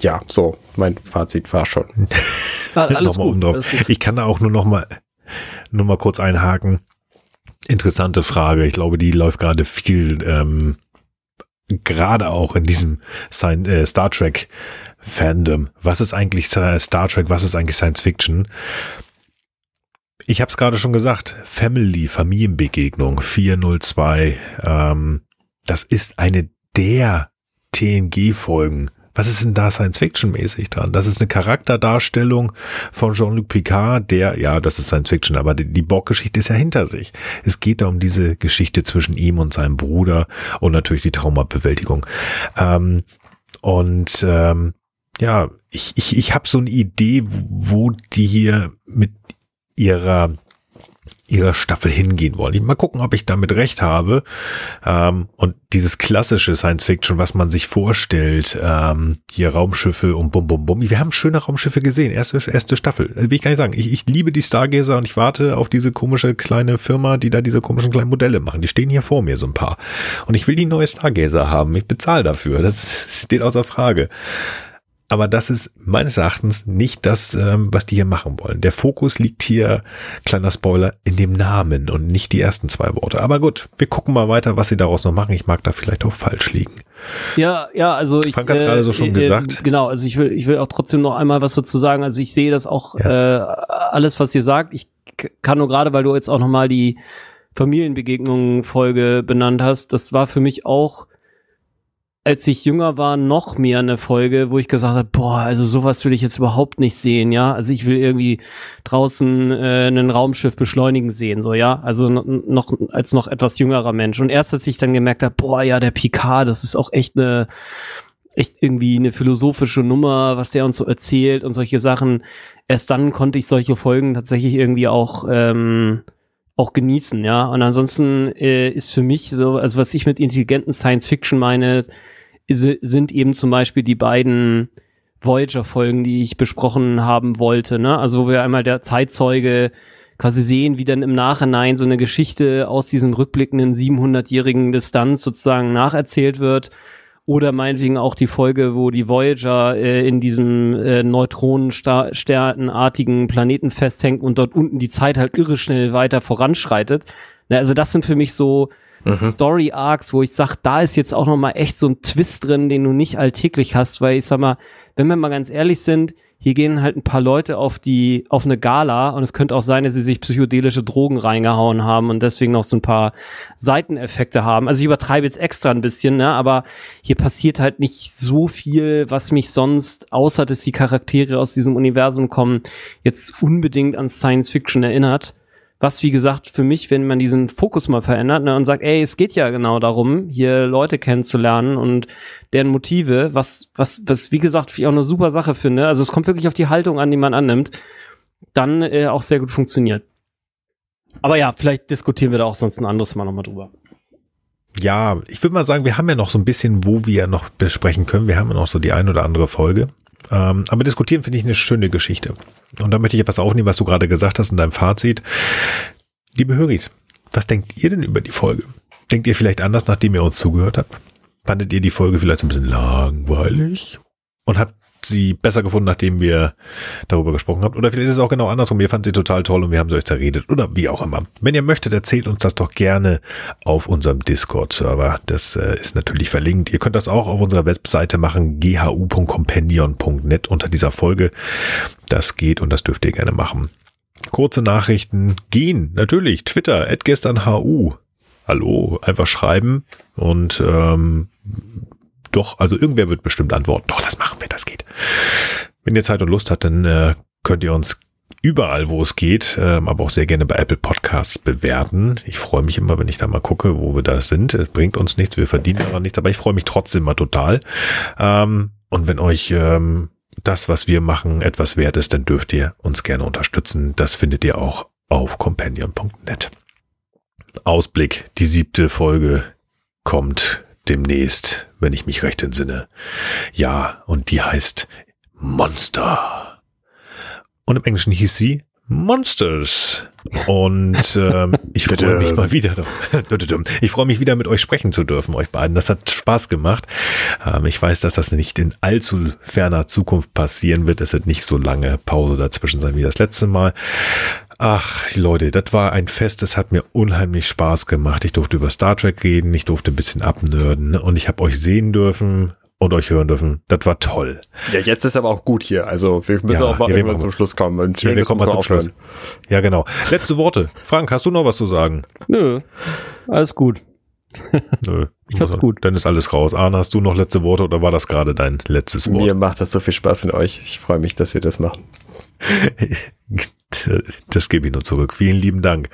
ja, so, mein Fazit war schon. alles gut, alles gut. Ich kann da auch nur noch mal, nur mal kurz einhaken. Interessante Frage. Ich glaube, die läuft gerade viel, ähm, gerade auch in diesem äh, Star Trek Fandom. Was ist eigentlich Star Trek? Was ist eigentlich Science Fiction? Ich habe es gerade schon gesagt, Family, Familienbegegnung 402, ähm, das ist eine der TNG-Folgen. Was ist denn da Science-Fiction-mäßig dran? Das ist eine Charakterdarstellung von Jean-Luc Picard, der, ja, das ist Science-Fiction, aber die, die Borg-Geschichte ist ja hinter sich. Es geht da um diese Geschichte zwischen ihm und seinem Bruder und natürlich die Traumabewältigung. Ähm, und ähm, ja, ich, ich, ich habe so eine Idee, wo die hier mit ihrer ihrer Staffel hingehen wollen. Mal gucken, ob ich damit recht habe. Ähm, und dieses klassische Science Fiction, was man sich vorstellt, ähm, hier Raumschiffe und bum bum bum. Wir haben schöne Raumschiffe gesehen, erste, erste Staffel. Will ich gar nicht sagen. Ich, ich liebe die Stargazer und ich warte auf diese komische kleine Firma, die da diese komischen kleinen Modelle machen. Die stehen hier vor mir so ein paar. Und ich will die neue Stargazer haben. Ich bezahle dafür. Das steht außer Frage. Aber das ist meines Erachtens nicht das, ähm, was die hier machen wollen. Der Fokus liegt hier, kleiner Spoiler, in dem Namen und nicht die ersten zwei Worte. Aber gut, wir gucken mal weiter, was sie daraus noch machen. Ich mag da vielleicht auch falsch liegen. Ja, ja, also ich. Frank hat äh, gerade so schon äh, gesagt. Genau, also ich will, ich will auch trotzdem noch einmal was dazu sagen. Also ich sehe das auch, ja. äh, alles, was ihr sagt. Ich kann nur gerade, weil du jetzt auch nochmal die Familienbegegnungen-Folge benannt hast, das war für mich auch, als ich jünger war, noch mehr eine Folge, wo ich gesagt habe, boah, also sowas will ich jetzt überhaupt nicht sehen, ja. Also ich will irgendwie draußen äh, ein Raumschiff beschleunigen sehen, so, ja. Also noch als noch etwas jüngerer Mensch. Und erst als ich dann gemerkt habe, boah, ja, der Picard, das ist auch echt eine echt irgendwie eine philosophische Nummer, was der uns so erzählt und solche Sachen. Erst dann konnte ich solche Folgen tatsächlich irgendwie auch ähm, auch genießen, ja. Und ansonsten äh, ist für mich so, also was ich mit intelligenten Science Fiction meine, sind eben zum Beispiel die beiden Voyager-Folgen, die ich besprochen haben wollte, ne? Also wo wir einmal der Zeitzeuge quasi sehen, wie dann im Nachhinein so eine Geschichte aus diesem rückblickenden 700-jährigen Distanz sozusagen nacherzählt wird oder meinetwegen auch die Folge, wo die Voyager äh, in diesem äh, Neutronensternartigen Planeten festhängt und dort unten die Zeit halt irre schnell weiter voranschreitet. Na, also das sind für mich so mhm. Story Arcs, wo ich sag, da ist jetzt auch noch mal echt so ein Twist drin, den du nicht alltäglich hast, weil ich sag mal, wenn wir mal ganz ehrlich sind, hier gehen halt ein paar Leute auf die, auf eine Gala und es könnte auch sein, dass sie sich psychedelische Drogen reingehauen haben und deswegen noch so ein paar Seiteneffekte haben. Also ich übertreibe jetzt extra ein bisschen, ne, aber hier passiert halt nicht so viel, was mich sonst, außer dass die Charaktere aus diesem Universum kommen, jetzt unbedingt an Science Fiction erinnert. Was, wie gesagt, für mich, wenn man diesen Fokus mal verändert ne, und sagt, ey, es geht ja genau darum, hier Leute kennenzulernen und deren Motive, was, was, was, wie gesagt, ich auch eine super Sache finde. Also es kommt wirklich auf die Haltung an, die man annimmt, dann äh, auch sehr gut funktioniert. Aber ja, vielleicht diskutieren wir da auch sonst ein anderes Mal nochmal drüber. Ja, ich würde mal sagen, wir haben ja noch so ein bisschen, wo wir noch besprechen können. Wir haben ja noch so die ein oder andere Folge. Ähm, aber diskutieren finde ich eine schöne Geschichte. Und da möchte ich etwas aufnehmen, was du gerade gesagt hast in deinem Fazit. Liebe Höris, was denkt ihr denn über die Folge? Denkt ihr vielleicht anders, nachdem ihr uns zugehört habt? Fandet ihr die Folge vielleicht ein bisschen langweilig? Und habt sie besser gefunden, nachdem wir darüber gesprochen haben. Oder vielleicht ist es auch genau andersrum. Wir fanden sie total toll und wir haben sie euch zerredet. Oder wie auch immer. Wenn ihr möchtet, erzählt uns das doch gerne auf unserem Discord-Server. Das äh, ist natürlich verlinkt. Ihr könnt das auch auf unserer Webseite machen, ghu.compendion.net unter dieser Folge. Das geht und das dürft ihr gerne machen. Kurze Nachrichten gehen. Natürlich. Twitter, gesternhu. Hallo, einfach schreiben und ähm, doch, also irgendwer wird bestimmt antworten. Doch, das machen wir, das geht. Wenn ihr Zeit und Lust habt, dann äh, könnt ihr uns überall, wo es geht, ähm, aber auch sehr gerne bei Apple Podcasts bewerten. Ich freue mich immer, wenn ich da mal gucke, wo wir da sind. Es bringt uns nichts, wir verdienen aber nichts, aber ich freue mich trotzdem mal total. Ähm, und wenn euch ähm, das, was wir machen, etwas wert ist, dann dürft ihr uns gerne unterstützen. Das findet ihr auch auf companion.net. Ausblick, die siebte Folge kommt demnächst, wenn ich mich recht entsinne. Ja, und die heißt Monster. Und im Englischen hieß sie Monsters. Und ähm, ich freue mich mal wieder. Ich freue mich wieder mit euch sprechen zu dürfen, euch beiden. Das hat Spaß gemacht. Ähm, ich weiß, dass das nicht in allzu ferner Zukunft passieren wird. Es wird nicht so lange Pause dazwischen sein wie das letzte Mal. Ach, Leute, das war ein Fest, das hat mir unheimlich Spaß gemacht. Ich durfte über Star Trek reden, ich durfte ein bisschen abnörden und ich habe euch sehen dürfen und euch hören dürfen. Das war toll. Ja, jetzt ist aber auch gut hier. Also wir müssen ja, auch mal irgendwann zum Schluss kommen. Und ja, wir kommen mal zum Schluss. Ja, genau. Letzte Worte. Frank, hast du noch was zu sagen? Nö, alles gut. Nö. Ich fand's gut. Dann ist alles raus. Arne, hast du noch letzte Worte oder war das gerade dein letztes Wort? Mir macht das so viel Spaß mit euch. Ich freue mich, dass wir das machen. Das gebe ich nur zurück. Vielen lieben Dank.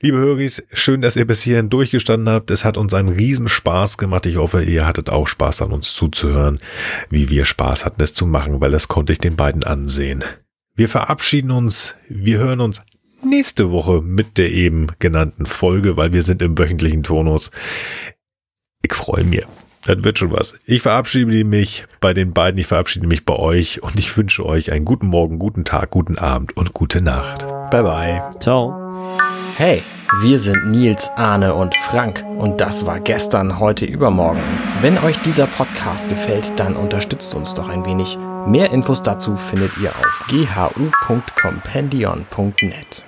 Liebe Höris, schön, dass ihr bis hierhin durchgestanden habt. Es hat uns einen Riesenspaß gemacht. Ich hoffe, ihr hattet auch Spaß an uns zuzuhören, wie wir Spaß hatten, es zu machen, weil das konnte ich den beiden ansehen. Wir verabschieden uns. Wir hören uns nächste Woche mit der eben genannten Folge, weil wir sind im wöchentlichen Turnus. Ich freue mich. Das wird schon was. Ich verabschiede mich bei den beiden, ich verabschiede mich bei euch und ich wünsche euch einen guten Morgen, guten Tag, guten Abend und gute Nacht. Bye bye. Ciao. Hey, wir sind Nils, Arne und Frank und das war gestern, heute, übermorgen. Wenn euch dieser Podcast gefällt, dann unterstützt uns doch ein wenig. Mehr Infos dazu findet ihr auf ghu.compendion.net.